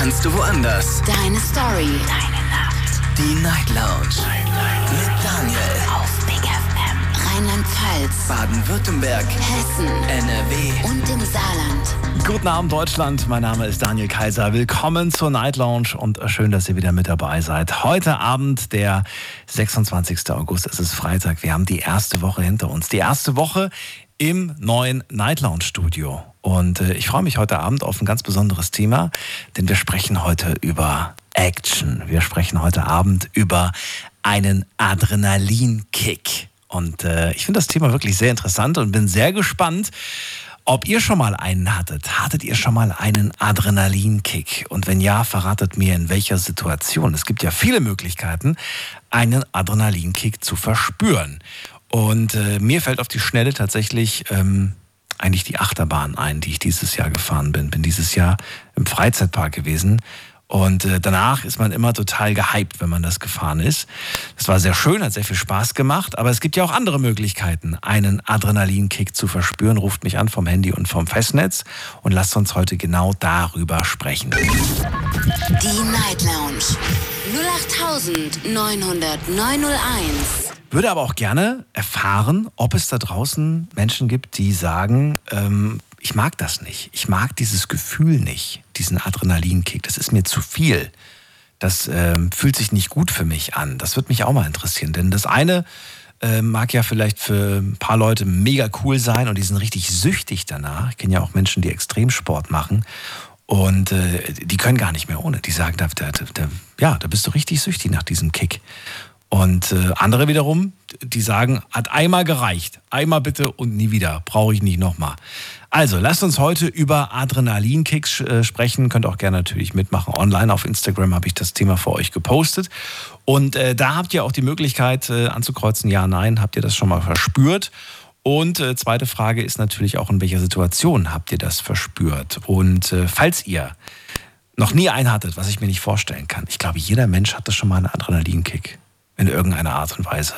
kannst du woanders. Deine Story. Deine Nacht. Die Night Lounge. Night, Night. Mit Daniel. Auf Big FM. Rheinland-Pfalz. Baden-Württemberg. Hessen. NRW. Und im Saarland. Guten Abend, Deutschland. Mein Name ist Daniel Kaiser. Willkommen zur Night Lounge und schön, dass ihr wieder mit dabei seid. Heute Abend, der 26. August, es ist Freitag. Wir haben die erste Woche hinter uns. Die erste Woche im neuen Night Lounge Studio. Und äh, ich freue mich heute Abend auf ein ganz besonderes Thema, denn wir sprechen heute über Action. Wir sprechen heute Abend über einen Adrenalinkick. Und äh, ich finde das Thema wirklich sehr interessant und bin sehr gespannt, ob ihr schon mal einen hattet. Hattet ihr schon mal einen Adrenalinkick? Und wenn ja, verratet mir in welcher Situation. Es gibt ja viele Möglichkeiten, einen Adrenalinkick zu verspüren. Und äh, mir fällt auf die Schnelle tatsächlich ähm, eigentlich die Achterbahn ein, die ich dieses Jahr gefahren bin. Bin dieses Jahr im Freizeitpark gewesen. Und äh, danach ist man immer total gehypt, wenn man das gefahren ist. Das war sehr schön, hat sehr viel Spaß gemacht, aber es gibt ja auch andere Möglichkeiten, einen Adrenalinkick zu verspüren. Ruft mich an vom Handy und vom Festnetz und lasst uns heute genau darüber sprechen. Die Night Lounge. 08901. Würde aber auch gerne erfahren, ob es da draußen Menschen gibt, die sagen, ähm, ich mag das nicht. Ich mag dieses Gefühl nicht, diesen Adrenalinkick. Das ist mir zu viel. Das ähm, fühlt sich nicht gut für mich an. Das würde mich auch mal interessieren. Denn das eine äh, mag ja vielleicht für ein paar Leute mega cool sein und die sind richtig süchtig danach. Ich kenne ja auch Menschen, die Extremsport machen. Und äh, die können gar nicht mehr ohne. Die sagen, da, da, da, ja, da bist du richtig süchtig nach diesem Kick. Und äh, andere wiederum, die sagen, hat einmal gereicht. Einmal bitte und nie wieder. Brauche ich nicht nochmal. Also, lasst uns heute über Adrenalinkicks äh, sprechen. Könnt auch gerne natürlich mitmachen. Online auf Instagram habe ich das Thema für euch gepostet. Und äh, da habt ihr auch die Möglichkeit äh, anzukreuzen, ja, nein, habt ihr das schon mal verspürt? Und äh, zweite Frage ist natürlich auch, in welcher Situation habt ihr das verspürt? Und äh, falls ihr noch nie einen hattet, was ich mir nicht vorstellen kann, ich glaube, jeder Mensch hatte schon mal einen Adrenalinkick in irgendeiner Art und Weise.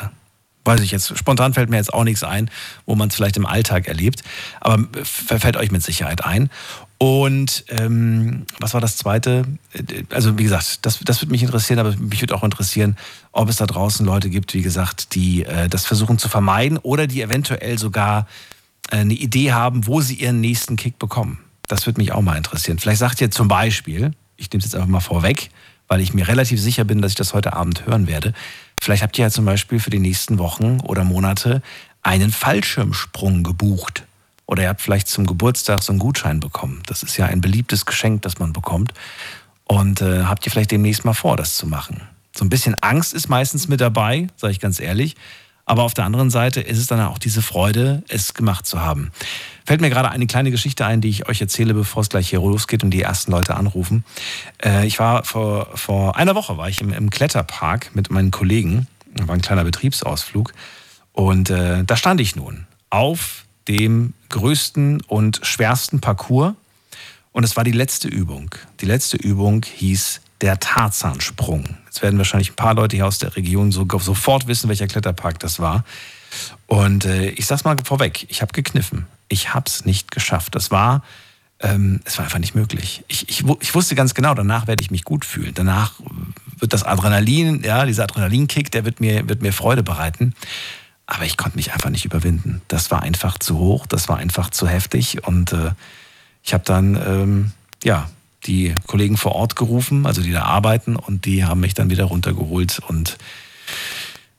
Weiß ich jetzt, spontan fällt mir jetzt auch nichts ein, wo man es vielleicht im Alltag erlebt, aber fällt euch mit Sicherheit ein. Und ähm, was war das Zweite? Also wie gesagt, das, das würde mich interessieren, aber mich würde auch interessieren, ob es da draußen Leute gibt, wie gesagt, die äh, das versuchen zu vermeiden oder die eventuell sogar äh, eine Idee haben, wo sie ihren nächsten Kick bekommen. Das würde mich auch mal interessieren. Vielleicht sagt ihr zum Beispiel, ich nehme es jetzt einfach mal vorweg, weil ich mir relativ sicher bin, dass ich das heute Abend hören werde. Vielleicht habt ihr ja zum Beispiel für die nächsten Wochen oder Monate einen Fallschirmsprung gebucht. Oder ihr habt vielleicht zum Geburtstag so einen Gutschein bekommen. Das ist ja ein beliebtes Geschenk, das man bekommt. Und äh, habt ihr vielleicht demnächst mal vor, das zu machen? So ein bisschen Angst ist meistens mit dabei, sage ich ganz ehrlich. Aber auf der anderen Seite ist es dann auch diese Freude, es gemacht zu haben. Fällt mir gerade eine kleine Geschichte ein, die ich euch erzähle, bevor es gleich hier losgeht und die ersten Leute anrufen. Äh, ich war vor, vor einer Woche war ich im, im Kletterpark mit meinen Kollegen. Da war ein kleiner Betriebsausflug. Und äh, da stand ich nun auf dem größten und schwersten Parcours. Und es war die letzte Übung. Die letzte Übung hieß der Tarzansprung. Jetzt werden wahrscheinlich ein paar Leute hier aus der Region so, sofort wissen, welcher Kletterpark das war. Und äh, ich sag's mal vorweg, ich habe gekniffen. Ich habe es nicht geschafft. Das war, ähm, es war einfach nicht möglich. Ich, ich, ich wusste ganz genau, danach werde ich mich gut fühlen. Danach wird das Adrenalin, ja, dieser Adrenalinkick, der wird mir, wird mir Freude bereiten. Aber ich konnte mich einfach nicht überwinden. Das war einfach zu hoch, das war einfach zu heftig. Und äh, ich habe dann, ähm, ja, die Kollegen vor Ort gerufen, also die da arbeiten, und die haben mich dann wieder runtergeholt. Und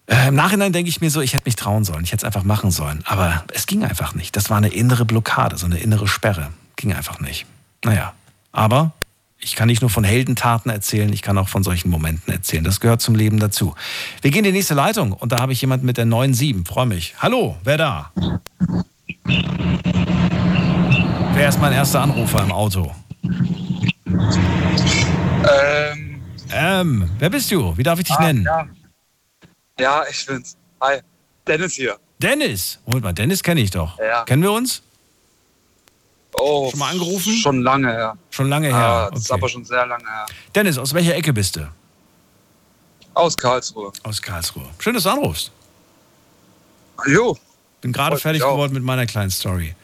äh, im Nachhinein denke ich mir so, ich hätte mich trauen sollen, ich hätte es einfach machen sollen. Aber es ging einfach nicht. Das war eine innere Blockade, so eine innere Sperre. Ging einfach nicht. Naja, aber ich kann nicht nur von Heldentaten erzählen, ich kann auch von solchen Momenten erzählen. Das gehört zum Leben dazu. Wir gehen in die nächste Leitung und da habe ich jemanden mit der 97. Freue mich. Hallo, wer da? Wer ist mein erster Anrufer im Auto? Ähm. Ähm, wer bist du? Wie darf ich dich ah, nennen? Ja. ja, ich bin's. Hi. Dennis hier. Dennis? Moment mal, Dennis kenne ich doch. Ja. Kennen wir uns? Oh. Schon mal angerufen? Schon lange her. Schon lange her. Ja, das ist okay. aber schon sehr lange her. Dennis, aus welcher Ecke bist du? Aus Karlsruhe. Aus Karlsruhe. Schön, dass du anrufst. Jo. Bin gerade fertig geworden mit meiner kleinen Story.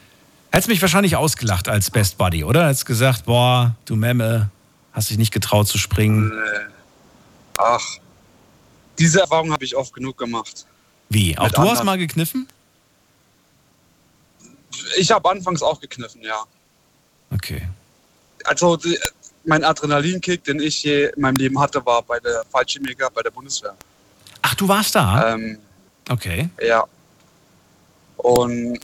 Hättest mich wahrscheinlich ausgelacht als Best Buddy, oder? Hättest gesagt, boah, du Memme, Hast dich nicht getraut zu springen? Nee. Ach, diese Erfahrung habe ich oft genug gemacht. Wie? Auch Mit du hast anderen. mal gekniffen? Ich habe anfangs auch gekniffen, ja. Okay. Also die, mein Adrenalinkick, den ich je in meinem Leben hatte, war bei der Fallschirmjäger bei der Bundeswehr. Ach, du warst da? Ähm, Okay. ja. Und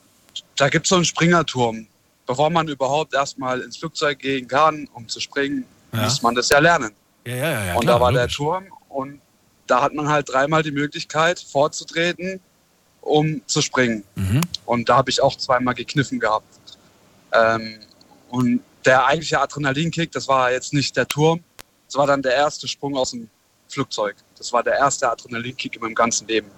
da gibt es so einen Springerturm. Bevor man überhaupt erstmal ins Flugzeug gehen kann, um zu springen, Ja. muss man das ja lernen. Ja, ja, ja. ja und klar, da war der logisch. Turm und da hat man halt dreimal die Möglichkeit vorzutreten, um zu springen. Mhm. Und da habe ich auch zweimal gekniffen gehabt. Ähm, und der eigentliche Adrenalinkick, das war jetzt nicht der Turm, das war dann der erste Sprung aus dem Flugzeug. Das war der erste Adrenalinkick in meinem ganzen Leben.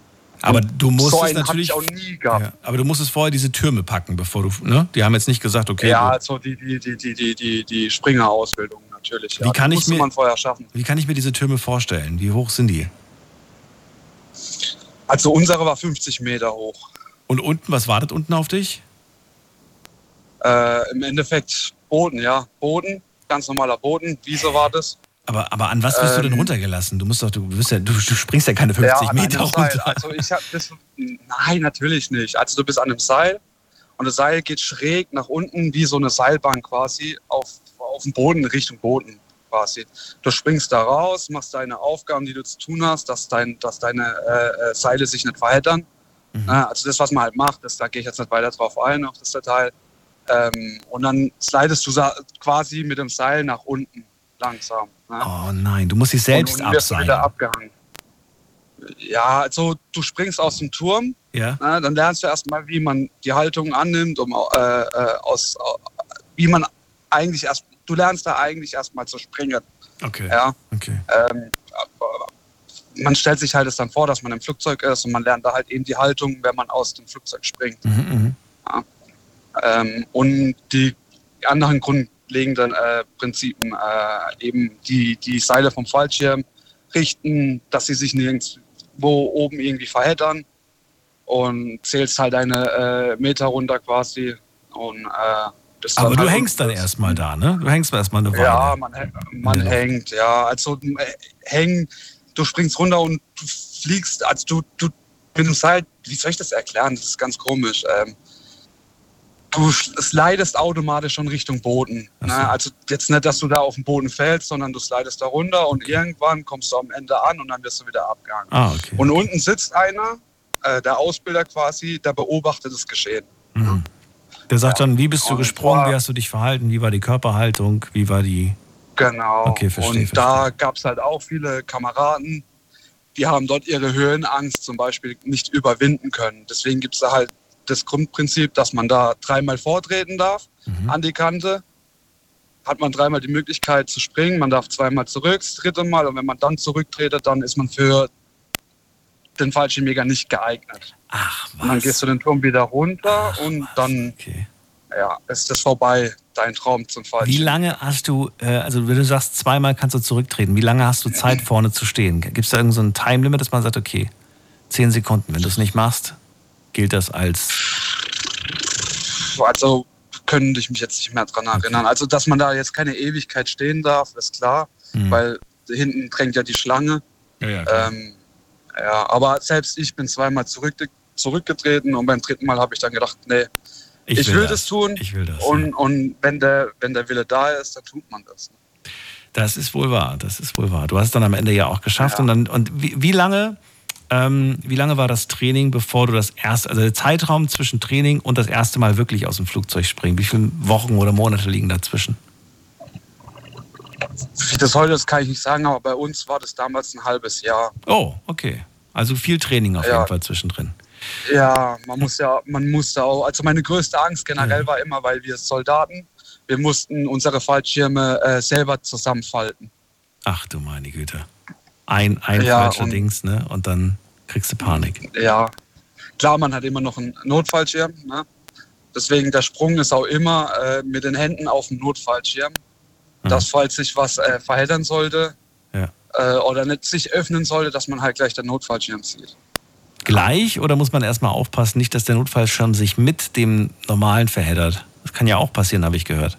Aber du musst so es natürlich. ich auch nie gehabt. Ja, aber du musstest vorher diese Türme packen, bevor du. Ne? Die haben jetzt nicht gesagt, okay. Ja, also die, die, die, die, die, die, die Springerausbildung natürlich. Ja. Wie kann Die ich mir- man vorher schaffen. Wie kann ich mir diese Türme vorstellen? Wie hoch sind die? Also unsere war 50 Meter hoch. Und unten, was wartet unten auf dich? Äh, Im Endeffekt Boden, ja. Boden, ganz normaler Boden. Wiese war das. Aber, aber an was wirst du denn Ähm, runtergelassen? Du musst doch, du, bist ja, du, du springst ja keine 50 an Meter runter. Also ich hab das, nein, natürlich nicht. Also du bist an einem Seil und das Seil geht schräg nach unten wie so eine Seilbahn quasi auf, auf den Boden, Richtung Boden quasi. Du springst da raus, machst deine Aufgaben, die du zu tun hast, dass, dein, dass deine äh, äh, Seile sich nicht verheddern. Mhm. Ja, also das, was man halt macht, das, da gehe ich jetzt nicht weiter drauf ein, auf das Detail. Ähm, und dann slidest du quasi mit dem Seil nach unten langsam. Ne? Oh nein, du musst dich selbst abseilen. abgehangen. Ja, also du springst aus dem Turm, Ja? ne, dann lernst du erstmal, wie man die Haltung annimmt, um äh, äh, aus, wie man eigentlich erst, du lernst da eigentlich erstmal zu springen. Okay. Ja, okay. ähm, man stellt sich halt es dann vor, dass man im Flugzeug ist und man lernt da halt eben die Haltung, wenn man aus dem Flugzeug springt. Mhm, mhm. Ähm, und die anderen grundlegenden äh, Prinzipien, äh, eben die, die Seile vom Fallschirm richten, dass sie sich nirgendwo oben irgendwie verheddern und zählst halt deine äh, Meter runter quasi. Und, äh, Aber dann du halt hängst dann erstmal da, ne? Du hängst erstmal eine Weile. Ja, man, man hängt, ja. Also äh, hängen, du springst runter und du fliegst, also du, du mit dem Seil, wie soll ich das erklären? Das ist ganz komisch. Ähm, du slidest automatisch schon Richtung Boden. Ne? so. Also jetzt nicht, dass du da auf den Boden fällst, sondern du slidest da runter und irgendwann kommst du am Ende an und dann wirst du wieder abgehangen. Ah, okay. Und unten sitzt einer, äh, der Ausbilder quasi, der beobachtet das Geschehen. Mhm. Der sagt dann, wie bist du Und gesprungen, zwar- wie hast du dich verhalten, wie war die Körperhaltung, wie war die. Genau. Okay, verstehe, Und da gab es halt auch viele Kameraden, die haben dort ihre Höhenangst zum Beispiel nicht überwinden können. Deswegen gibt es da halt das Grundprinzip, dass man da dreimal vortreten darf Mhm. an die Kante. Hat man dreimal die Möglichkeit zu springen, man darf zweimal zurück, das dritte Mal. Und wenn man dann zurücktretet, dann ist man für den Fallschirmjäger nicht geeignet. Ach, was? Und dann gehst du den Turm wieder runter Ach, und was. dann Okay. ja, ist das vorbei, dein Traum zum Wie Fallschirm. lange hast du, äh, also wenn du sagst, zweimal kannst du zurücktreten, wie lange hast du Zeit vorne zu stehen? Gibt es da irgendein so ein Time-Limit, dass man sagt, okay, zehn Sekunden, wenn du es nicht machst, gilt das als. Also könnte ich mich jetzt nicht mehr dran erinnern. Also, dass man da jetzt keine Ewigkeit stehen darf, ist klar, Hm. weil hinten drängt ja die Schlange. ja, ja, Ähm, ja, aber selbst ich bin zweimal zurück, zurückgetreten und beim dritten Mal habe ich dann gedacht, nee, ich, will das tun. Ich will das. und ja. und wenn, der, wenn der Wille da ist, dann tut man das. Das ist wohl wahr, das ist wohl wahr. Du hast es dann am Ende ja auch geschafft. Ja. Und, dann, und wie, wie lange ähm, wie lange war das Training, bevor du das erste, also der Zeitraum zwischen Training und das erste Mal wirklich aus dem Flugzeug springen? Wie viele Wochen oder Monate liegen dazwischen? Wie das heute ist, kann ich nicht sagen, aber bei uns war das damals ein halbes Jahr. Oh, okay. Also viel Training auf Ja. jeden Fall zwischendrin. Ja, man muss ja, man musste auch, also meine größte Angst generell war immer, weil wir Soldaten, wir mussten unsere Fallschirme äh, selber zusammenfalten. Ach du meine Güte. Ein, ein Ja, falscher und- Dings, ne? Und dann kriegst du Panik. Ja, klar, man hat immer noch einen Notfallschirm. Ne? Deswegen der Sprung ist auch immer äh, mit den Händen auf dem Notfallschirm, Mhm. dass falls sich was äh, verheddern sollte Ja. äh, oder nicht sich öffnen sollte, dass man halt gleich den Notfallschirm zieht. Gleich oder muss man erstmal aufpassen, nicht, dass der Notfallschirm sich mit dem normalen verheddert? Das kann ja auch passieren, habe ich gehört.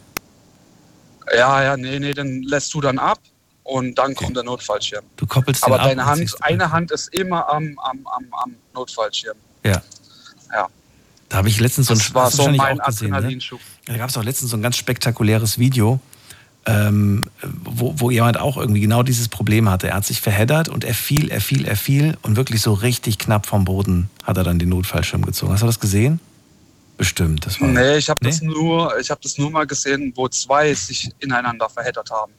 Ja, ja, nee, nee, den lässt du dann ab und dann kommt der Notfallschirm. Du koppelst Aber ab deine Hand, eine Hand ist immer am, am, am, am Notfallschirm. Ja. Ja. Da habe ich letztens so ein Das war so mein auch gesehen, ne? Da gab es auch letztens so ein ganz spektakuläres Video, ähm, wo, wo jemand auch irgendwie genau dieses Problem hatte. Er hat sich verheddert und er fiel, er fiel, er fiel und wirklich so richtig knapp vom Boden hat er dann den Notfallschirm gezogen. Hast du das gesehen? Bestimmt. Das war, Nee, ich habe Nee? das nur, ich habe das nur mal gesehen, wo zwei sich ineinander verheddert haben.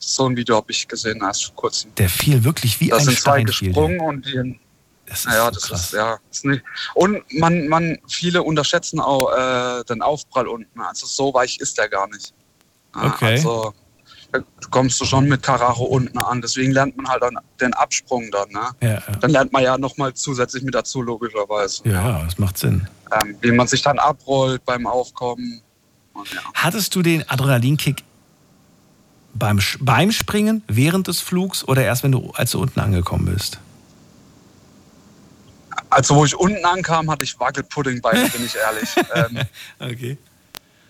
So ein Video habe ich gesehen erst vor kurzem. Der fiel wirklich wie Da ein sind zwei Stein. Der. gesprungen und die, Das naja, so das krass. ist ja ist nicht. Und man, man, viele unterschätzen auch äh, den Aufprall unten. Also so weich ist der gar nicht. Ja, Okay. Also da kommst du schon mit Karacho unten an. Deswegen lernt man halt dann den Absprung dann. Ne? Ja, ja. Dann lernt man ja nochmal zusätzlich mit dazu, logischerweise. ja, das macht Sinn. Ähm, wie man sich dann abrollt beim Aufkommen. Und ja. Hattest du den Adrenalinkick beim, beim Springen, während des Flugs oder erst, wenn du, als du unten angekommen bist? Also wo ich unten ankam, hatte ich Wackelpuddingbeine, bin ich ehrlich. ähm, Okay.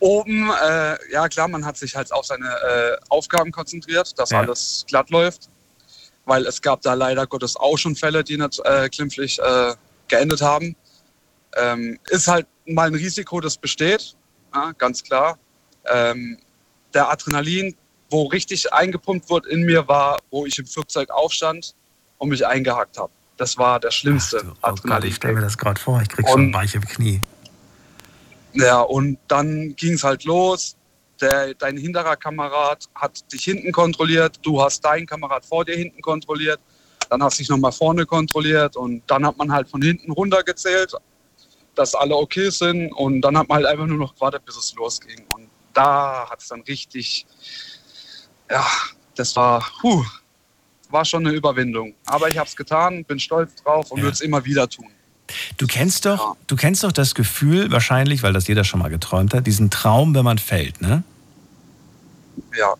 Oben, äh, ja klar, man hat sich halt auf seine äh, Aufgaben konzentriert, dass Ja. alles glatt läuft. Weil es gab da leider Gottes auch schon Fälle, die nicht äh, glimpflich äh, geendet haben. Ähm, ist halt mal ein Risiko, das besteht, ja, ganz klar. Ähm, der Adrenalin, wo richtig eingepumpt wurde in mir, war, wo ich im Flugzeug aufstand und mich eingehackt habe. Das war der schlimmste Ach du, oh Gott, ich stelle mir Adrenalin. das gerade vor. Ich krieg schon weiche Knie. Ja, und dann ging es halt los. Der, dein hinterer Kamerad hat dich hinten kontrolliert, du hast deinen Kamerad vor dir hinten kontrolliert, dann hast du dich nochmal vorne kontrolliert und dann hat man halt von hinten runter gezählt, dass alle okay sind und dann hat man halt einfach nur noch gewartet, bis es losging. Und da hat es dann richtig, ja, das war, puh, war schon eine Überwindung. Aber ich habe es getan, bin stolz drauf und Ja. würde es immer wieder tun. Du kennst doch, Ja. du kennst doch das Gefühl, wahrscheinlich, weil das jeder schon mal geträumt hat, diesen Traum, wenn man fällt, ne? Ja,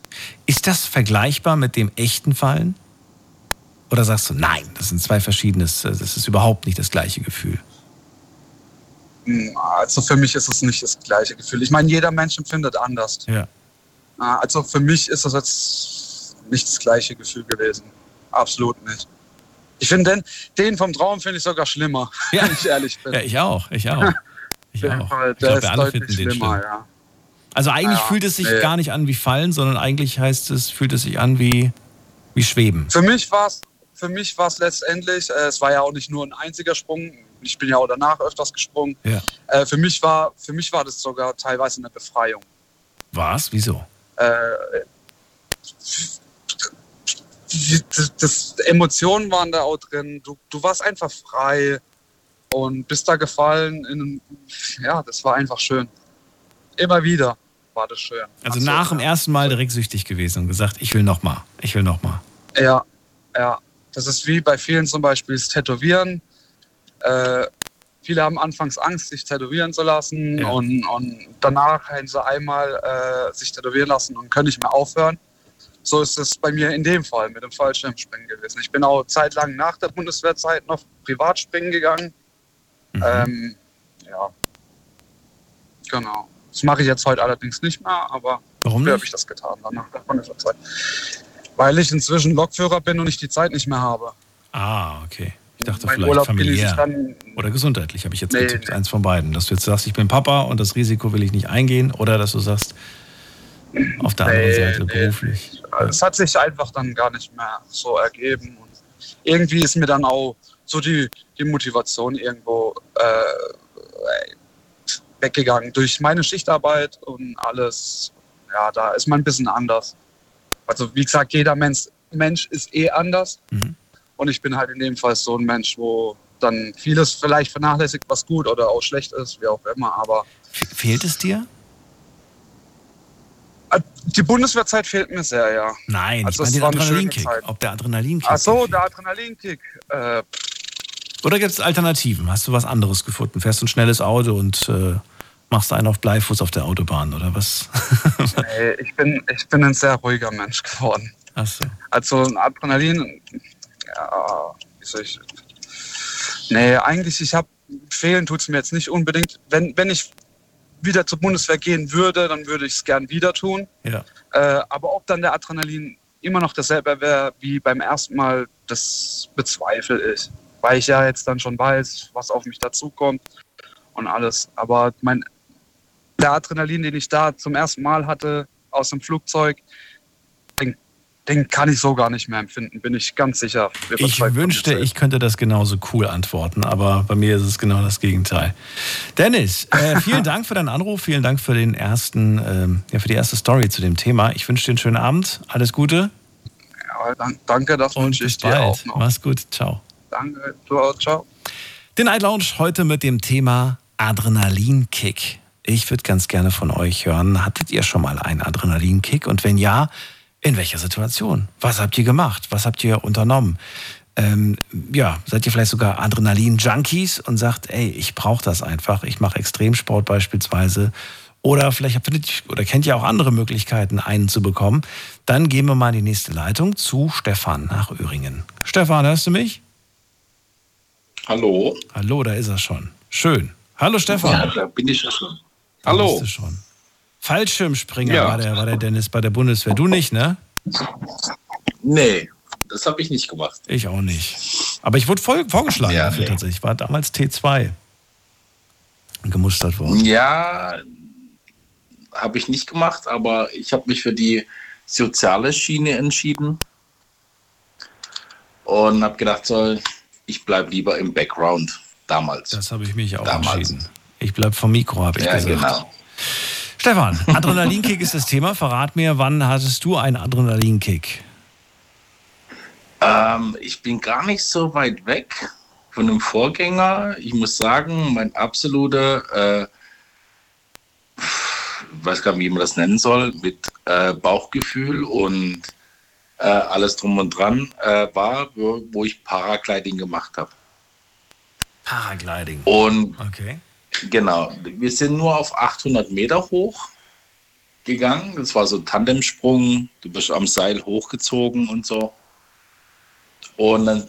Ist das vergleichbar mit dem echten Fallen? Oder sagst du, nein, das sind zwei verschiedenes, das ist überhaupt nicht das gleiche Gefühl? Also für mich ist es nicht das gleiche Gefühl. Ich meine, jeder Mensch empfindet anders. Ja. Also für mich ist das jetzt nicht das gleiche Gefühl gewesen. Absolut nicht. Ich finde den, den vom Traum finde ich sogar schlimmer, Ja. wenn ich ehrlich bin. Ja, ich auch, ich auch. Ich auch. Fall, Ich glaube, wir alle finden den schlimmer, schlimm. ja. Also eigentlich Ja, fühlt es sich nee. gar nicht an wie Fallen, sondern eigentlich heißt es, fühlt es sich an wie, wie Schweben. Für mich war es für mich war's letztendlich, äh, es war ja auch nicht nur ein einziger Sprung, ich bin ja auch danach öfters gesprungen. Ja. Äh, für, mich war, für mich war das sogar teilweise eine Befreiung. Was? Wieso? äh, das, das, Emotionen waren da auch drin. Du, du warst einfach frei und bist da gefallen. In, ja, das war einfach schön. Immer wieder war das schön. Also Ach so, nach dem ja. ersten Mal direkt süchtig gewesen und gesagt, ich will noch mal, ich will noch mal. Ja, ja. Das ist wie bei vielen zum Beispiel das Tätowieren. Äh, viele haben anfangs Angst, sich tätowieren zu lassen Ja. und, und danach haben sie einmal äh, sich tätowieren lassen und können nicht mehr aufhören. So ist es bei mir in dem Fall mit dem Fallschirmspringen gewesen. Ich bin auch zeitlang nach der Bundeswehrzeit noch privat springen gegangen. Mhm. Ähm, ja, genau. Das mache ich jetzt heute allerdings nicht mehr, aber Warum Früher habe ich das getan, dann nach der Bundeswehrzeit. Weil ich inzwischen Lokführer bin und ich die Zeit nicht mehr habe. Ah, okay. Ich dachte mein vielleicht Urlaub familiär dann. oder gesundheitlich, habe ich jetzt Nee, getippt. Eins von beiden. Dass du jetzt sagst, ich bin Papa und das Risiko will ich nicht eingehen. Oder dass du sagst, auf der anderen Nee, Seite nee. beruflich. Es hat sich einfach dann gar nicht mehr so ergeben. Und irgendwie ist mir dann auch so die, die Motivation irgendwo äh, weggegangen. Durch meine Schichtarbeit und alles. Ja, da ist man ein bisschen anders. Also, wie gesagt, jeder Mensch, Mensch ist eh anders. Mhm. Und ich bin halt in dem Fall so ein Mensch, wo dann vieles vielleicht vernachlässigt, was gut oder auch schlecht ist, wie auch immer. Aber Fe- Fehlt es dir? Die Bundeswehrzeit fehlt mir sehr, ja. Nein, Also ich meine den Adrenalinkick. Ob der Adrenalinkick. Ach so, der Adrenalinkick. Äh, Oder gibt es Alternativen? Hast du was anderes gefunden? Fährst du ein schnelles Auto und äh, machst einen auf Bleifuß auf der Autobahn oder was? nee, ich, bin, ich bin ein sehr ruhiger Mensch geworden. Ach so. Also ein Adrenalin, ja, wie soll ich. Nee, eigentlich, ich habe, fehlen tut es mir jetzt nicht unbedingt. Wenn, wenn ich wieder zur Bundeswehr gehen würde, dann würde ich es gern wieder tun. Ja. Äh, aber ob dann der Adrenalin immer noch dasselbe wäre wie beim ersten Mal, das bezweifle ich. Weil ich ja jetzt dann schon weiß, was auf mich dazukommt und alles. Aber mein, der Adrenalin, den ich da zum ersten Mal hatte aus dem Flugzeug, den, den kann ich so gar nicht mehr empfinden, bin ich ganz sicher. Ich wünschte, ich könnte das genauso cool antworten, aber bei mir ist es genau das Gegenteil. Dennis, äh, vielen Dank für deinen Anruf, vielen Dank für den ersten, ähm, ja, für die erste Story zu dem Thema. Ich wünsche dir einen schönen Abend, alles Gute Ja, dan- danke, das und wünsche ich dir bald. auch noch. Mach's gut, ciao. Danke, du auch, ciao. Den Night Lounge heute mit dem Thema Adrenalinkick. Ich würde ganz gerne von euch hören, hattet ihr schon mal einen Adrenalinkick? Und wenn ja, in welcher Situation? Was habt ihr gemacht? Was habt ihr unternommen? Ähm, ja, seid ihr vielleicht sogar Adrenalin-Junkies und sagt, ey, ich brauche das einfach. Ich mache Extremsport beispielsweise. Oder vielleicht nicht- oder kennt ihr auch andere Möglichkeiten, einen zu bekommen. Dann gehen wir mal in die nächste Leitung zu Stefan nach Öhringen. Stefan, hörst du mich? Hallo? Hallo, da ist er schon. Schön. Hallo Stefan. Ja, da bin ich ja schon. Da Hallo? bist du schon. Fallschirmspringer Ja. war, der, war der Dennis bei der Bundeswehr. Du nicht, ne? Nee, das habe ich nicht gemacht. Ich auch nicht. Aber ich wurde voll vorgeschlagen Ja, dafür nee. tatsächlich. Ich war damals T2 gemustert worden. Ja, habe ich nicht gemacht, aber ich habe mich für die soziale Schiene entschieden und habe gedacht, so, ich bleibe lieber im Background damals. Das habe ich mich auch Damals. entschieden. Ich bleib vom Mikro, habe ich ja, gesagt. genau. Stefan, Adrenalinkick ist das Thema. Verrat mir, wann hattest du einen Adrenalinkick? Ähm, ich bin gar nicht so weit weg von dem Vorgänger. Ich muss sagen, mein absoluter, äh, ich weiß gar nicht, wie man das nennen soll, mit äh, Bauchgefühl und äh, alles drum und dran äh, war, wo, wo ich Paragliding gemacht habe. Paragliding. Und Okay. Genau, wir sind nur auf 800 Meter hoch gegangen. Das war so ein Tandemsprung. Du bist am Seil hochgezogen und so. Und dann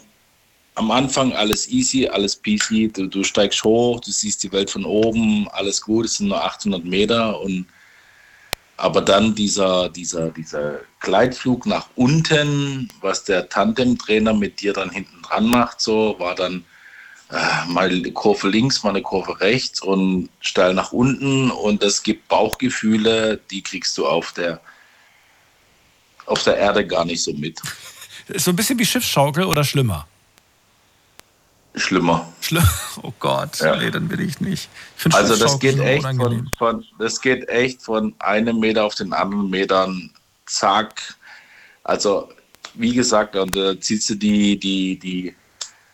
am Anfang alles easy, alles peasy. Du, du steigst hoch, du siehst die Welt von oben, alles gut. Es sind nur 800 Meter und aber dann dieser, dieser, dieser Gleitflug nach unten, was der Tandemtrainer mit dir dann hinten dran macht, so war dann mal eine Kurve links, mal eine Kurve rechts und steil nach unten und das gibt Bauchgefühle, die kriegst du auf der auf der Erde gar nicht so mit. Ist so ein bisschen wie Schiffsschaukel oder schlimmer? Schlimmer. Schlimm. Oh Gott, Ja. nee, dann will ich nicht. Ich Also das geht echt von, von das geht echt von einem Meter auf den anderen Metern zack. Also wie gesagt, und da ziehst du die die die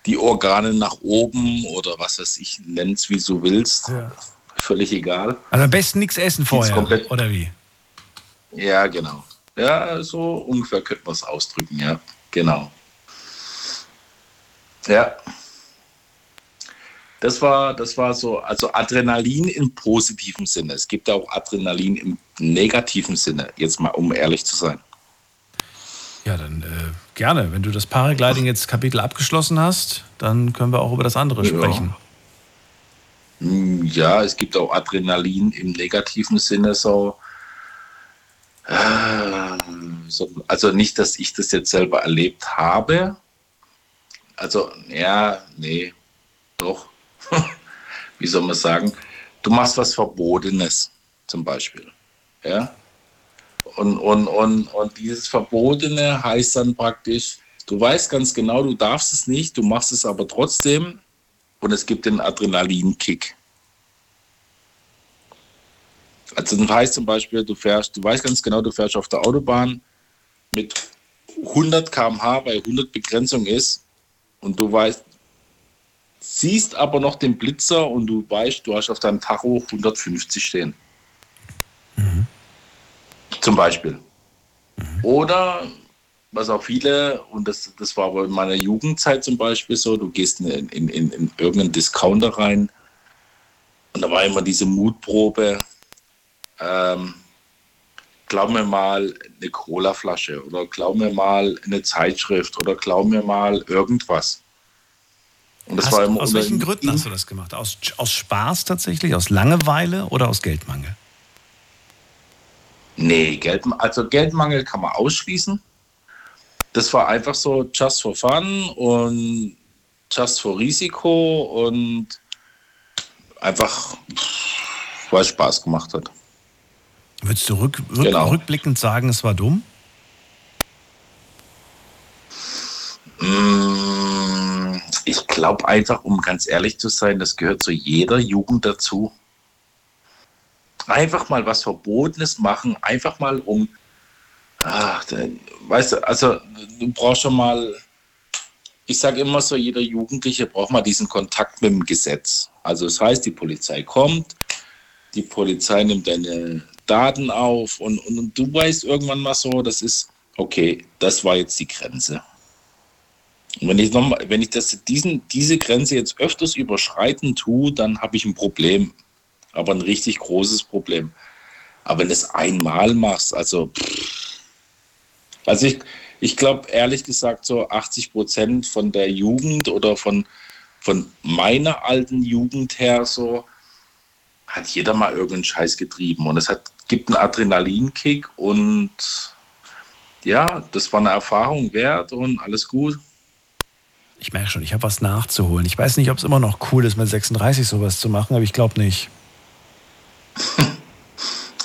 die Organe nach oben oder was weiß ich, nenn's wie du willst. Ja. Völlig egal. Also am besten nichts essen vorher, komplett- oder wie? Ja, genau. Ja, so ungefähr könnte man es ausdrücken, ja. Genau. Ja. Das war, das war so, also Adrenalin im positiven Sinne. Es gibt auch Adrenalin im negativen Sinne, jetzt mal um ehrlich zu sein. Ja, dann äh, gerne. Wenn du das Paragliding jetzt Kapitel abgeschlossen hast, dann können wir auch über das andere Ja. sprechen. Hm, Ja, es gibt auch Adrenalin im negativen Sinne so. äh, so. Also nicht, dass ich das jetzt selber erlebt habe. Also, ja, nee, doch. Wie soll man sagen? Du machst was Verbotenes, zum Beispiel. Ja. Und, und, und, und dieses Verbotene heißt dann praktisch, du weißt ganz genau, du darfst es nicht, du machst es aber trotzdem und es gibt den Adrenalinkick. Also das heißt zum Beispiel, du fährst, du weißt ganz genau, du fährst auf der Autobahn mit 100 km/h, weil 100 Begrenzung ist und du weißt, siehst aber noch den Blitzer und du weißt, du hast auf deinem Tacho 150 stehen. Zum Beispiel. Oder was auch viele, und das, das war aber in meiner Jugendzeit zum Beispiel so, du gehst in, in, in, in irgendeinen Discounter rein und da war immer diese Mutprobe, ähm, glaub mir mal eine Cola-Flasche oder glaub mir mal eine Zeitschrift oder glaub mir mal irgendwas. Und das Hast, war immer aus welchen Gründen hast du das gemacht? Aus, aus Spaß tatsächlich? Aus Langeweile oder aus Geldmangel? Nee, Geld, also Geldmangel kann man ausschließen. Das war einfach so just for fun und just for Risiko und einfach, weil es Spaß gemacht hat. Würdest du rück, rück, Genau. rückblickend sagen, es war dumm? Mm, Ich glaube einfach, um ganz ehrlich zu sein, das gehört zu jeder Jugend dazu. Einfach mal was Verbotenes machen, einfach mal um, ach, weißt du, also du brauchst schon mal, ich sage immer so, jeder Jugendliche braucht mal diesen Kontakt mit dem Gesetz. Also das heißt, die Polizei kommt, die Polizei nimmt deine Daten auf und, und, und du weißt irgendwann mal so, das ist, okay, das war jetzt die Grenze. Und wenn ich, noch mal, wenn ich das, diesen, diese Grenze jetzt öfters überschreiten tue, dann habe ich ein Problem. Aber ein richtig großes Problem. Aber wenn du es einmal machst, also, also ich, ich glaube ehrlich gesagt, so 80 Prozent von der Jugend oder von, von meiner alten Jugend her, so hat jeder mal irgendeinen Scheiß getrieben. Und es hat, gibt einen Adrenalinkick und ja, das war eine Erfahrung wert und alles gut. Ich merke schon, ich habe was nachzuholen. Ich weiß nicht, ob es immer noch cool ist, mit 36 sowas zu machen, aber ich glaube nicht.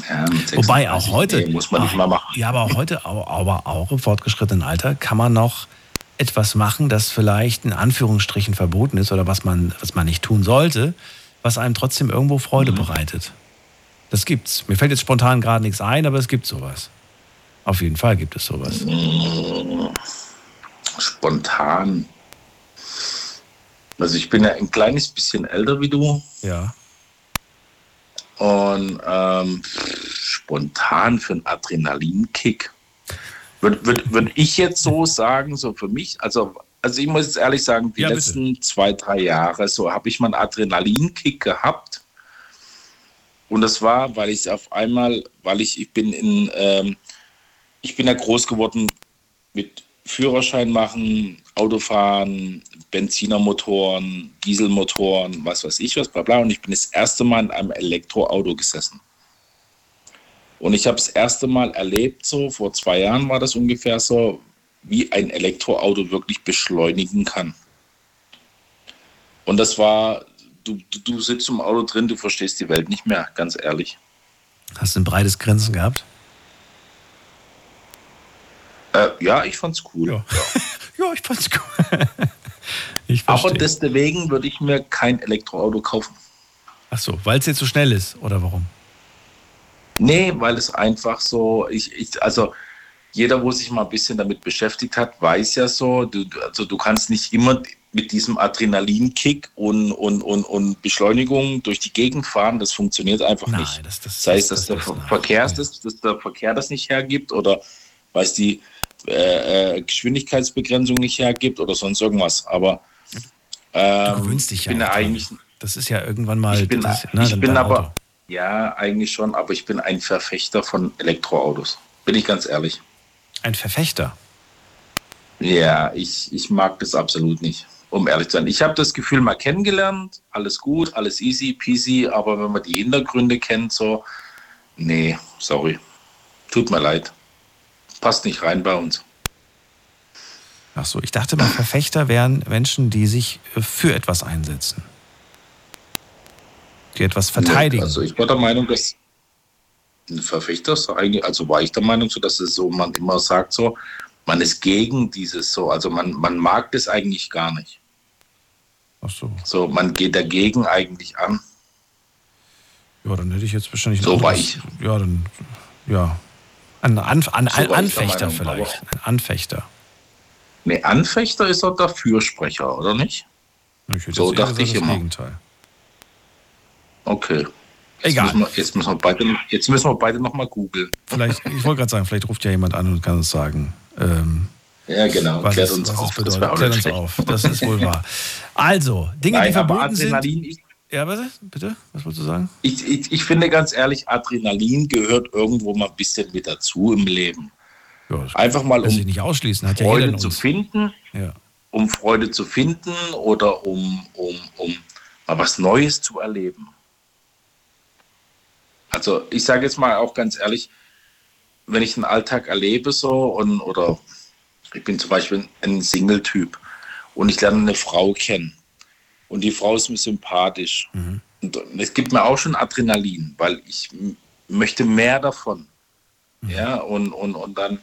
Ja, Wobei auch 36, heute. nee, muss man nicht mal machen. Ja, aber auch heute, aber auch im fortgeschrittenen Alter kann man noch etwas machen, das vielleicht in Anführungsstrichen verboten ist oder was man, was man nicht tun sollte, was einem trotzdem irgendwo Freude Mhm. bereitet. Das gibt's. Mir fällt jetzt spontan gerade nichts ein, aber es gibt sowas. Auf jeden Fall gibt es sowas. Mhm. Spontan. Also ich bin ja ein kleines bisschen älter wie du Ja. Und ähm, spontan für einen Adrenalinkick. Würde würd, würd ich jetzt so sagen, so für mich, also, also ich muss jetzt ehrlich sagen, die Ja, letzten zwei, drei Jahre, so habe ich mal einen Adrenalinkick gehabt. Und das war, weil ich auf einmal, weil ich, ich bin in, ähm, ich bin ja groß geworden mit Führerschein machen, Autofahren, Benzinermotoren, Dieselmotoren, was weiß ich was, bla bla. Und ich bin das erste Mal in einem Elektroauto gesessen. Und ich habe das erste Mal erlebt, so vor zwei Jahren war das ungefähr so, wie ein Elektroauto wirklich beschleunigen kann. Und das war, du, du, du sitzt im Auto drin, du verstehst die Welt nicht mehr, ganz ehrlich. Hast du ein breites Grinsen gehabt? Äh, ja, ich fand's cool. Ja. ja, ich fand's cool. ich Aber deswegen würde ich mir kein Elektroauto kaufen. Ach so, weil es jetzt so schnell ist oder warum? Nee, weil es einfach so, ich, ich, also jeder, wo sich mal ein bisschen damit beschäftigt hat, weiß ja so, du, also du kannst nicht immer mit diesem Adrenalinkick und, und, und, und Beschleunigung durch die Gegend fahren. Das funktioniert einfach Nein, nicht. das- das- sei es, das- dass das- der. Verkehr, das, dass der Verkehr das nicht hergibt oder weil es die äh, äh, Geschwindigkeitsbegrenzung nicht hergibt oder sonst irgendwas. Aber Du ähm, gewöhnst dich ich ja. bin eigentlich Das ist ja irgendwann mal. ich bin, das, ne, ich bin aber, Auto. ja, eigentlich schon, aber ich bin ein Verfechter von Elektroautos. Bin ich ganz ehrlich. Ein Verfechter. Ja, ich, ich mag das absolut nicht, um ehrlich zu sein. Ich habe das Gefühl mal kennengelernt, alles gut, alles easy, peasy, aber wenn man die Hintergründe kennt, so, nee, sorry. Tut mir leid. Passt nicht rein bei uns. Ach so, ich dachte mal, Verfechter wären Menschen, die sich äh, für etwas einsetzen. Die etwas verteidigen. Also ich war der Meinung, dass ein Verfechter ist eigentlich, also war ich der Meinung, so dass es so, man immer sagt so, man ist gegen dieses so, also man, man mag das eigentlich gar nicht. Ach so. So, man geht dagegen eigentlich an. Ja, dann hätte ich jetzt wahrscheinlich ein So war anderes- Ja, dann. Ja. Ein, Anf an, ein Anfechter vielleicht. Ein Anfechter. Ne, Anfechter ist doch der Fürsprecher, oder nicht? So dachte ich das immer. Gegenteil. Okay. Jetzt Egal. Müssen wir, jetzt, müssen wir beide, jetzt müssen wir beide nochmal googeln. Vielleicht, ich wollte gerade sagen, vielleicht ruft ja jemand an und kann uns sagen, ähm, Ja, genau. was, Klärt uns was auf. Das bedeutet. auch Klärt uns auf. Das ist wohl wahr. Also, Dinge, die Nein, aber verboten sind. Ja, bitte? Bitte? Was wolltest du sagen? ich, ich, ich finde ganz ehrlich, Adrenalin gehört irgendwo mal ein bisschen mit dazu im Leben. Ja, Einfach mal, sich um nicht ausschließen. Hat ja Freude in zu finden Ja. um Freude zu finden oder um, um, um mal was Neues zu erleben. Also ich sage jetzt mal auch ganz ehrlich, wenn ich den Alltag erlebe so und oder ich bin zum Beispiel ein Single-Typ und ich lerne eine Frau kennen und die Frau ist mir sympathisch. Mhm. Und es gibt mir auch schon Adrenalin, weil ich möchte mehr davon. Mhm. Ja, und, und, und dann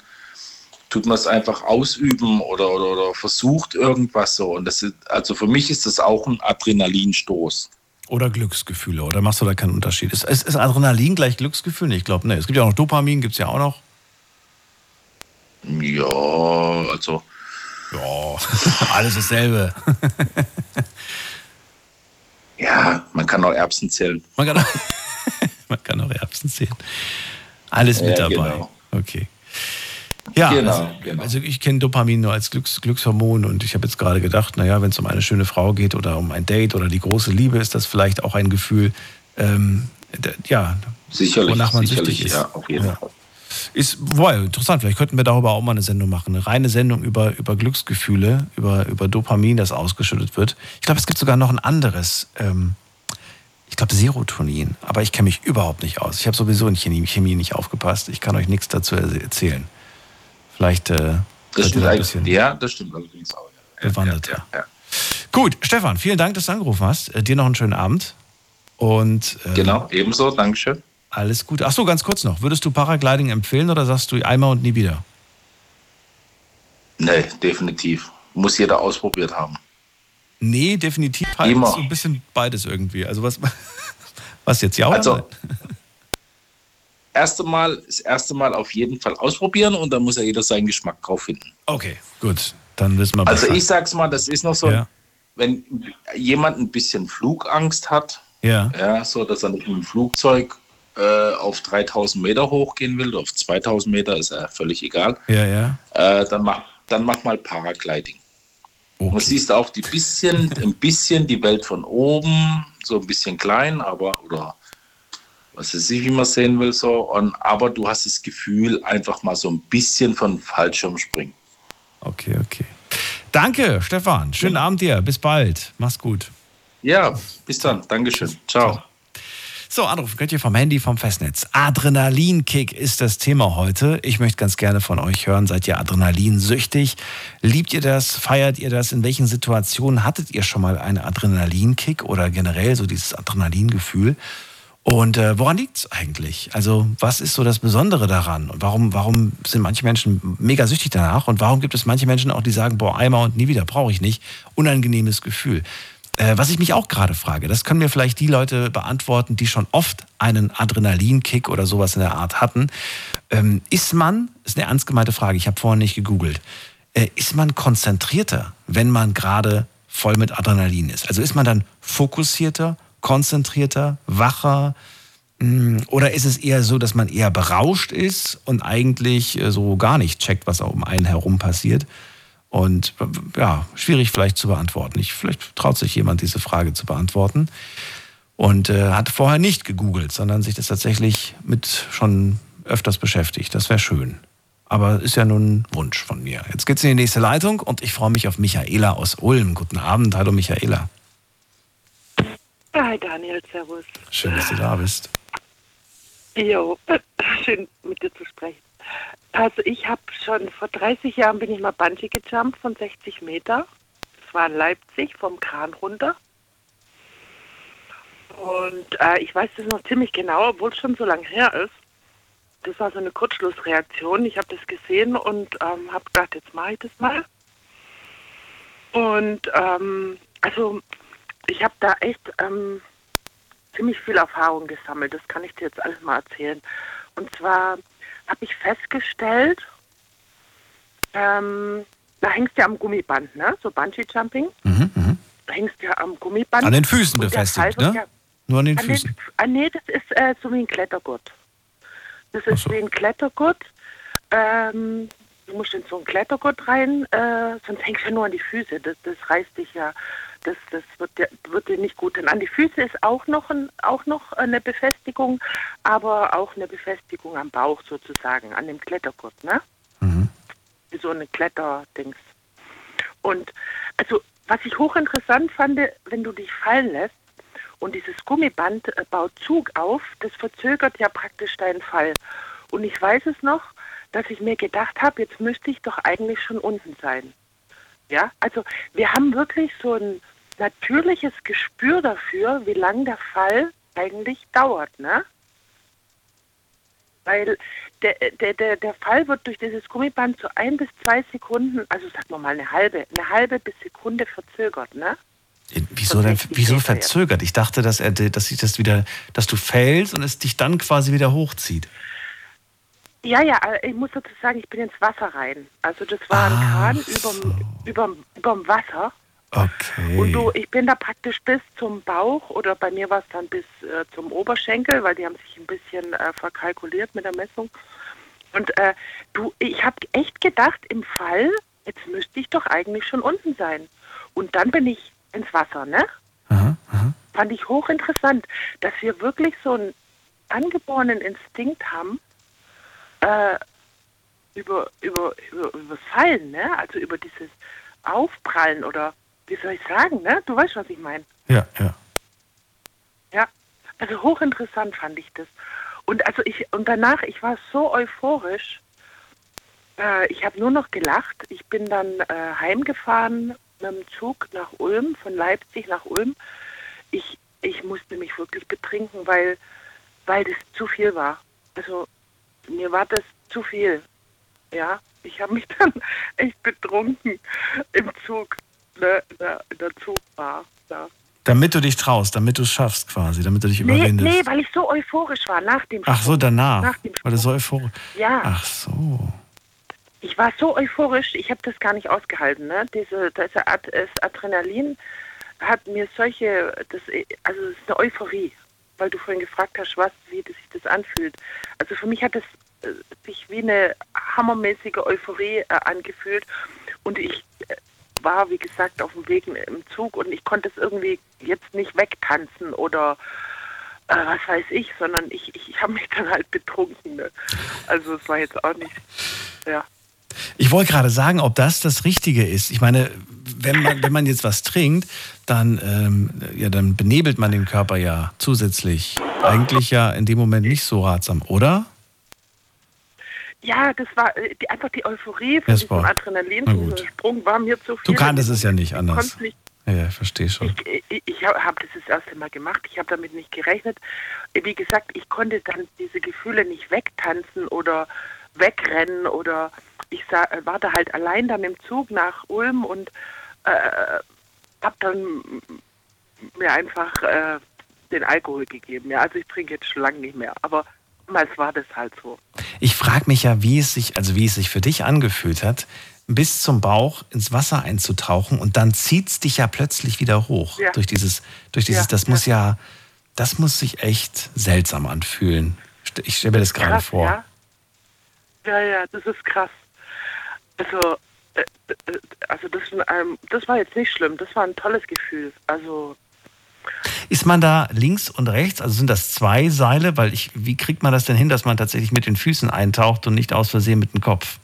tut man es einfach ausüben oder, oder, oder versucht irgendwas so. Und das ist, also für mich ist das auch ein Adrenalinstoß. Oder Glücksgefühle, oder machst du da keinen Unterschied? Ist, ist, ist Adrenalin gleich Glücksgefühl? Ich glaube, ne. Es gibt ja auch noch Dopamin, gibt es ja auch noch. Ja, also. Ja, alles dasselbe. ja, man kann auch Erbsen zählen. Man kann auch, man kann auch Erbsen zählen. Alles mit Ja, dabei. genau. Okay. Ja, Genau, also, genau. also ich kenne Dopamin nur als Glücks, Glückshormon und ich habe jetzt gerade gedacht, naja, wenn es um eine schöne Frau geht oder um ein Date oder die große Liebe, ist das vielleicht auch ein Gefühl, ähm, ja, Sicherlich, wonach man sicherlich, süchtig ist. ja, auf jeden Ja. Ist boah, interessant, vielleicht könnten wir darüber auch mal eine Sendung machen. Eine reine Sendung über, über Glücksgefühle, über, über Dopamin, das ausgeschüttet wird. Ich glaube, es gibt sogar noch ein anderes. Ähm, ich glaube, Serotonin. Aber ich kenne mich überhaupt nicht aus. Ich habe sowieso in Chemie, Chemie nicht aufgepasst. Ich kann euch nichts dazu er- erzählen. Vielleicht äh, Das stimmt ein bisschen Ja, das stimmt allerdings auch. Ja. bewandert. Ja, ja, ja. Gut, Stefan, vielen Dank, dass du angerufen hast. Äh, dir noch einen schönen Abend. Und äh, Genau, ebenso, Dankeschön. Alles Gute. Ach so, ganz kurz noch. Würdest du Paragliding empfehlen oder sagst du einmal und nie wieder? Nee, definitiv. Muss jeder ausprobiert haben. Nee, definitiv halt Immer. so ein bisschen beides irgendwie. Also was, was jetzt ja oder Also, erste Mal, das erste Mal auf jeden Fall ausprobieren und dann muss ja jeder seinen Geschmack drauf finden. Okay, gut. Dann wissen wir Also ich sag's mal, das ist noch so, Ja. wenn jemand ein bisschen Flugangst hat, Ja, ja, so dass er nicht mit dem Flugzeug äh, auf 3000 Meter hochgehen will, auf 2000 Meter, ist ja völlig egal, ja, ja. äh, dann, mach, dann mach mal Paragliding. Und Okay. siehst auch die bisschen, ein bisschen die Welt von oben, so ein bisschen klein, aber oder was weiß ich, wie man sehen will, so. Und, aber du hast das Gefühl, einfach mal so ein bisschen von Fallschirm springen. okay, okay. Danke, Stefan. Schönen Abend dir. Bis bald. Mach's gut. Ja, bis dann. Dankeschön. Ciao. So, anrufen könnt ihr vom Handy, vom Festnetz. Adrenalinkick ist das Thema heute. Ich möchte ganz gerne von euch hören. Seid ihr adrenalinsüchtig? Liebt ihr das? Feiert ihr das? In welchen Situationen hattet ihr schon mal einen Adrenalinkick oder generell so dieses Adrenalingefühl? Und äh, woran liegt es eigentlich? Also, was ist so das Besondere daran? Und warum, warum sind manche Menschen mega süchtig danach? Und warum gibt es manche Menschen auch, die sagen, boah, einmal und nie wieder brauche ich nicht? Unangenehmes Gefühl. Äh, was ich mich auch gerade frage, das können mir vielleicht die Leute beantworten, die schon oft einen Adrenalinkick oder sowas in der Art hatten. Ähm, ist man, ist eine ernst gemeinte Frage, ich habe vorhin nicht gegoogelt, äh, ist man konzentrierter, wenn man gerade voll mit Adrenalin ist? Also ist man dann fokussierter, konzentrierter, wacher? Mm, Oder ist es eher so, dass man eher berauscht ist und eigentlich äh, so gar nicht checkt, was um einen herum passiert? Und ja, schwierig vielleicht zu beantworten. Ich, vielleicht traut sich jemand, diese Frage zu beantworten. Und äh, hat vorher nicht gegoogelt, sondern sich das tatsächlich mit schon öfters beschäftigt. Das wäre schön. Aber ist ja nun ein Wunsch von mir. Jetzt geht's in die nächste Leitung und ich freue mich auf Michaela aus Ulm. Guten Abend. Hallo Michaela. Hi Daniel, servus. Schön, dass du da bist. Jo, schön mit dir zu sprechen. Also ich habe schon vor 30 Jahren bin ich mal Bungee gejumpt von 60 Meter. Das war in Leipzig vom Kran runter. Und äh, ich weiß das noch ziemlich genau, obwohl es schon so lange her ist. Das war so eine Kurzschlussreaktion. Ich habe das gesehen und ähm, habe gedacht, jetzt mache ich das mal. Und ähm, also ich habe da echt ähm, ziemlich viel Erfahrung gesammelt. Das kann ich dir jetzt alles mal erzählen. Und zwar habe ich festgestellt, ähm, da hängst du ja am Gummiband, ne? So Bungee-Jumping. Mhm, mhm. Da hängst du ja am Gummiband. An den Füßen befestigt, ne? ja- Nur an den an den, Füßen. ah, nee, das ist äh, so wie ein Klettergurt. Das ist so. wie ein Klettergurt. Ähm, du musst in so ein Klettergurt rein, äh, sonst hängst du ja nur an die Füße. Das, das reißt dich ja, das, das wird, dir, wird dir nicht gut. Und an die Füße ist auch noch, ein, auch noch eine Befestigung, aber auch eine Befestigung am Bauch sozusagen, an dem Klettergurt, ne? Mhm. Wie so eine Kletterdings. Und Also, was ich hochinteressant fand, wenn du dich fallen lässt und dieses Gummiband äh, baut Zug auf, das verzögert ja praktisch deinen Fall. Und ich weiß es noch, dass ich mir gedacht habe, jetzt müsste ich doch eigentlich schon unten sein. Ja, also wir haben wirklich so ein natürliches Gespür dafür, wie lang der Fall eigentlich dauert, ne? Weil der, der, der, der Fall wird durch dieses Gummiband so ein bis zwei Sekunden, also sagen wir mal eine halbe, eine halbe bis Sekunde verzögert, ne? Wieso denn, wieso verzögert? Ich dachte, dass er, dass sich das wieder, dass du fällst und es dich dann quasi wieder hochzieht. Ja, ja, äh, ich muss dazu sagen, ich bin ins Wasser rein. Also das war ein Ach Kahn so. überm, überm, überm Wasser. Okay. Und du, ich bin da praktisch bis zum Bauch oder bei mir war es dann bis äh, zum Oberschenkel, weil die haben sich ein bisschen äh, verkalkuliert mit der Messung. Und äh, du, ich habe echt gedacht, im Fall, jetzt müsste ich doch eigentlich schon unten sein. Und dann bin ich ins Wasser, ne? Aha, aha. Fand ich hochinteressant, dass wir wirklich so einen angeborenen Instinkt haben, äh, über, über, über, über das Fallen, ne? Also über dieses Aufprallen oder wie soll ich sagen, ne? Du weißt, was ich meine. Ja, ja. Ja, also hochinteressant fand ich das. Und also ich und danach, ich war so euphorisch. Äh, ich habe nur noch gelacht. Ich bin dann äh, heimgefahren mit dem Zug nach Ulm, von Leipzig nach Ulm. Ich, ich musste mich wirklich betrinken, weil, weil das zu viel war. Also mir war das zu viel. Ja, ich habe mich dann echt betrunken im Zug, ne, in, der, in der Zugbar. Ja. Damit du dich traust, damit du es schaffst quasi, damit du dich Nee, überwindest. nee, weil ich so euphorisch war nach dem Ach so, danach. Nach dem Weil du so euphorisch. Ja. Ach so. Ich war so euphorisch, ich habe das gar nicht ausgehalten. Ne? Diese, das Adrenalin hat mir solche, das, also es ist eine Euphorie, weil du vorhin gefragt hast, was, wie das sich das anfühlt. Also für mich hat es äh, sich wie eine hammermäßige Euphorie äh, angefühlt und ich äh, war, wie gesagt, auf dem Weg im Zug und ich konnte es irgendwie jetzt nicht wegtanzen oder äh, was weiß ich, sondern ich, ich, ich habe mich dann halt betrunken. Ne? Also es war jetzt auch nicht, ja. Ich wollte gerade sagen, ob das das Richtige ist. Ich meine, wenn man, wenn man jetzt was trinkt, dann, ähm, ja, dann benebelt man den Körper ja zusätzlich. Eigentlich ja in dem Moment nicht so ratsam, oder? Ja, das war äh, die, einfach die Euphorie von diesem Adrenalin, Sprung war mir zu viel. Du kanntest es ja nicht Ich anders. nicht Ja, ja, ich verstehe schon. Ich, ich, ich habe das das erste Mal gemacht, ich habe damit nicht gerechnet. Wie gesagt, ich konnte dann diese Gefühle nicht wegtanzen oder wegrennen oder ich sa- war da halt allein dann im Zug nach Ulm und äh, habe dann mir einfach äh, den Alkohol gegeben. Ja, also ich trinke jetzt schon lange nicht mehr, aber damals war das halt so. Ich frage mich ja, wie es sich, also wie es sich für dich angefühlt hat, bis zum Bauch ins Wasser einzutauchen und dann zieht es dich ja plötzlich wieder hoch. Ja. Durch dieses, durch dieses, Ja, das muss ja, das muss sich echt seltsam anfühlen. Ich stelle mir das gerade vor. Ja? ja, ja, das ist krass. Also, äh, also das, ähm, das war jetzt nicht schlimm, das war ein tolles Gefühl. Also, Ist man da links und rechts, also sind das zwei Seile? Weil ich, wie kriegt man das denn hin, dass man tatsächlich mit den Füßen eintaucht und nicht aus Versehen mit dem Kopf?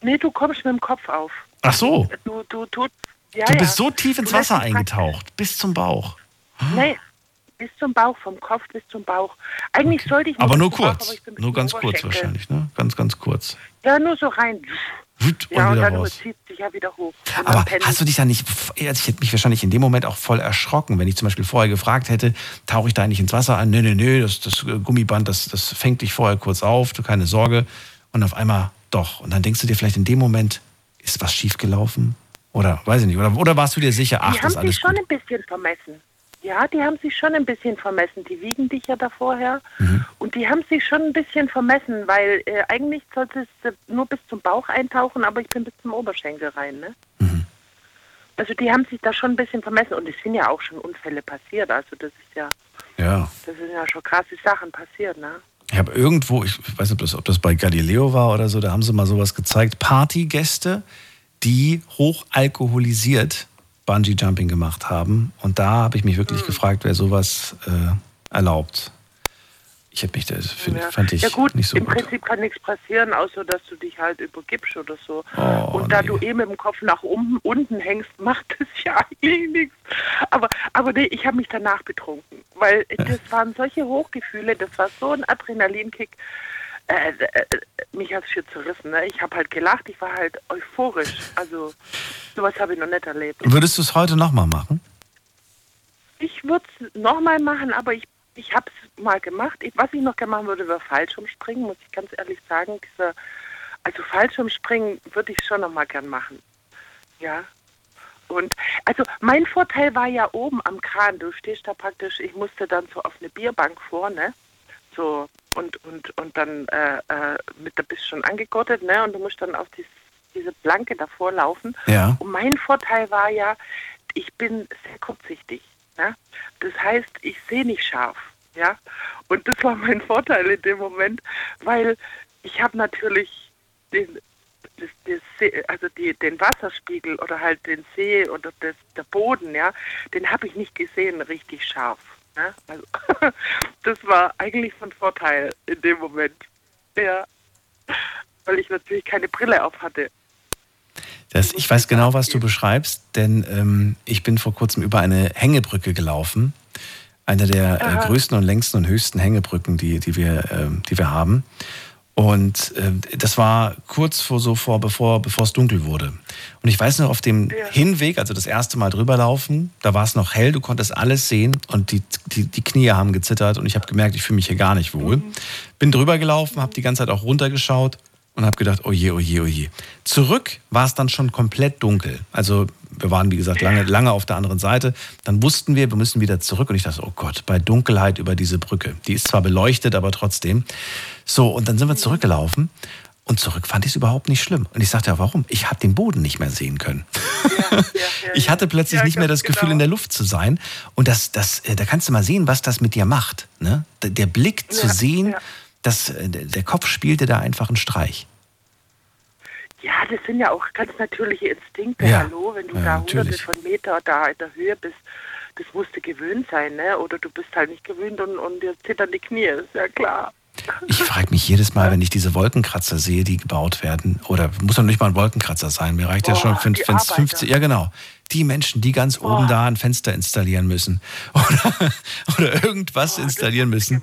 nee, du kommst mit dem Kopf auf. Ach so, Du, du, du, ja, du ja. bist so tief ins Wasser eingetaucht, bis zum Bauch. Nee, bis zum Bauch, vom Kopf bis zum Bauch. Eigentlich sollte ich Aber nur zum Bauch, kurz, aber nur ganz kurz wahrscheinlich, ne? Ganz, ganz kurz. Ja, nur so rein. Wut, Ja, und und dann raus. überzieht sich ja wieder hoch. Und Aber hast du dich da nicht, also ich hätte mich wahrscheinlich in dem Moment auch voll erschrocken, wenn ich zum Beispiel vorher gefragt hätte, tauche ich da nicht ins Wasser an? Nee, nee, nee, das, das Gummiband, das, das fängt dich vorher kurz auf, du keine Sorge. Und auf einmal doch. Und dann denkst du dir vielleicht in dem Moment, ist was schiefgelaufen? Oder weiß ich nicht. Oder, oder warst du dir sicher, ach, die das haben alles sich schon gut? ein bisschen vermessen. Ja, die haben sich schon ein bisschen vermessen. Die wiegen dich ja da vorher. Mhm. Und die haben sich schon ein bisschen vermessen, weil äh, eigentlich sollte es äh, nur bis zum Bauch eintauchen, aber ich bin bis zum Oberschenkel rein. Ne? Mhm. Also die haben sich da schon ein bisschen vermessen. Und es sind ja auch schon Unfälle passiert. Also das ist ja, Ja. das sind ja schon krasse Sachen passiert. Ne? Ich habe irgendwo, ich weiß nicht, ob das, ob das bei Galileo war oder so, da haben sie mal sowas gezeigt. Partygäste, die hoch alkoholisiert Bungee-Jumping gemacht haben. Und da habe ich mich wirklich gefragt, wer sowas äh, erlaubt. Ich hätte mich das find, Ja. fand ich ja gut, nicht so im gut. Prinzip kann nichts passieren, außer dass du dich halt übergibst oder so. Oh, und da nee. du eh mit dem Kopf nach unten, unten hängst, macht das ja eigentlich nichts. Aber, aber nee, ich habe mich danach betrunken, weil das waren solche Hochgefühle, das war so ein Adrenalinkick. Äh, äh, mich hat es schon zerrissen. Ne? Ich habe halt gelacht, ich war halt euphorisch. Also sowas habe ich noch nicht erlebt. Würdest du es heute nochmal machen? Ich würde es nochmal machen, aber ich, ich habe es mal gemacht. Ich, was ich noch gerne machen würde, wäre Fallschirmspringen, muss ich ganz ehrlich sagen. Dieser, also Fallschirmspringen würde ich schon nochmal gern machen. Ja. Und also mein Vorteil war ja oben am Kran. Du stehst da praktisch, ich musste dann so auf eine Bierbank vor, ne? So und und und dann äh, äh, mit da bist schon angegurtet, ne? Und du musst dann auf dies, diese Planke davor laufen. Ja. Und mein Vorteil war ja, ich bin sehr kurzsichtig. Ja? Das heißt, ich sehe nicht scharf. Ja? Und das war mein Vorteil in dem Moment, weil ich habe natürlich den, das, das See, also die, den Wasserspiegel oder halt den See oder das, der Boden, ja, den habe ich nicht gesehen richtig scharf. Also, das war eigentlich von Vorteil in dem Moment. Ja. Weil ich natürlich keine Brille auf hatte. Das, ich weiß genau, was du beschreibst, denn ähm, ich bin vor kurzem über eine Hängebrücke gelaufen. Eine der äh, größten und längsten und höchsten Hängebrücken, die, die, wir, ähm, die wir haben. Und ähm, das war kurz vor so vor, bevor, bevor es dunkel wurde. Und ich weiß noch, auf dem Ja. Hinweg, also das erste Mal drüber laufen, da war es noch hell, du konntest alles sehen und die, die, die Knie haben gezittert und ich habe gemerkt, ich fühle mich hier gar nicht wohl. Bin drüber gelaufen, habe die ganze Zeit auch runtergeschaut und habe gedacht, oh je, oh je, oh je. Zurück war es dann schon komplett dunkel. Also wir waren, wie gesagt, lange, lange auf der anderen Seite. Dann wussten wir, wir müssen wieder zurück. Und ich dachte, oh Gott, bei Dunkelheit über diese Brücke. Die ist zwar beleuchtet, aber trotzdem. So, und dann sind wir zurückgelaufen. Und zurück fand ich es überhaupt nicht schlimm. Und ich sagte, ja, warum? Ich habe den Boden nicht mehr sehen können. ja, Ich hatte plötzlich Ja, nicht mehr das Gefühl, genau. in der Luft zu sein. Und das, das, äh, da kannst du mal sehen, was das mit dir macht. Ne? Der- Blick zu Ja, sehen, ja. dass äh, der Kopf spielte da einfach einen Streich. Ja, das sind ja auch ganz natürliche Instinkte. Ja. Hallo, wenn du Ja, da natürlich. hunderte von Meter da in der Höhe bist, das musst du gewöhnt sein, ne? Oder du bist halt nicht gewöhnt und, und dir zittern die Knie, ist ja klar. Ich frage mich jedes Mal, wenn ich diese Wolkenkratzer sehe, die gebaut werden, oder muss doch nicht mal ein Wolkenkratzer sein, mir reicht ja Boah, schon, wenn es Arbeiter. 50, ja genau, die Menschen, die ganz oben da ein Fenster installieren müssen oder, oder irgendwas das installieren müssen,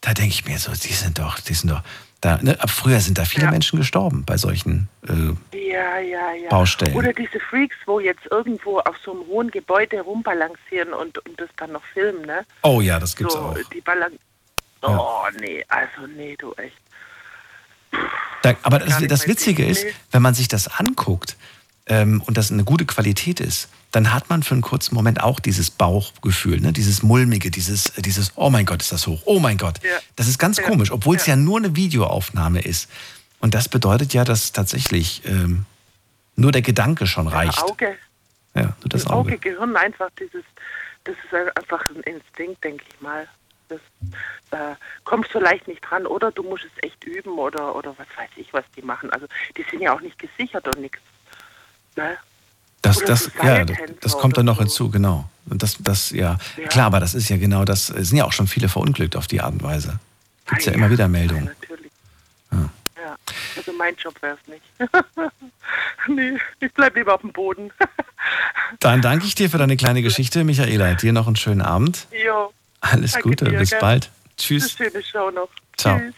da denke ich mir so, die sind doch, die sind doch, da, ne, ab früher sind da viele Ja. Menschen gestorben bei solchen, äh, Ja, ja, ja. Baustellen. Oder diese Freaks, wo jetzt irgendwo auf so einem hohen Gebäude rumbalancieren und, und das dann noch filmen, ne? oh ja, das gibt's so, auch. die Balan Oh, nee, also nee, du echt. Da, aber das, das Witzige ist, wenn man sich das anguckt ähm, und das eine gute Qualität ist, dann hat man für einen kurzen Moment auch dieses Bauchgefühl, ne? dieses mulmige, dieses, dieses, oh mein Gott, ist das hoch, oh mein Gott. Ja. Das ist ganz Ja. komisch, obwohl es ja. Nur eine Videoaufnahme ist. Und das bedeutet ja, dass tatsächlich ähm, nur der Gedanke schon reicht. Auge, Ja, nur das das Auge, Auge. Gehirn, einfach dieses, das ist einfach ein Instinkt, denke ich mal. Das äh, kommst du leicht nicht dran oder du musst es echt üben oder, oder was weiß ich, was die machen. Also die sind ja auch nicht gesichert und nichts. Ne? Das, Oder das, ja, das, kommt dann noch so. hinzu, genau. Und das, das, ja. Ja. Klar, aber das ist ja genau das. Es sind ja auch schon viele verunglückt auf die Art und Weise. Gibt es ja Ah, immer wieder Ja, Meldungen. natürlich. Ja. Also mein Job wäre es nicht. nee, ich bleib lieber auf dem Boden. Dann danke ich dir für deine kleine Geschichte, Michaela. Dir noch einen schönen Abend. jo, Alles Danke Gute, dir, bis gell? bald. eine Tschüss. schöne Show noch. Ciao. Tschüss.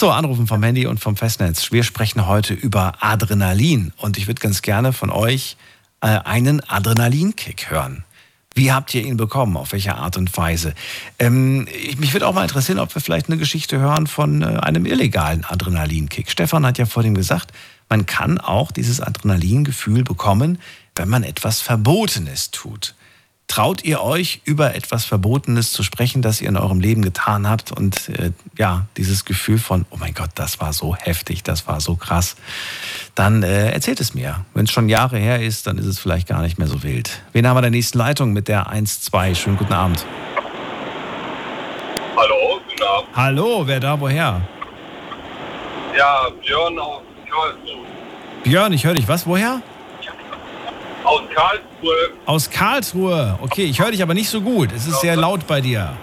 So, Anrufen vom Handy und vom Festnetz. Wir sprechen heute über Adrenalin und ich würde ganz gerne von euch äh, einen Adrenalinkick hören. Wie habt ihr ihn bekommen? Auf welche Art und Weise? Ähm, ich, mich würde auch mal interessieren, ob wir vielleicht eine Geschichte hören von äh, einem illegalen Adrenalinkick. Stefan hat ja vorhin gesagt, man kann auch dieses Adrenalingefühl bekommen, wenn man etwas Verbotenes tut. Traut ihr euch, über etwas Verbotenes zu sprechen, das ihr in eurem Leben getan habt? Und äh, ja, dieses Gefühl von, oh mein Gott, das war so heftig, das war so krass. Dann äh, erzählt es mir. Wenn es schon Jahre her ist, dann ist es vielleicht gar nicht mehr so wild. Wen haben wir in der nächsten Leitung mit der 1-2? Schönen guten Abend. Hallo, guten Abend. Hallo, wer da, woher? Ja, Björn aus Karlsruhe. Björn, ich höre dich. Was, woher? Aus Karlsruhe. Aus Karlsruhe. Okay, ich höre dich aber nicht so gut. Es ist sehr laut bei dir.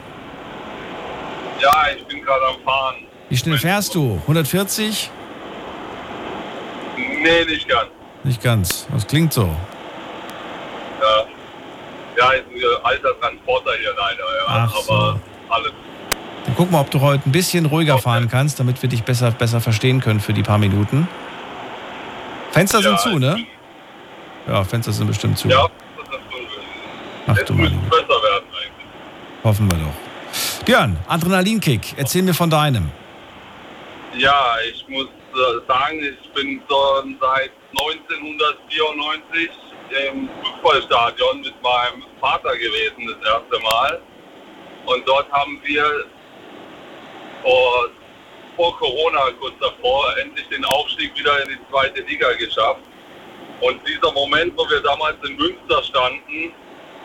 Ja, ich bin gerade am Fahren. Wie schnell fährst du? 140? Nee, nicht ganz. Nicht ganz. Das klingt so. Ja, ja ist ein alter Transporter hier leider. Ja. Ach so. Aber alles. Dann guck mal, ob du heute ein bisschen ruhiger fahren kannst, damit wir dich besser, besser verstehen können für die paar Minuten. Fenster sind Ja, zu, ne? Ja, Fenster sind bestimmt zu. Ja, das ist. Ach du eigentlich. Hoffen wir doch. Björn, Adrenalinkick. Erzähl mir von deinem. Ja, ich muss äh, sagen, ich bin schon seit 1994 im Fußballstadion mit meinem Vater gewesen, das erste Mal. Und dort haben wir vor, vor Corona, kurz davor, endlich den Aufstieg wieder in die zweite Liga geschafft. Und dieser Moment, wo wir damals in Münster standen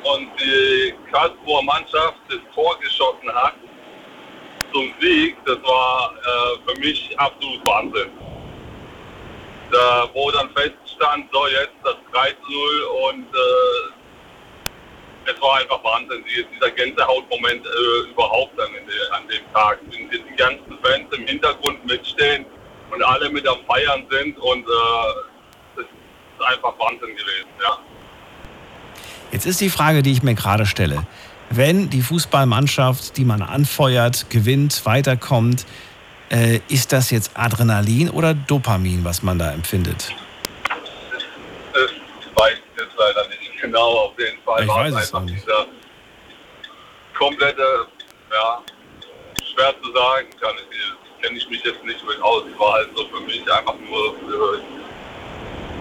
und die Karlsruher Mannschaft das Tor geschossen hat, zum Sieg, das war äh, für mich absolut Wahnsinn. Da, wo dann feststand, so jetzt das 3 zu 0 und äh, es war einfach Wahnsinn, die, dieser Gänsehautmoment äh, überhaupt in der, an dem Tag. Wenn die ganzen Fans im Hintergrund mitstehen und alle mit am Feiern sind und äh, ist einfach Wahnsinn gewesen, ja. Jetzt ist die Frage, die ich mir gerade stelle. Wenn die Fußballmannschaft, die man anfeuert, gewinnt, weiterkommt, äh, ist das jetzt Adrenalin oder Dopamin, was man da empfindet? Das weiß ich jetzt leider nicht genau. Auf jeden Fall Ich war weiß es einfach nicht. dieser komplette, ja, schwer zu sagen, kann ich, kenne ich mich jetzt nicht mit aus. Es war halt so für mich einfach nur äh,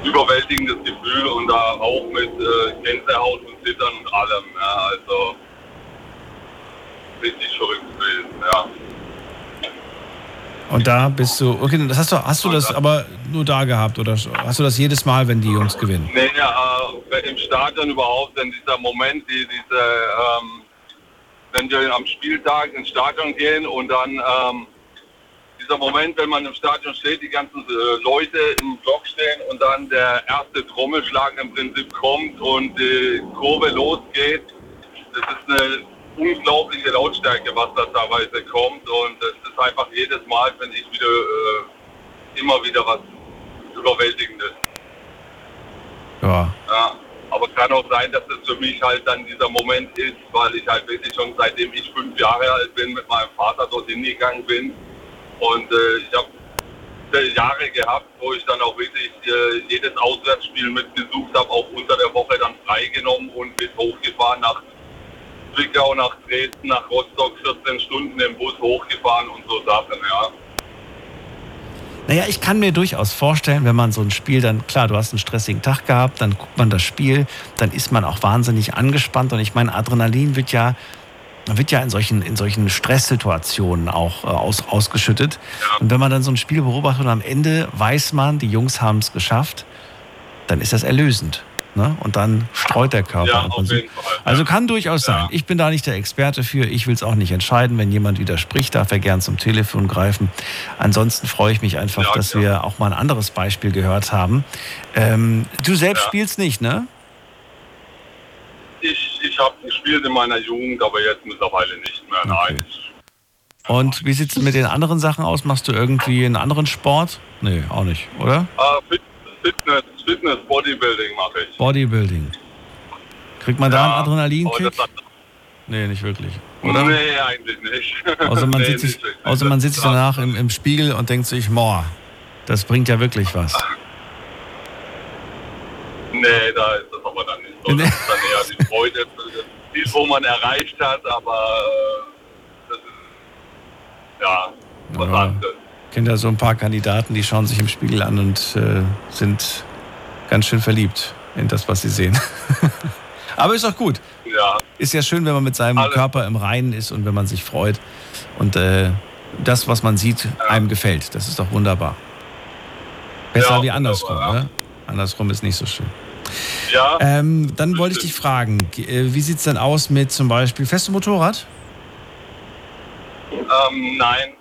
überwältigendes Gefühl und da auch mit äh, Gänsehaut und Zittern und allem. Ja, also richtig verrückt gewesen, ja. Und da bist du, okay, das hast du, hast du das aber nur da gehabt oder hast du das jedes Mal, wenn die Jungs gewinnen? Nee, ja, äh, im Stadion überhaupt, denn dieser Moment, die, diese, ähm, wenn wir am Spieltag ins Stadion gehen und dann ähm, dieser Moment, wenn man im Stadion steht, die ganzen äh, Leute im Block stehen und dann der erste Trommelschlag im Prinzip kommt und die Kurve losgeht, das ist eine unglaubliche Lautstärke, was da teilweise kommt und es ist einfach jedes Mal, finde ich, wieder äh, immer wieder was Überwältigendes. Ja. Ja, aber kann auch sein, dass es für mich halt dann dieser Moment ist, weil ich halt wirklich schon seitdem ich fünf Jahre alt bin mit meinem Vater dort hingegangen bin. Und äh, ich habe Jahre gehabt, wo ich dann auch wirklich äh, jedes Auswärtsspiel mitbesucht habe, auch unter der Woche dann freigenommen und bis hochgefahren nach Zwickau, nach Dresden, nach Rostock, 14 Stunden im Bus hochgefahren und so Sachen, ja. Naja, ich kann mir durchaus vorstellen, wenn man so ein Spiel dann, klar, du hast einen stressigen Tag gehabt, dann guckt man das Spiel, dann ist man auch wahnsinnig angespannt und ich meine, Adrenalin wird ja, wird ja in solchen, in solchen Stresssituationen auch äh, aus, ausgeschüttet. Und wenn man dann so ein Spiel beobachtet und am Ende weiß man, die Jungs haben es geschafft, dann ist das erlösend. Ne? Und dann streut der Körper. Ja, auf jeden Fall. Also kann durchaus sein. Ich bin da nicht der Experte für. Ich will es auch nicht entscheiden. Wenn jemand widerspricht, darf er gern zum Telefon greifen. Ansonsten freue ich mich einfach, Ja, dass wir auch mal ein anderes Beispiel gehört haben. Ähm, du selbst Ja. spielst nicht, ne? Ich, habe gespielt in meiner Jugend, aber jetzt mittlerweile nicht mehr. Nein. Und wie sieht es mit den anderen Sachen aus? Machst du irgendwie einen anderen Sport? Nee, auch nicht, oder? Äh, Fit, Fitness, Fitness, Bodybuilding mache ich. Bodybuilding. Kriegt man da Ja, einen aber Adrenalinkick? Nee, nicht wirklich. Oder? Nee, eigentlich nicht. Außer man Nee, sieht sich, außer man Das- danach im, im Spiegel und denkt sich, boah, das bringt ja wirklich was. Nee, da ist das aber dann nicht so. Das ist dann eher die Freude, Ziel, wo man erreicht hat, aber äh, das ist ja was Ja. anderes. Ich kenne ja so ein paar Kandidaten, die schauen sich im Spiegel an und äh, sind ganz schön verliebt in das, was sie sehen. Aber ist auch gut. Ja, Ist ja schön, wenn man mit seinem Alles. Körper im Reinen ist und wenn man sich freut und äh, das, was man sieht, einem gefällt. Das ist doch wunderbar. Besser Ja, wie andersrum. ja. Ne? Andersrum ist nicht so schön. Ja. Ähm, dann wollte ich dich fragen, äh, wie sieht es denn aus mit zum Beispiel, fährst du Motorrad? ähm, nein,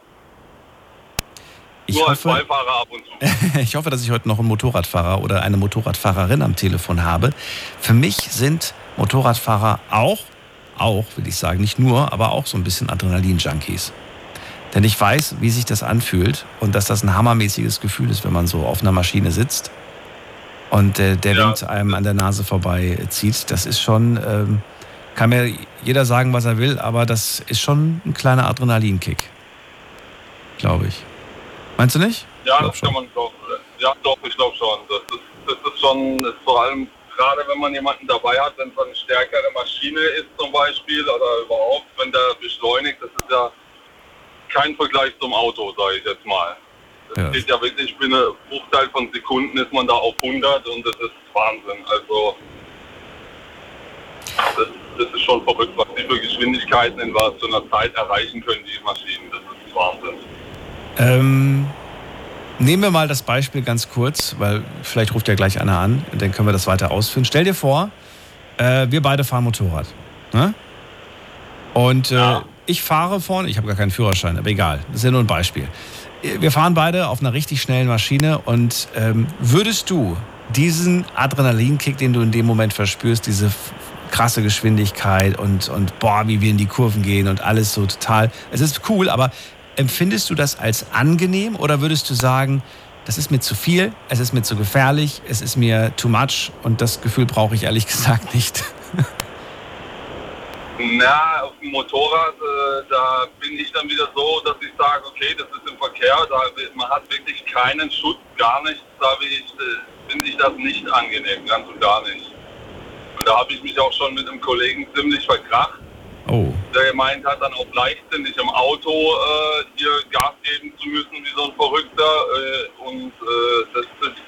Ich nur als hoffe, Beifahrer ab und zu. ich hoffe, dass ich heute noch einen Motorradfahrer oder eine Motorradfahrerin am Telefon habe. Für mich sind Motorradfahrer auch, auch will ich sagen, nicht nur, aber auch so ein bisschen Adrenalin-Junkies. Denn ich weiß, wie sich das anfühlt und dass das ein hammermäßiges Gefühl ist, wenn man so auf einer Maschine sitzt und äh, der Ja. Wind einem an der Nase vorbei zieht. Das ist schon, ähm, kann mir jeder sagen, was er will, aber das ist schon ein kleiner Adrenalinkick. Glaube ich. Meinst du nicht? Ja, das kann man doch. Ja, doch, ich glaube schon. Das ist, das ist schon, ist vor allem gerade wenn man jemanden dabei hat, wenn es eine stärkere Maschine ist zum Beispiel oder überhaupt, wenn der beschleunigt, das ist ja kein Vergleich zum Auto, sage ich jetzt mal. Das Ja. geht ja wirklich binnen Bruchteil von Sekunden ist man da auf 100 und das ist Wahnsinn. Also das, das ist schon verrückt, was die für Geschwindigkeiten in was zu einer Zeit erreichen können, die Maschinen. Das ist Wahnsinn. Ähm, nehmen wir mal das Beispiel ganz kurz, weil vielleicht ruft ja gleich einer an und dann können wir das weiter ausführen. Stell dir vor, äh, wir beide fahren Motorrad. Ne? Und äh, ich fahre vorne, ich habe gar keinen Führerschein, aber egal, das ist ja nur ein Beispiel. Wir fahren beide auf einer richtig schnellen Maschine und ähm, würdest du diesen Adrenalinkick, den du in dem Moment verspürst, diese krasse Geschwindigkeit und, und boah, wie wir in die Kurven gehen und alles so total, es ist cool, aber empfindest du das als angenehm oder würdest du sagen, das ist mir zu viel, es ist mir zu gefährlich, es ist mir too much und das Gefühl brauche ich ehrlich gesagt nicht? Na, auf dem Motorrad, äh, da bin ich dann wieder so, dass ich sage, okay, das ist im Verkehr, da, man hat wirklich keinen Schutz, gar nichts, da ich, äh, finde ich das nicht angenehm, ganz und gar nicht. Und da habe ich mich auch schon mit einem Kollegen ziemlich verkracht, Oh, der gemeint hat, dann auch leichtsinnig im Auto äh, hier Gas geben zu müssen, wie so ein Verrückter. Äh, und äh, das ist,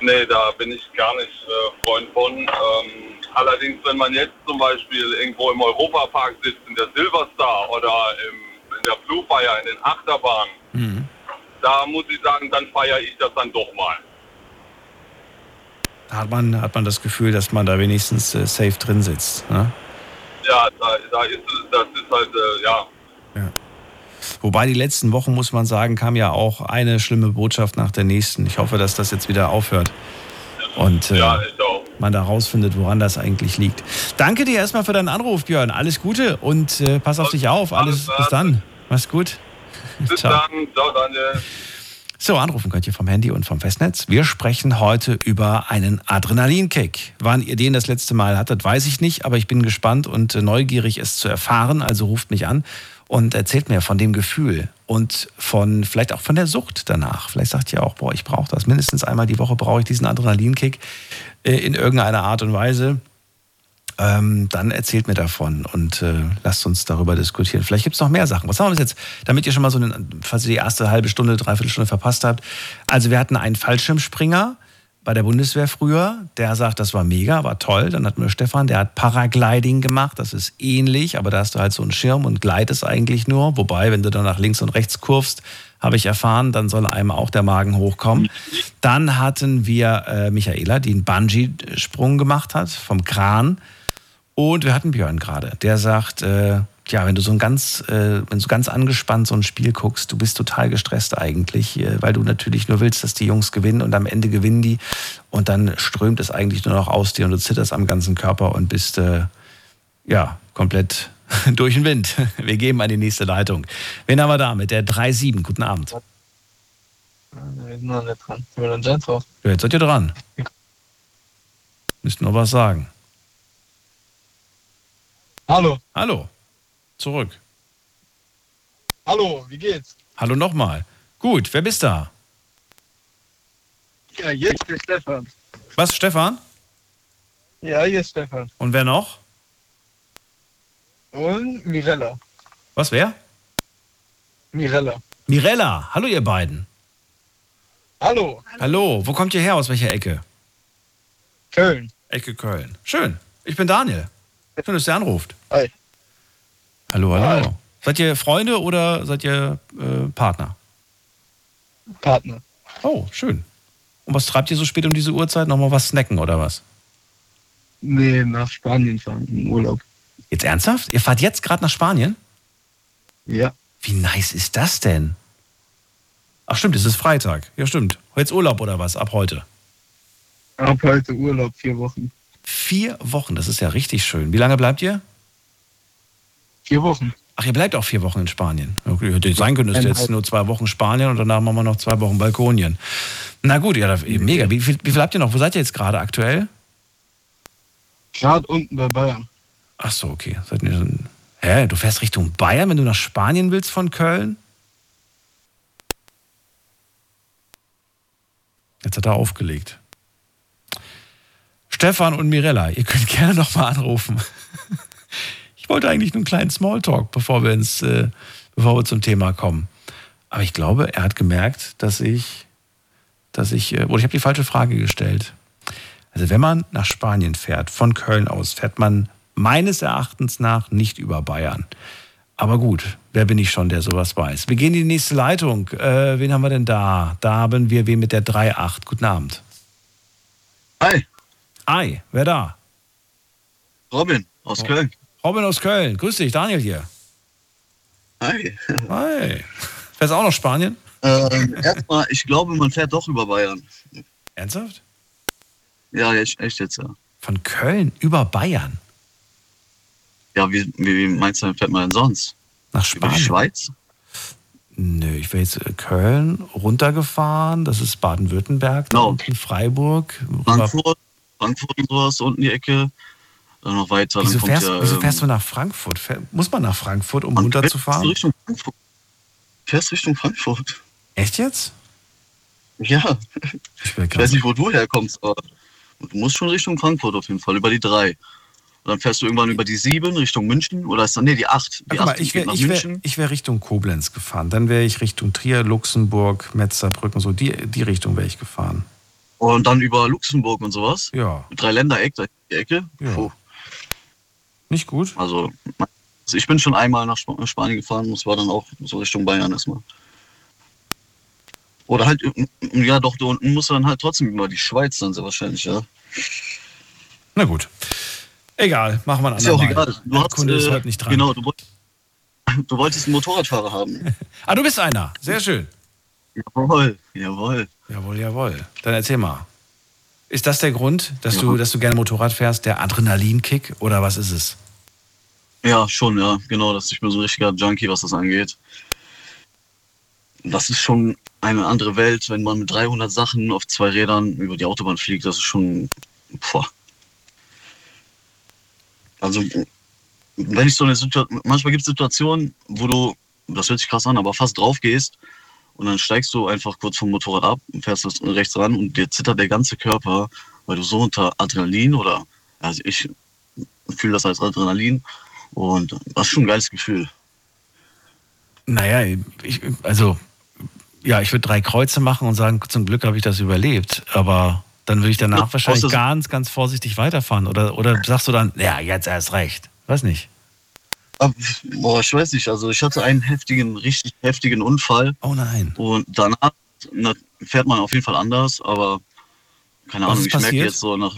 nee, da bin ich gar nicht äh, Freund von. Ähm, allerdings, wenn man jetzt zum Beispiel irgendwo im Europapark sitzt, in der Silverstar oder im, in der Blue Fire, in den Achterbahnen, mhm. da muss ich sagen, dann feiere ich das dann doch mal. da hat man, hat man das Gefühl, dass man da wenigstens äh, safe drin sitzt. Ne? Ja, da, da ist es- das ist halt, äh, ja, Wobei die letzten Wochen, muss man sagen, kam ja auch eine schlimme Botschaft nach der nächsten. Ich hoffe, dass das jetzt wieder aufhört und äh, ja, man da rausfindet, woran das eigentlich liegt. Danke dir erstmal für deinen Anruf, Björn. Alles Gute und äh, pass auf dich auf. Alles, bis dann. Mach's gut. Bis Ciao. dann, ciao Daniel. So, anrufen könnt ihr vom Handy und vom Festnetz. Wir sprechen heute über einen Adrenalinkick. Wann ihr den das letzte Mal hattet, weiß ich nicht, aber ich bin gespannt und äh, neugierig, es zu erfahren. Also ruft mich an und erzählt mir von dem Gefühl und von vielleicht auch von der Sucht danach. Vielleicht sagt ihr auch, boah, ich brauche das. Mindestens einmal die Woche brauche ich diesen Adrenalinkick äh, in irgendeiner Art und Weise. Ähm, dann erzählt mir davon und äh, lasst uns darüber diskutieren. Vielleicht gibt es noch mehr Sachen. Was haben wir bis jetzt? Damit ihr schon mal so, einen, falls ihr die erste halbe Stunde, dreiviertel Stunde verpasst habt. Also wir hatten einen Fallschirmspringer bei der Bundeswehr früher. Der sagt, das war mega, war toll. Dann hatten wir Stefan, der hat Paragliding gemacht. Das ist ähnlich, aber da hast du halt so einen Schirm und gleitest eigentlich nur. Wobei, wenn du dann nach links und rechts kurvst, habe ich erfahren, dann soll einem auch der Magen hochkommen. Dann hatten wir äh, Michaela, die einen Bungee-Sprung gemacht hat vom Kran. Und wir hatten Björn gerade, der sagt, äh, ja, wenn du so ein ganz, äh, wenn du ganz angespannt so ein Spiel guckst, du bist total gestresst eigentlich, äh, weil du natürlich nur willst, dass die Jungs gewinnen und am Ende gewinnen die und dann strömt es eigentlich nur noch aus dir und du zitterst am ganzen Körper und bist äh, ja komplett durch den Wind. Wir geben an die nächste Leitung. Wen haben wir da mit der 3-7? Guten Abend. Wir sind noch nicht dran. Sind wir dann Jets drauf? Ja, jetzt seid ihr dran. Müsst nur was sagen. Hallo, Hallo. Zurück. hallo, wie geht's? Hallo nochmal. Gut, wer bist da? Ja, hier ist Stefan. Was, Stefan? Ja, hier ist Stefan. Und wer noch? Und Mirella. Was, wer? Mirella. Mirella. Hallo, ihr beiden. Hallo, Hallo. Wo kommt ihr her? Aus welcher Ecke? Köln. Ecke Köln. Schön. Ich bin Daniel. Schön, dass ihr anruft. Hi. Hallo, hallo. Hi. Seid ihr Freunde oder seid ihr äh, Partner? Partner. Oh, schön. Und was treibt ihr so spät um diese Uhrzeit? Nochmal was snacken oder was? Nee, nach Spanien fahren, im Urlaub. Jetzt ernsthaft? Ihr fahrt jetzt gerade nach Spanien? Ja. Wie nice ist das denn? Ach stimmt, es ist Freitag. Ja stimmt. Jetzt Urlaub oder was? Ab heute. Ab heute Urlaub, vier Wochen. Vier Wochen, das ist ja richtig schön. Wie lange bleibt ihr? Vier Wochen. Ach, ihr bleibt auch vier Wochen in Spanien. Okay, hätte sein können, dass jetzt nur zwei Wochen Spanien und danach machen wir noch zwei Wochen Balkonien. Na gut, ja, mega. Wie viel, wie viel habt ihr noch? Wo seid ihr jetzt gerade aktuell? Gerade unten bei Bayern. Ach so, okay. Seid ihr so- Hä, du fährst Richtung Bayern, wenn du nach Spanien willst von Köln? Jetzt hat er aufgelegt. Stefan und Mirella, ihr könnt gerne nochmal anrufen. Ich wollte eigentlich nur einen kleinen Smalltalk, bevor wir, ins, äh, bevor wir zum Thema kommen. Aber ich glaube, er hat gemerkt, dass ich, dass ich, äh, oder ich habe die falsche Frage gestellt. Also wenn man nach Spanien fährt, von Köln aus, fährt man meines Erachtens nach nicht über Bayern. Aber gut, wer bin ich schon, der sowas weiß? Wir gehen in die nächste Leitung. Äh, wen haben wir denn da? Da haben wir wen mit der 3.8. Guten Abend. Hi, Ei, wer da? Robin aus Oh. Köln. Robin aus Köln. Grüß dich, Daniel hier. Hi. Hi. Fährst du auch nach Spanien? Ähm, erstmal, ich glaube, man fährt doch über Bayern. Ernsthaft? Ja, echt, echt jetzt, ja. Von Köln über Bayern? Ja, wie, wie, meinst du, fährt man denn sonst? Nach Über die Spanien? Schweiz? Nö, ich wäre jetzt äh, Köln runtergefahren. Das ist Baden-Württemberg. Da Genau. Freiburg. Frankfurt, Frankfurt und sowas, unten die Ecke. Dann noch weiter. Wieso fährst, ja, wieso fährst du nach Frankfurt? Muss man nach Frankfurt, um runterzufahren? Richtung Frankfurt. Fährst Richtung Frankfurt. Echt jetzt? Ja, Ich, ich weiß nicht, wo du herkommst, aber du musst schon Richtung Frankfurt auf jeden Fall, über die drei. Und dann fährst du irgendwann über die sieben Richtung München oder ist dann, nee, die acht. Die Guck mal, acht ich wäre wär, München. ich wär Richtung Koblenz gefahren. Dann wäre ich Richtung Trier, Luxemburg, Metzerbrücken, so die, die Richtung wäre ich gefahren. Und dann über Luxemburg und sowas. Ja, Drei Ländereck, da die Ecke. Ja. Puh. Nicht gut. Also, also ich bin schon einmal nach Sp Spanien gefahren, das war dann auch so Richtung Bayern erstmal. Oder halt, ja doch, da unten musst du dann halt trotzdem über die Schweiz dann sehr wahrscheinlich, ja. Na gut. Egal, machen wir ein Ist ja auch andermal. egal. Du hast, Kunde ist äh, heute nicht dran. Genau, du, du wolltest einen Motorradfahrer haben. Ah, du bist einer. Sehr schön. jawohl, jawohl. Jawohl, jawohl. Dann erzähl mal. Ist das der Grund, dass, du, Ja. dass du gerne Motorrad fährst? Der Adrenalinkick oder was ist es? Ja, schon, ja, genau. Das, ich bin so ein richtiger Junkie, was das angeht. Das ist schon eine andere Welt, wenn man mit 300 Sachen auf zwei Rädern über die Autobahn fliegt. Das ist schon. Boah. Also, wenn ich so eine Situation. Manchmal gibt es Situationen, wo du, das hört sich krass an, aber fast drauf gehst und dann steigst du einfach kurz vom Motorrad ab und fährst das rechts ran und dir zittert der ganze Körper, weil du so unter Adrenalin oder. Also, ich fühle das als Adrenalin und das ist schon ein geiles Gefühl. Naja, ich, also, ja, ich würde drei Kreuze machen und sagen, zum Glück habe ich das überlebt. Aber dann würde ich danach wahrscheinlich ganz, ganz vorsichtig weiterfahren. Oder, oder sagst du dann, ja, jetzt erst recht. Weiß nicht. Aber, boah, ich weiß nicht, also ich hatte einen heftigen, richtig heftigen Unfall Oh nein. und danach na, fährt man auf jeden Fall anders, aber keine Was Ahnung, ich merke jetzt so nach.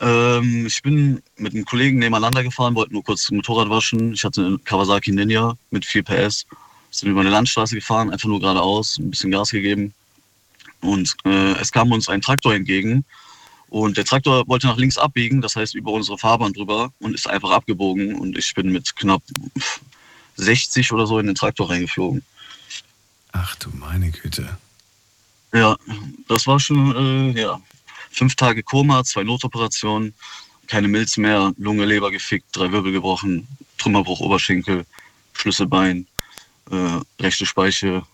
Ähm, ich bin mit einem Kollegen nebeneinander gefahren, wollte nur kurz das Motorrad waschen. Ich hatte einen Kawasaki Ninja mit 4 PS. Sind über eine Landstraße gefahren, einfach nur geradeaus, ein bisschen Gas gegeben. Und äh, es kam uns ein Traktor entgegen. Und der Traktor wollte nach links abbiegen, das heißt über unsere Fahrbahn drüber und ist einfach abgebogen. Und ich bin mit knapp 60 oder so in den Traktor reingeflogen. Ach du meine Güte. Ja, das war schon, äh, ja, fünf Tage Koma, zwei Notoperationen, keine Milz mehr, Lunge, Leber gefickt, drei Wirbel gebrochen, Trümmerbruch, Oberschenkel, Schlüsselbein, äh, rechte Speiche.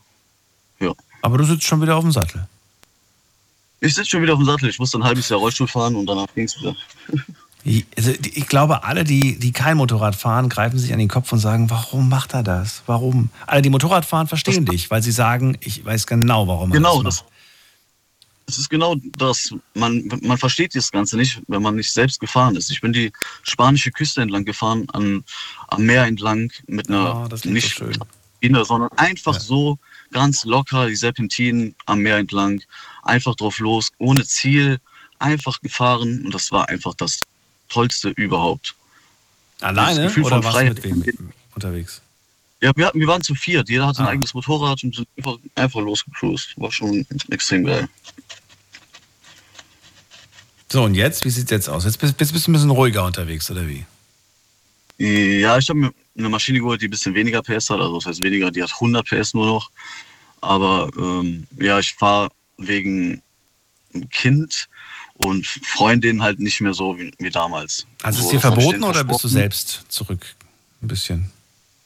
Aber du sitzt schon wieder auf dem Sattel. Ich sitze schon wieder auf dem Sattel. Ich musste ein halbes Jahr Rollstuhl fahren und danach ging's wieder. Ich, also, ich glaube, alle, die, die kein Motorrad fahren, greifen sich an den Kopf und sagen, warum macht er das? Warum? Alle, die Motorrad fahren, verstehen dich, weil sie sagen, ich weiß genau, warum er Genau, das das, macht. das ist genau das. Man, man versteht das Ganze nicht, wenn man nicht selbst gefahren ist. Ich bin die spanische Küste entlang gefahren, an, am Meer entlang, mit einer Oh, das nicht so schön. Sondern einfach Ja. so ganz locker die Serpentinen am Meer entlang, einfach drauf los, ohne Ziel, einfach gefahren und das war einfach das Tollste überhaupt. Alleine Gefühl oder von Freiheit. mit wem unterwegs? Ja, wir, hatten- wir waren zu viert, jeder hatte ein Ah. eigenes Motorrad und sind einfach, einfach losgecruised. War schon extrem geil. So, und jetzt? Wie sieht es jetzt aus? Jetzt bist, bist, bist du ein bisschen ruhiger unterwegs, oder wie? Ja, ich habe mir eine Maschine geholt, die ein bisschen weniger PS hat. Also das heißt weniger, die hat 100 PS nur noch. Aber ähm, ja, ich fahre wegen Kind und Freundin halt nicht mehr so wie, wie damals. Also ist So, dir hab ich verboten oder bist du selbst zurück? Ein bisschen.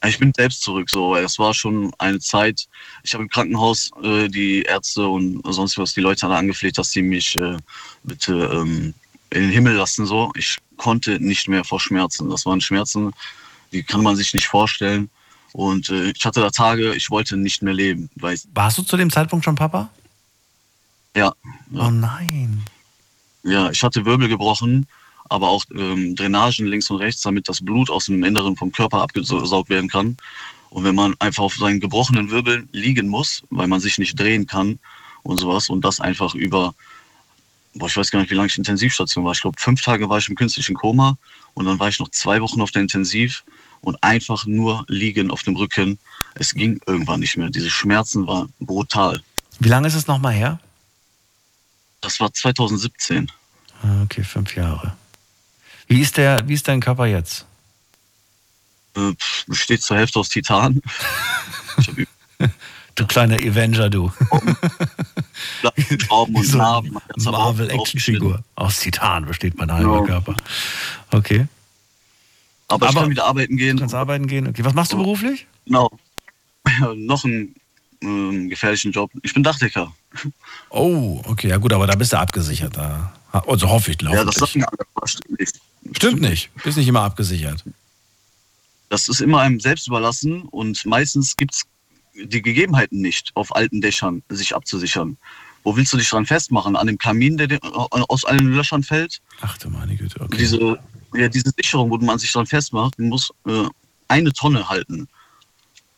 Ich bin selbst zurück, so, weil es war schon eine Zeit. Ich habe im Krankenhaus äh, die Ärzte und sonst was, die Leute alle angefleht, dass sie mich äh, bitte ähm, in den Himmel lassen, so. Ich konnte nicht mehr vor Schmerzen. Das waren Schmerzen, die kann man sich nicht vorstellen. Und äh, ich hatte da Tage, ich wollte nicht mehr leben. Weil, Warst du zu dem Zeitpunkt schon Papa? ja, Oh nein. ja, ich hatte Wirbel gebrochen, aber auch ähm, Drainagen links und rechts, damit das Blut aus dem Inneren vom Körper abgesaugt werden kann. Und wenn man einfach auf seinen gebrochenen Wirbeln liegen muss, weil man sich nicht drehen kann und sowas und das einfach über, boah, ich weiß gar nicht, wie lange ich Intensivstation war. Ich glaube, fünf Tage war ich im künstlichen Koma und dann war ich noch zwei Wochen auf der Intensiv und einfach nur liegen auf dem Rücken. Es ging irgendwann nicht mehr. Diese Schmerzen waren brutal. Wie lange ist es nochmal her? Das war 2017. Ah, Okay, fünf Jahre. Wie ist, der, wie ist dein Körper jetzt? Äh, besteht zur Hälfte aus Titan. Du kleiner Avenger, du. Und So Narben. Bauch Marvel-Action-Figur. Aus Titan besteht mein halber Ja. Körper. Okay. Aber, ich Aber- kann wieder arbeiten gehen. Du kannst arbeiten gehen. Okay. Was machst du beruflich? Genau. Noch einen ähm, gefährlichen Job. Ich bin Dachdecker. Oh, okay. Ja gut, aber da bist du abgesichert. Da. Also hoffe ich, glaube Ja, das ich. sagen alle, aber stimmt nicht. Stimmt nicht. Bist nicht immer abgesichert. Das ist immer einem selbst überlassen und meistens gibt es die Gegebenheiten nicht, auf alten Dächern sich abzusichern. Wo willst du dich dran festmachen? An dem Kamin, der dir aus allen Löchern fällt? Ach du meine Güte, okay. Diese, ja, diese Sicherung, wo man sich dran festmacht, muss äh, eine Tonne halten.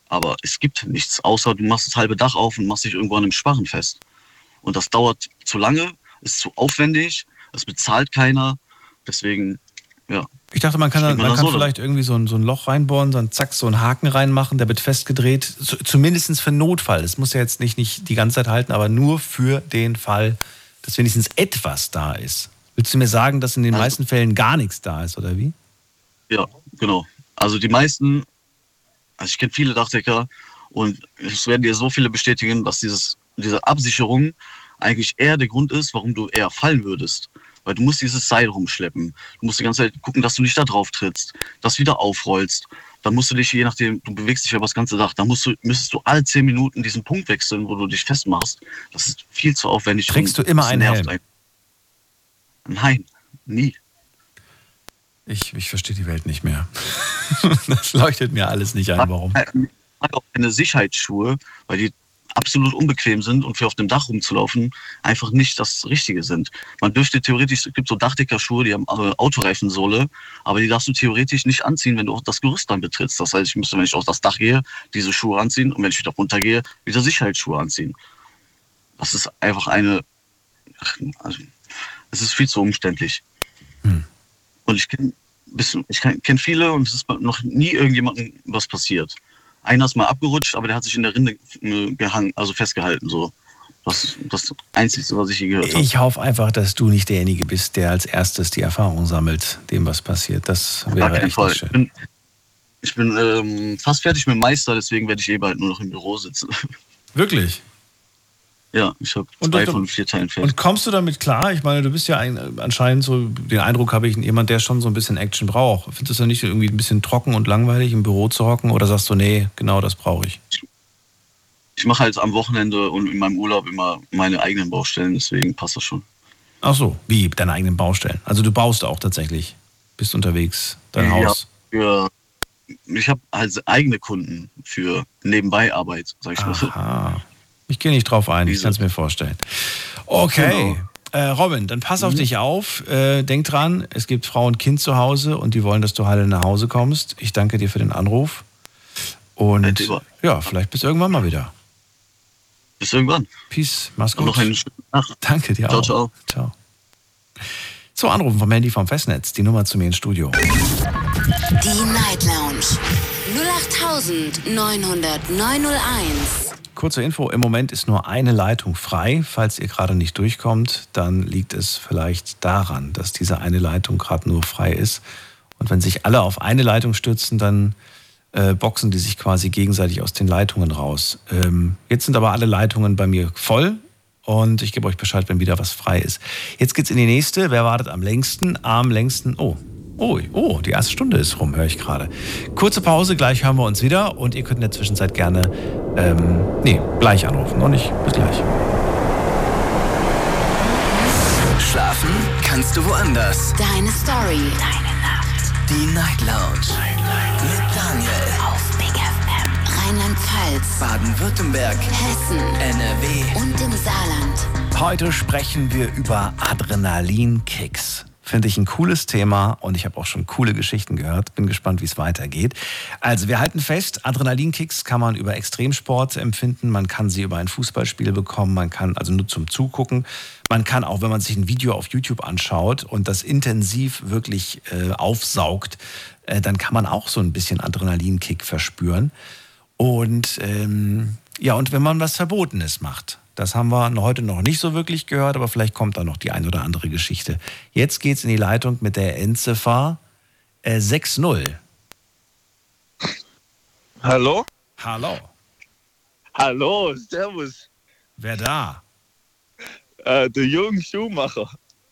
Aber es gibt nichts, außer du machst das halbe Dach auf und machst dich irgendwo an einem Sparren fest. Und das dauert zu lange, ist zu aufwendig, das bezahlt keiner. Deswegen, ja. Ich dachte, man kann, dann, man kann so vielleicht irgendwie so ein, so ein Loch reinbohren, dann zack, so einen Haken reinmachen, der wird festgedreht. Z zumindest für Notfall. Das muss ja jetzt nicht, nicht die ganze Zeit halten, aber nur für den Fall, dass wenigstens etwas da ist. Willst du mir sagen, dass in den Also- meisten Fällen gar nichts da ist, oder wie? Ja, genau. Also die meisten, also ich kenne viele Dachdecker und es werden dir so viele bestätigen, dass dieses, diese Absicherung eigentlich eher der Grund ist, warum du eher fallen würdest. Weil du musst dieses Seil rumschleppen. Du musst die ganze Zeit gucken, dass du nicht da drauf trittst, das wieder aufrollst. Dann musst du dich, je nachdem, du bewegst dich über das ganze Dach, dann musst du, müsstest du alle zehn Minuten diesen Punkt wechseln, wo du dich festmachst. Das ist viel zu aufwendig. Trägst du immer einen Helm? einen. Nein, nie. Ich, ich verstehe die Welt nicht mehr. das leuchtet mir alles nicht ein, warum. Ich auch keine Sicherheitsschuhe, weil die absolut unbequem sind und für auf dem Dach rumzulaufen einfach nicht das Richtige sind. Man dürfte theoretisch, es gibt so Dachdeckerschuhe, die haben äh, Autoreifensohle, aber die darfst du theoretisch nicht anziehen, wenn du auch das Gerüst dann betrittst. Das heißt, ich müsste, wenn ich auf das Dach gehe, diese Schuhe anziehen und wenn ich wieder runtergehe, wieder Sicherheitsschuhe anziehen. Das ist einfach eine, also, es ist viel zu umständlich. Und ich kenne ich kenn viele und es ist noch nie irgendjemandem was passiert. Einer ist mal abgerutscht, aber der hat sich in der Rinde äh, gehangen, also festgehalten. So. Das das Einzige, was ich je gehört habe. Ich hoffe einfach, dass du nicht derjenige bist, der als erstes die Erfahrung sammelt, dem was passiert. Das wäre echt Ich schön. bin, ich bin ähm, fast fertig mit dem Meister, deswegen werde ich eh bald nur noch im Büro sitzen. Wirklich? Ja, ich habe Und zwei du- von vier Teilen fertig. Und kommst du damit klar? Ich meine, du bist ja ein, anscheinend so, den Eindruck habe ich, jemand, der schon so ein bisschen Action braucht. Findest du ja nicht irgendwie ein bisschen trocken und langweilig, im Büro zu hocken? Oder sagst du, nee, genau das brauche ich? Ich mache halt am Wochenende und in meinem Urlaub immer meine eigenen Baustellen, deswegen passt das schon. Ach so, wie deine eigenen Baustellen. Also du baust auch tatsächlich, bist unterwegs, dein Ja, Haus. Für, ich habe halt eigene Kunden für Nebenbeiarbeit, sag ich mal so. Ich gehe nicht drauf ein, ich kann es mir vorstellen. Okay. Genau. Äh, Robin, dann pass auf dich auf. Äh, denk dran, es gibt Frau und Kind zu Hause und die wollen, dass du heile nach Hause kommst. Ich danke dir für den Anruf. Und ja, vielleicht bis irgendwann mal wieder. Bis irgendwann. Peace, mach's Und gut. noch einen schönen Tag. Danke dir Ciao, auch. ciao. Ciao. So, anrufen vom Handy vom Festnetz. Die Nummer zu mir ins Studio. Die Night Lounge 0890901. Kurze Info, im Moment ist nur eine Leitung frei. Falls ihr gerade nicht durchkommt, dann liegt es vielleicht daran, dass diese eine Leitung gerade nur frei ist. Und wenn sich alle auf eine Leitung stürzen, dann äh, boxen die sich quasi gegenseitig aus den Leitungen raus. Ähm, jetzt sind aber alle Leitungen bei mir voll und ich gebe euch Bescheid, wenn wieder was frei ist. Jetzt geht's in die nächste. Wer wartet am längsten? Am längsten. Oh. Oh, oh, die erste Stunde ist rum, höre ich gerade. Kurze Pause, gleich hören wir uns wieder und ihr könnt in der Zwischenzeit gerne, ähm, nee, gleich anrufen, noch nicht, bis gleich. Schlafen kannst du woanders. Deine Story. Deine Nacht. Die Night Lounge. Night, Night. Mit Daniel. Auf Big FM. Rheinland-Pfalz. Baden-Württemberg. Hessen. NRW. Und im Saarland. Heute sprechen wir über Adrenalinkicks. Finde ich ein cooles Thema und ich habe auch schon coole Geschichten gehört. Bin gespannt, wie es weitergeht. Also wir halten fest, Adrenalinkicks kann man über Extremsport empfinden. Man kann sie über ein Fußballspiel bekommen. Man kann also nur zum Zugucken. Man kann auch, wenn man sich ein Video auf YouTube anschaut und das intensiv wirklich äh, aufsaugt, äh, dann kann man auch so ein bisschen Adrenalinkick verspüren. Und ähm, ja, und wenn man was Verbotenes macht. Das haben wir heute noch nicht so wirklich gehört, aber vielleicht kommt da noch die ein oder andere Geschichte. Jetzt geht's in die Leitung mit der Endziffer äh, 6-0. Hallo? Hallo. Hallo, servus. Wer da? Äh, der Jürgen Schumacher.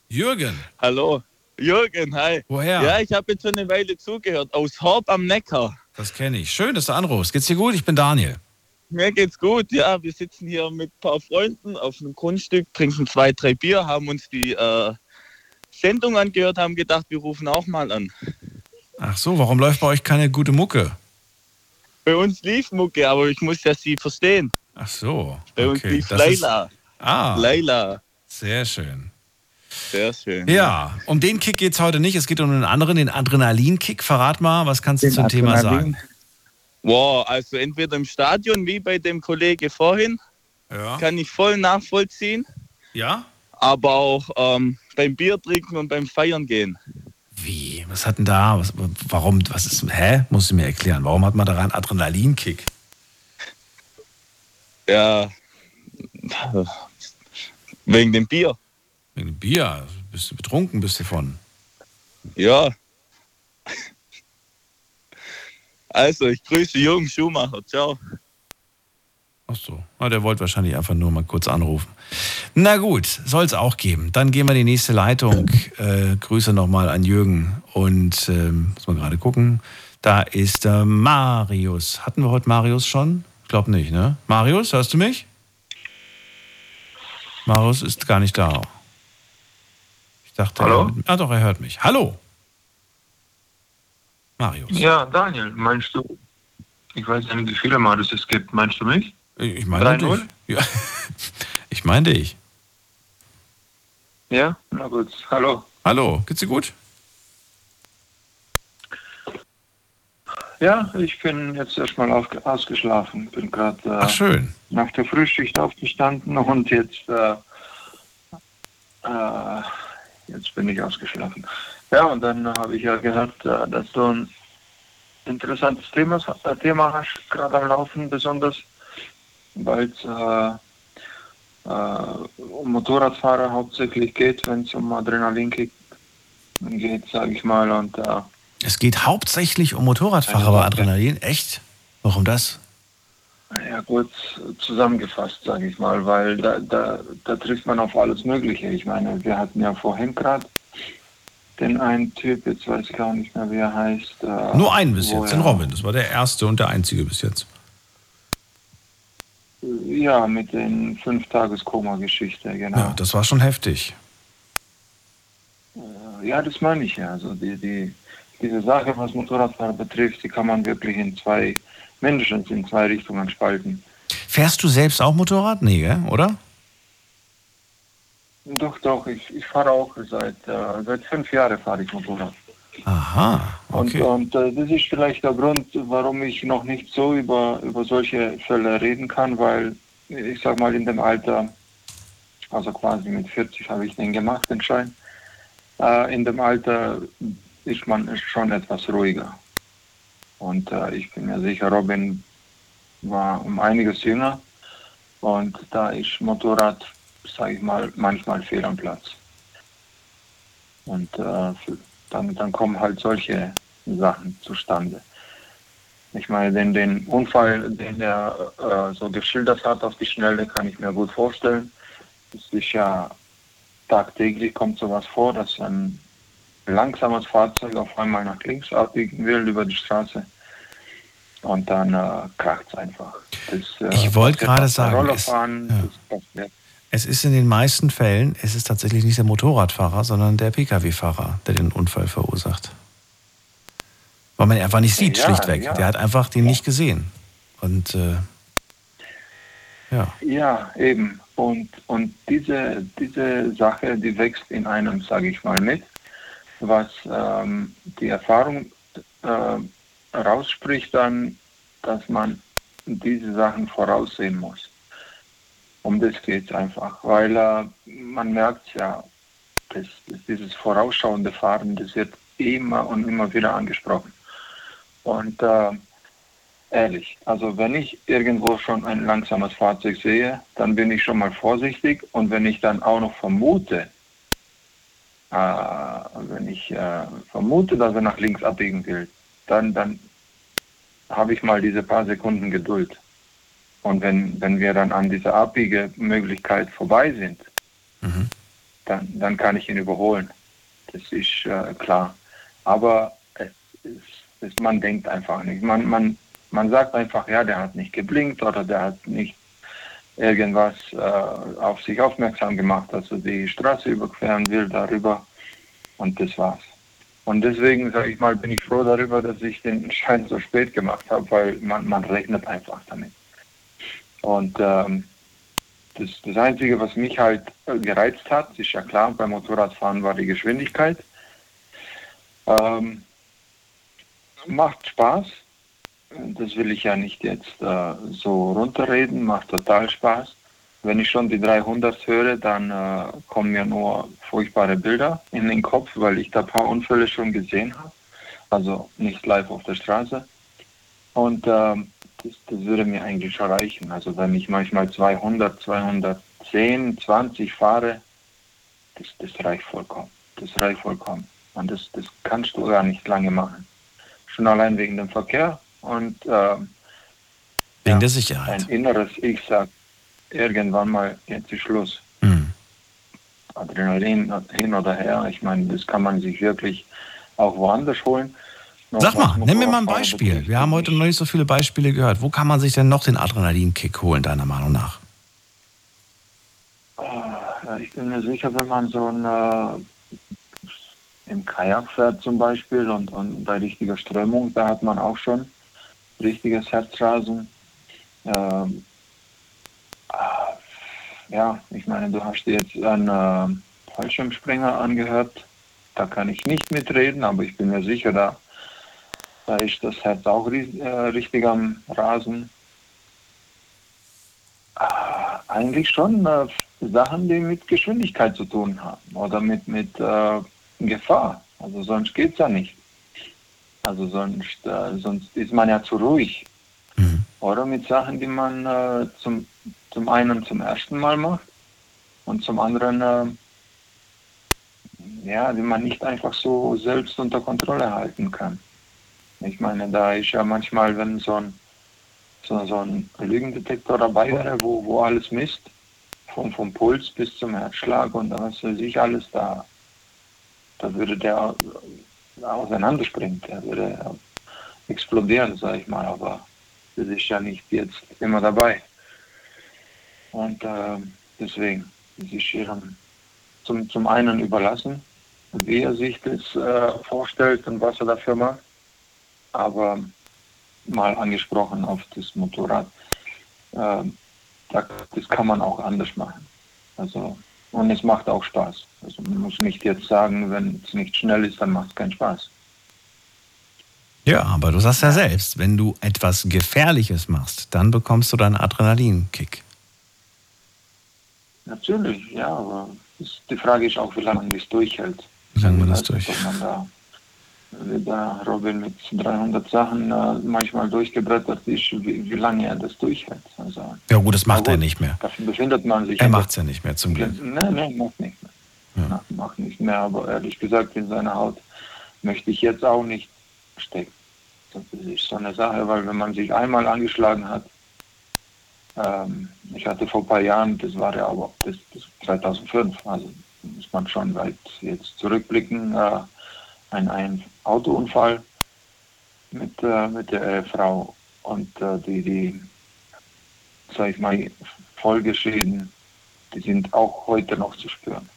Jürgen. Hallo. Jürgen, hi. Woher? Ja, ich habe jetzt schon eine Weile zugehört. Aus Horb am Neckar. Das kenne ich. Schön, dass du anrufst. Geht's dir gut? Ich bin Daniel. Mir geht's gut, ja. Wir sitzen hier mit ein paar Freunden auf einem Grundstück, trinken zwei, drei Bier, haben uns die äh, Sendung angehört, haben gedacht, wir rufen auch mal an. Ach so, warum läuft bei euch keine gute Mucke? Bei uns lief Mucke, aber ich muss ja sie verstehen. Ach so. Bei uns okay. lief Das ist- Leila. Ah, Leila. sehr schön. Sehr schön. Ja, um den Kick geht's heute nicht. Es geht um einen anderen, den Adrenalinkick. Verrat mal, was kannst du Den zum Thema Adrenalin. sagen? Wow, also entweder im Stadion wie bei dem Kollege vorhin, Ja. kann ich voll nachvollziehen, Ja? aber auch ähm, beim Bier trinken und beim Feiern gehen. Wie? Was hat denn da? Was, warum? Was ist? Hä? Musst du mir erklären. Warum hat man daran Adrenalinkick? Ja, wegen dem Bier. Wegen dem Bier. Bist du betrunken? Bist du von? Ja. Also, ich grüße Jürgen Schumacher. Ciao. Ach so. Ah, der wollte wahrscheinlich einfach nur mal kurz anrufen. Na gut, soll es auch geben. Dann gehen wir in die nächste Leitung. Äh, Grüße nochmal an Jürgen. Und ähm, muss man gerade gucken. Da ist äh, Marius. Hatten wir heute Marius schon? Ich glaube nicht, ne? Marius, hörst du mich? Marius ist gar nicht da. Ich dachte, Hallo? Ah doch, er hört mich. Hallo. Marius. Ja, Daniel, meinst du? Ich weiß ja nicht, wie viele Marius es gibt. Meinst du mich? Ich meine 3-0? dich. Ja. Ich meine dich. Ja? Na gut. Hallo. Hallo, geht's dir gut? Ja, ich bin jetzt erstmal ausgeschlafen. Bin gerade äh, nach der Frühschicht aufgestanden und jetzt, äh, äh, jetzt bin ich ausgeschlafen. Ja, und dann habe ich ja gehört, äh, dass du ein interessantes Thema, äh, Thema hast, gerade am Laufen, besonders weil es äh, äh, um Motorradfahrer hauptsächlich geht, wenn es um Adrenalinkick geht, sage ich mal. Und äh, Es geht hauptsächlich um Motorradfahrer bei Adrenalin. Echt? Warum das? Ja, gut zusammengefasst, sage ich mal, weil da, da, da trifft man auf alles Mögliche. Ich meine, wir hatten ja vorhin gerade den einen Typ, jetzt weiß ich gar nicht mehr, wie er heißt. Äh, Nur einen bis jetzt, den Robin. Das war der erste und der einzige bis jetzt. Ja, mit den Fünf-Tages-Koma-Geschichte, genau. Ja, das war schon heftig. Ja, das meine ich ja. Also die, die, diese Sache, was Motorradfahrer betrifft, die kann man wirklich in zwei, mindestens in zwei Richtungen spalten. Fährst du selbst auch Motorrad? Nee, oder? Doch, doch, ich, ich fahre auch seit, äh, seit fünf Jahren fahre ich Motorrad. Aha, okay. Und, und äh, das ist vielleicht der Grund, warum ich noch nicht so über, über solche Fälle reden kann, weil ich sag mal in dem Alter, also quasi mit 40 habe ich den gemacht, den Schein. Äh, in dem Alter ist man schon etwas ruhiger. Und äh, ich bin mir sicher, Robin war um einiges jünger und da ist Motorrad, sage ich mal, manchmal fehl am Platz. Und äh, dann, dann kommen halt solche Sachen zustande. Ich meine, den, den Unfall, den er äh, so geschildert hat auf die Schnelle, kann ich mir gut vorstellen. Es ist ja tagtäglich kommt sowas vor, dass ein langsames Fahrzeug auf einmal nach links abbiegen will über die Straße und dann äh, kracht es einfach. Das, äh, Ich wollte gerade sagen, Roller es- fahren, ja. das passiert. Es ist in den meisten Fällen, es ist tatsächlich nicht der Motorradfahrer, sondern der Pkw-Fahrer, der den Unfall verursacht. Weil man ihn einfach nicht sieht, Ja, schlichtweg. ja. Der hat einfach den nicht gesehen. Und äh, ja, Ja, eben. Und, und diese, diese Sache, die wächst in einem, sage ich mal, mit, was ähm, die Erfahrung äh, rausspricht dann, dass man diese Sachen voraussehen muss. Um das geht es einfach, weil äh, man merkt ja, dass, dass dieses vorausschauende Fahren, das wird immer und immer wieder angesprochen. Und äh, ehrlich, also wenn ich irgendwo schon ein langsames Fahrzeug sehe, dann bin ich schon mal vorsichtig und wenn ich dann auch noch vermute, äh, wenn ich äh, vermute, dass er nach links abbiegen will, dann, dann habe ich mal diese paar Sekunden Geduld. Und wenn, wenn wir dann an dieser Abbiegemöglichkeit vorbei sind, dann, dann kann ich ihn überholen. Das ist äh, klar. Aber es ist, es, man denkt einfach nicht. Man, man, man sagt einfach, ja, der hat nicht geblinkt oder der hat nicht irgendwas äh, auf sich aufmerksam gemacht, dass er die Straße überqueren will darüber. Und das war's. Und deswegen, sage ich mal, bin ich froh darüber, dass ich den Schein so spät gemacht habe, weil man, man rechnet einfach damit. Und ähm, das, das Einzige, was mich halt äh, gereizt hat, ist ja klar, beim Motorradfahren war die Geschwindigkeit. Ähm, macht Spaß. Das will ich ja nicht jetzt äh, so runterreden, macht total Spaß. Wenn ich schon die 300 höre, dann äh, kommen mir nur furchtbare Bilder in den Kopf, weil ich da ein paar Unfälle schon gesehen habe. Also nicht live auf der Straße. Und ähm, das, würde mir eigentlich schon reichen. Also wenn ich manchmal 200, 210, 20 fahre, das, das reicht vollkommen. Das reicht vollkommen. Und das, das kannst du gar nicht lange machen. Schon allein wegen dem Verkehr und ähm, wegen der Sicherheit. ein inneres Ich sagt, irgendwann mal jetzt ist Schluss. Mhm. Adrenalin hin oder her, ich meine, das kann man sich wirklich auch woanders holen. Sag mal, nimm mir mal ein Beispiel. Wir haben heute noch nicht so viele Beispiele gehört. Wo kann man sich denn noch den Adrenalinkick holen, deiner Meinung nach? Ja, ich bin mir sicher, wenn man so ein äh, im Kajak fährt zum Beispiel und, und bei richtiger Strömung, da hat man auch schon richtiges Herzrasen. Ähm, ah, ja, ich meine, du hast jetzt einen äh, Fallschirmspringer angehört. Da kann ich nicht mitreden, aber ich bin mir sicher, da, da ist das Herz auch äh, richtig am Rasen. Ah, eigentlich schon äh, Sachen, die mit Geschwindigkeit zu tun haben oder mit, mit äh, Gefahr. Also sonst geht es ja nicht. Also sonst, äh, sonst ist man ja zu ruhig. Oder mit Sachen, die man äh, zum, zum einen zum ersten Mal macht und zum anderen, äh, ja, die man nicht einfach so selbst unter Kontrolle halten kann. Ich meine, da ist ja manchmal, wenn so ein, so, so ein Lügendetektor dabei wäre, wo, wo alles misst, vom, vom Puls bis zum Herzschlag und was weiß ich alles, da, da würde der auseinanderspringen, der würde explodieren, sag ich mal, aber das ist ja nicht jetzt immer dabei. Und äh, deswegen, es ist jedem zum, zum einen überlassen, wie er sich das äh, vorstellt und was er dafür macht. Aber mal angesprochen auf das Motorrad, äh, da, das kann man auch anders machen. Also, und es macht auch Spaß. Also man muss nicht jetzt sagen, wenn es nicht schnell ist, dann macht es keinen Spaß. Ja, aber du sagst ja selbst, wenn du etwas Gefährliches machst, dann bekommst du deinen Adrenalinkick. Natürlich, ja, aber die Frage ist auch, wie lange man das durchhält. Wie lange man das Also, durch. Ob man da, wie da Robin mit 300 Sachen äh, manchmal durchgebrettert ist, wie, wie lange er das durchhält. Also, Ja gut, das macht aber er gut, nicht mehr. Dafür befindet man sich. Er macht es ja nicht mehr, zum Glück. Nein, nein, macht nicht mehr. Na, Macht nicht mehr, aber ehrlich gesagt, in seiner Haut möchte ich jetzt auch nicht stecken. Das ist so eine Sache, weil wenn man sich einmal angeschlagen hat, ähm, ich hatte vor ein paar Jahren, das war ja aber bis, bis 2005, also muss man schon weit jetzt zurückblicken, äh, ein, ein Autounfall mit, äh, mit der Ehefrau und äh, die, die, sag ich mal, Folgeschäden, die sind auch heute noch zu spüren.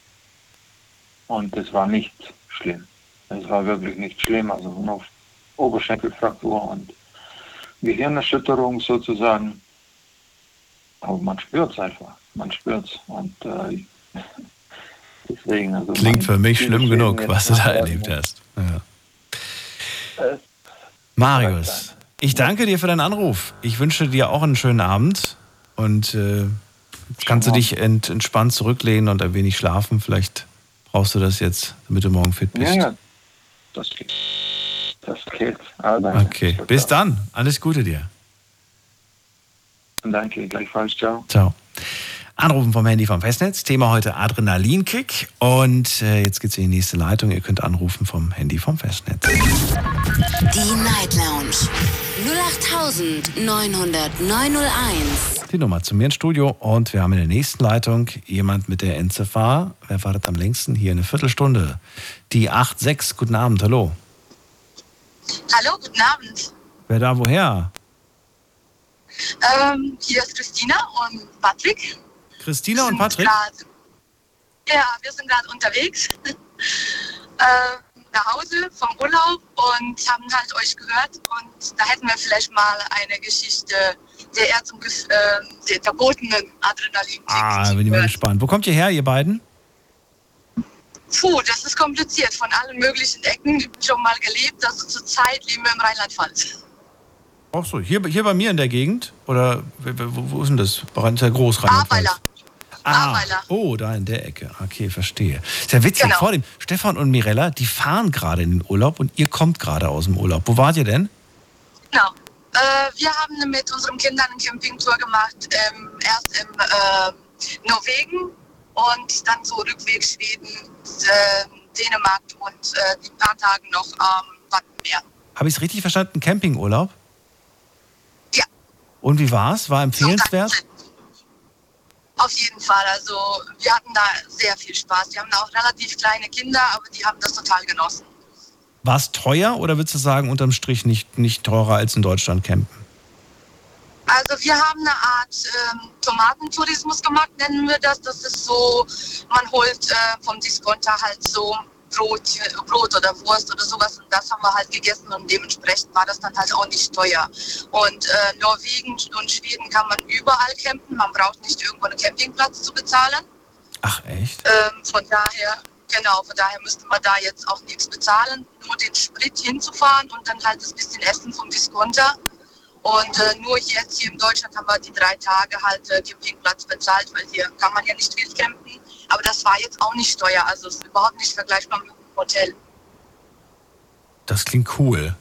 Und es war nicht schlimm. Es war wirklich nicht schlimm, also nur Oberschenkelfraktur und Gehirnerschütterung sozusagen. Aber man spürt es einfach. Man spürt es. Und äh, deswegen. Also Klingt für mich schlimm genug, was du da erlebt hast. Ja. Äh, Marius, ich danke dir für deinen Anruf. Ich wünsche dir auch einen schönen Abend und äh, kannst du dich ent, entspannt zurücklehnen und ein wenig schlafen. Vielleicht brauchst du das jetzt, damit du morgen fit bist. Ja, ja. Das geht. Das geht. Ah. Okay, bis dann. Alles Gute dir. Danke, gleichfalls. Ciao. Ciao. Anrufen vom Handy vom Festnetz. Thema heute Adrenalinkick. Und äh, jetzt geht's in die nächste Leitung. Ihr könnt anrufen vom Handy vom Festnetz. Die Night Lounge 08900901. Die Nummer zu mir ins Studio. Und wir haben in der nächsten Leitung jemand mit der Endziffer. Wer wartet am längsten? Hier eine Viertelstunde. Die 86. Guten Abend. Hallo. Hallo, guten Abend. Wer da woher? Ähm, hier ist Christina und Patrick. Christina und Patrick? grad- ja, wir sind gerade unterwegs äh, nach Hause vom Urlaub und haben halt euch gehört. Und da hätten wir vielleicht mal eine Geschichte der eher zum äh, der verbotenen Adrenalin. Ah, bin ich mal gespannt. Wo kommt ihr her, ihr beiden? Puh, das ist kompliziert. Von allen möglichen Ecken schon mal gelebt. Also zurzeit leben wir im Rheinland-Pfalz. Ach so, hier, hier bei mir in der Gegend? Oder wo, wo ist denn das? Bei der Großrheinland-Pfalz? Ahrweiler. Ah, Ahrweiler. oh, da in der Ecke. Okay, verstehe. Ist ja witzig, Genau. vor dem Stefan und Mirella, die fahren gerade in den Urlaub und ihr kommt gerade aus dem Urlaub. Wo wart ihr denn? Genau. Äh, wir haben mit unseren Kindern eine Campingtour gemacht, ähm, erst im äh, Norwegen und dann so Rückweg Schweden, äh, Dänemark und äh, die paar Tage noch am Wattenmeer. Habe ich es richtig verstanden? Campingurlaub? Ja. Und wie war's? War empfehlenswert? Auf jeden Fall. Also wir hatten da sehr viel Spaß. Wir haben auch relativ kleine Kinder, aber die haben das total genossen. War es teuer oder würdest du sagen, unterm Strich nicht, nicht teurer als in Deutschland campen? Also wir haben eine Art ähm, Tomatentourismus gemacht, nennen wir das. Das ist so, man holt äh, vom Discounter halt so Brot, äh, Brot oder Wurst oder sowas und das haben wir halt gegessen und dementsprechend war das dann halt auch nicht teuer. Und äh, Norwegen und Schweden kann man überall campen, man braucht nicht irgendwo einen Campingplatz zu bezahlen. Ach, echt? Ähm, von daher, genau, von daher müsste man da jetzt auch nichts bezahlen, nur den Sprit hinzufahren und dann halt das bisschen Essen vom Discounter. Und äh, nur jetzt hier in Deutschland haben wir die drei Tage halt äh, Campingplatz bezahlt, weil hier kann man ja nicht viel campen. Aber das war jetzt auch nicht teuer, also es ist überhaupt nicht vergleichbar mit einem Hotel. Das klingt cool.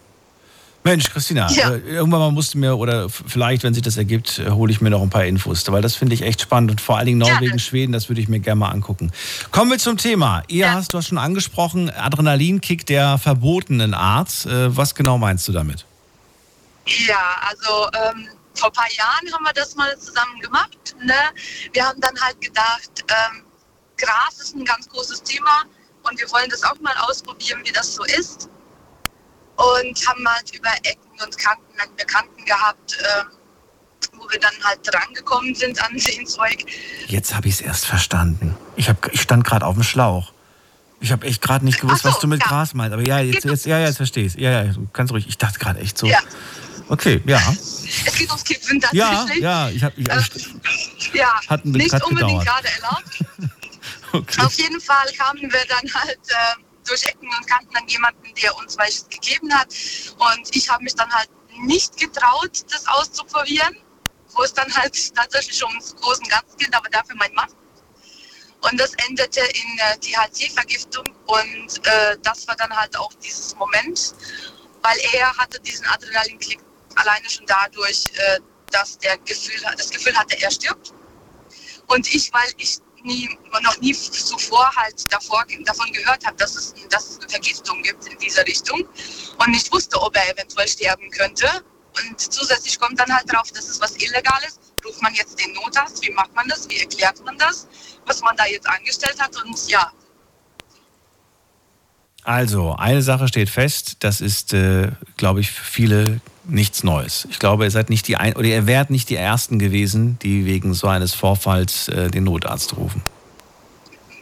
Mensch, Christina, Ja. äh, irgendwann mal musst du mir, oder vielleicht, wenn sich das ergibt, äh, hole ich mir noch ein paar Infos, weil das finde ich echt spannend und vor allen Dingen Norwegen, Schweden, das würde ich mir gerne mal angucken. Kommen wir zum Thema. Ihr hast, du hast schon angesprochen, Adrenalinkick der verbotenen Art. Äh, was genau meinst du damit? Ja, also ähm, vor ein paar Jahren haben wir das mal zusammen gemacht. Ne? Wir haben dann halt gedacht, ähm, Gras ist ein ganz großes Thema und wir wollen das auch mal ausprobieren, wie das so ist. Und haben halt über Ecken und Kanten einen Bekannten gehabt, ähm, wo wir dann halt drangekommen sind an den Zeug. Jetzt habe ich es erst verstanden. Ich, hab, ich stand gerade auf dem Schlauch. Ich habe echt gerade nicht gewusst, so, was du mit ja. Gras meinst. Aber ja, jetzt, jetzt, ja, ja, jetzt verstehe ich Ja, ja, du kannst ruhig. Ich dachte gerade echt so. Ja. Okay, ja. Es geht ums Kippen Ja, tatsächlich. ja, ich habe. Ich, Ähm, ja, Hat ein nicht unbedingt gerade erlaubt. Okay. Auf jeden Fall kamen wir dann halt äh, durch Ecken und Kanten an jemanden, der uns welches gegeben hat. Und ich habe mich dann halt nicht getraut, das auszuprobieren, wo es dann halt tatsächlich ums großen Ganzen geht, aber dafür mein Mann. Und das endete in äh, THC-Vergiftung und äh, das war dann halt auch dieses Moment, weil er hatte diesen Adrenalinklick alleine schon dadurch, äh, dass der Gefühl, das Gefühl hatte, er stirbt. Und ich, weil ich nie, noch nie zuvor halt davor, davon gehört habe, dass es, dass es eine Vergiftung gibt in dieser Richtung und nicht wusste, ob er eventuell sterben könnte. Und zusätzlich kommt dann halt drauf, dass es was Illegales. Ruft man jetzt den Notarzt? Wie macht man das? Wie erklärt man das? Was man da jetzt angestellt hat? Und ja, Also, eine Sache steht fest, das ist, äh, glaube ich, für viele nichts Neues. Ich glaube, ihr seid nicht die ein oder ihr wärt nicht die Ersten gewesen, die wegen so eines Vorfalls äh, den Notarzt rufen.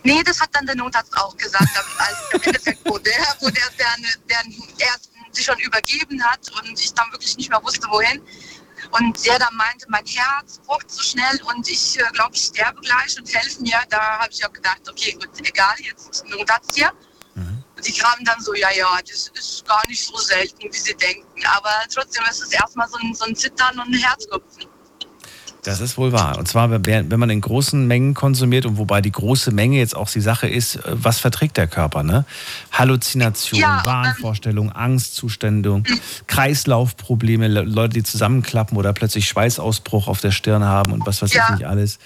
Nee, das hat dann der Notarzt auch gesagt, als im Endeffekt, wo der, wo der, der, der erst sich schon übergeben hat und ich dann wirklich nicht mehr wusste, wohin. Und der dann meinte, mein Herz pocht so schnell und ich äh, glaube, ich sterbe gleich und helfen mir. Da habe ich auch gedacht, okay, gut, egal, jetzt Notarzt hier. Und die kamen dann so, ja, ja, das ist gar nicht so selten, wie sie denken. Aber trotzdem ist es erstmal so ein, so ein Zittern und ein Herzklopfen. Das ist wohl wahr. Und zwar, wenn man in großen Mengen konsumiert und wobei die große Menge jetzt auch die Sache ist, äh, was verträgt der Körper, ne? Halluzination, Ja, ähm, Wahnvorstellung, Angstzustände, Kreislaufprobleme, Le- Leute, die zusammenklappen oder plötzlich Schweißausbruch auf der Stirn haben und was weiß Ja. ich nicht alles.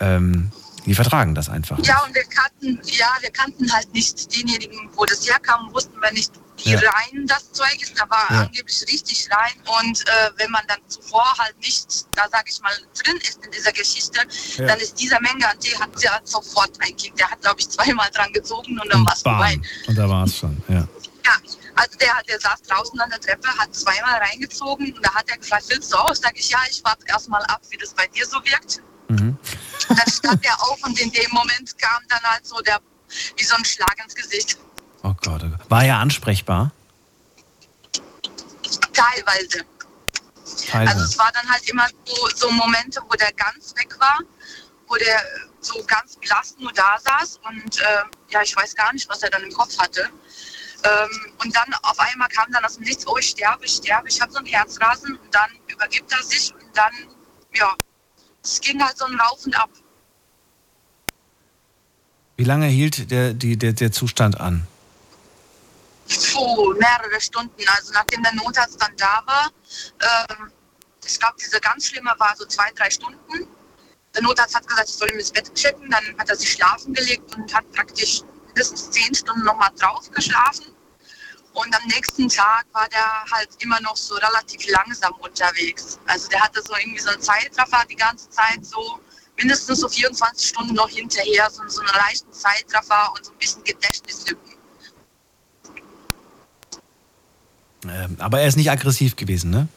Ähm, die vertragen das einfach. nicht. Ja, und wir kannten, ja, wir kannten halt nicht denjenigen, wo das herkam, wussten wir nicht, wie Ja. rein das Zeug ist. Da war Ja. angeblich richtig rein. Und äh, wenn man dann zuvor halt nicht, da sage ich mal, drin ist in dieser Geschichte, Ja. dann ist dieser Menge an Tee hat sie halt sofort eingekickt. Der hat, glaube ich, zweimal dran gezogen und dann war es vorbei. Und da war es schon, ja. Ja, also der, der saß draußen an der Treppe, hat zweimal reingezogen und da hat er gesagt, willst du auch? Sag ich, ja, ich warte erstmal ab, wie das bei dir so wirkt. Mhm. Und dann stand er auf und in dem Moment kam dann halt so der, wie so ein Schlag ins Gesicht. Oh Gott, oh Gott. War er ansprechbar? Teilweise. Teilweise. Also es war dann halt immer so, so Momente, wo der ganz weg war, wo der so ganz blass nur da saß und äh, ja, ich weiß gar nicht, was er dann im Kopf hatte. Ähm, und dann auf einmal kam dann aus dem Nichts, oh, ich sterbe, ich sterbe, ich habe so einen Herzrasen und dann übergibt er sich und dann, ja, es ging halt so ein Rauf und Ab. Wie lange hielt der, die, der, der Zustand an? Puh, mehrere Stunden. Also nachdem der Notarzt dann da war, ähm, ich glaube, diese ganz schlimme war so zwei, drei Stunden. Der Notarzt hat gesagt, ich soll ihm ins Bett checken. Dann hat er sich schlafen gelegt und hat praktisch mindestens zehn Stunden nochmal drauf geschlafen. Und am nächsten Tag war der halt immer noch so relativ langsam unterwegs. Also der hatte so irgendwie so einen Zeitraffer die ganze Zeit so mindestens so 24 Stunden noch hinterher, so, so einen leichten Zeitraffer und so ein bisschen Gedächtnislücken. Ähm, aber er ist nicht aggressiv gewesen, ne?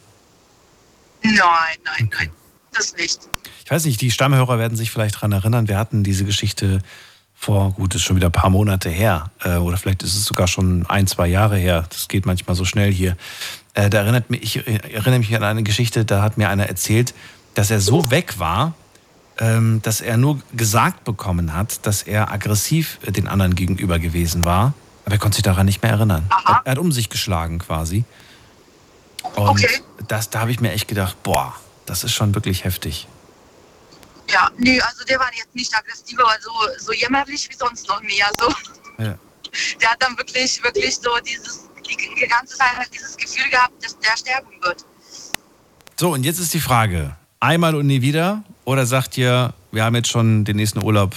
Nein, nein, nein, das nicht. Ich weiß nicht, die Stammhörer werden sich vielleicht daran erinnern, wir hatten diese Geschichte vor, gut, ist schon wieder ein paar Monate her. Äh, oder vielleicht ist es sogar schon ein, zwei Jahre her. Das geht manchmal so schnell hier. Äh, da erinnert mich, ich erinnere mich an eine Geschichte, da hat mir einer erzählt, dass er so weg war, ähm, dass er nur gesagt bekommen hat, dass er aggressiv äh, den anderen gegenüber gewesen war. Aber er konnte sich daran nicht mehr erinnern. Er, er hat um sich geschlagen quasi. Und Okay. das, da habe ich mir echt gedacht, boah, das ist schon wirklich heftig. Ja, nee, also der war jetzt nicht aggressiv, aber so, so jämmerlich wie sonst noch mehr. So. Ja. Der hat dann wirklich, wirklich so dieses, die, die ganze Zeit halt dieses Gefühl gehabt, dass der sterben wird. So, und jetzt ist die Frage: einmal und nie wieder? Oder sagt ihr, wir haben jetzt schon den nächsten Urlaub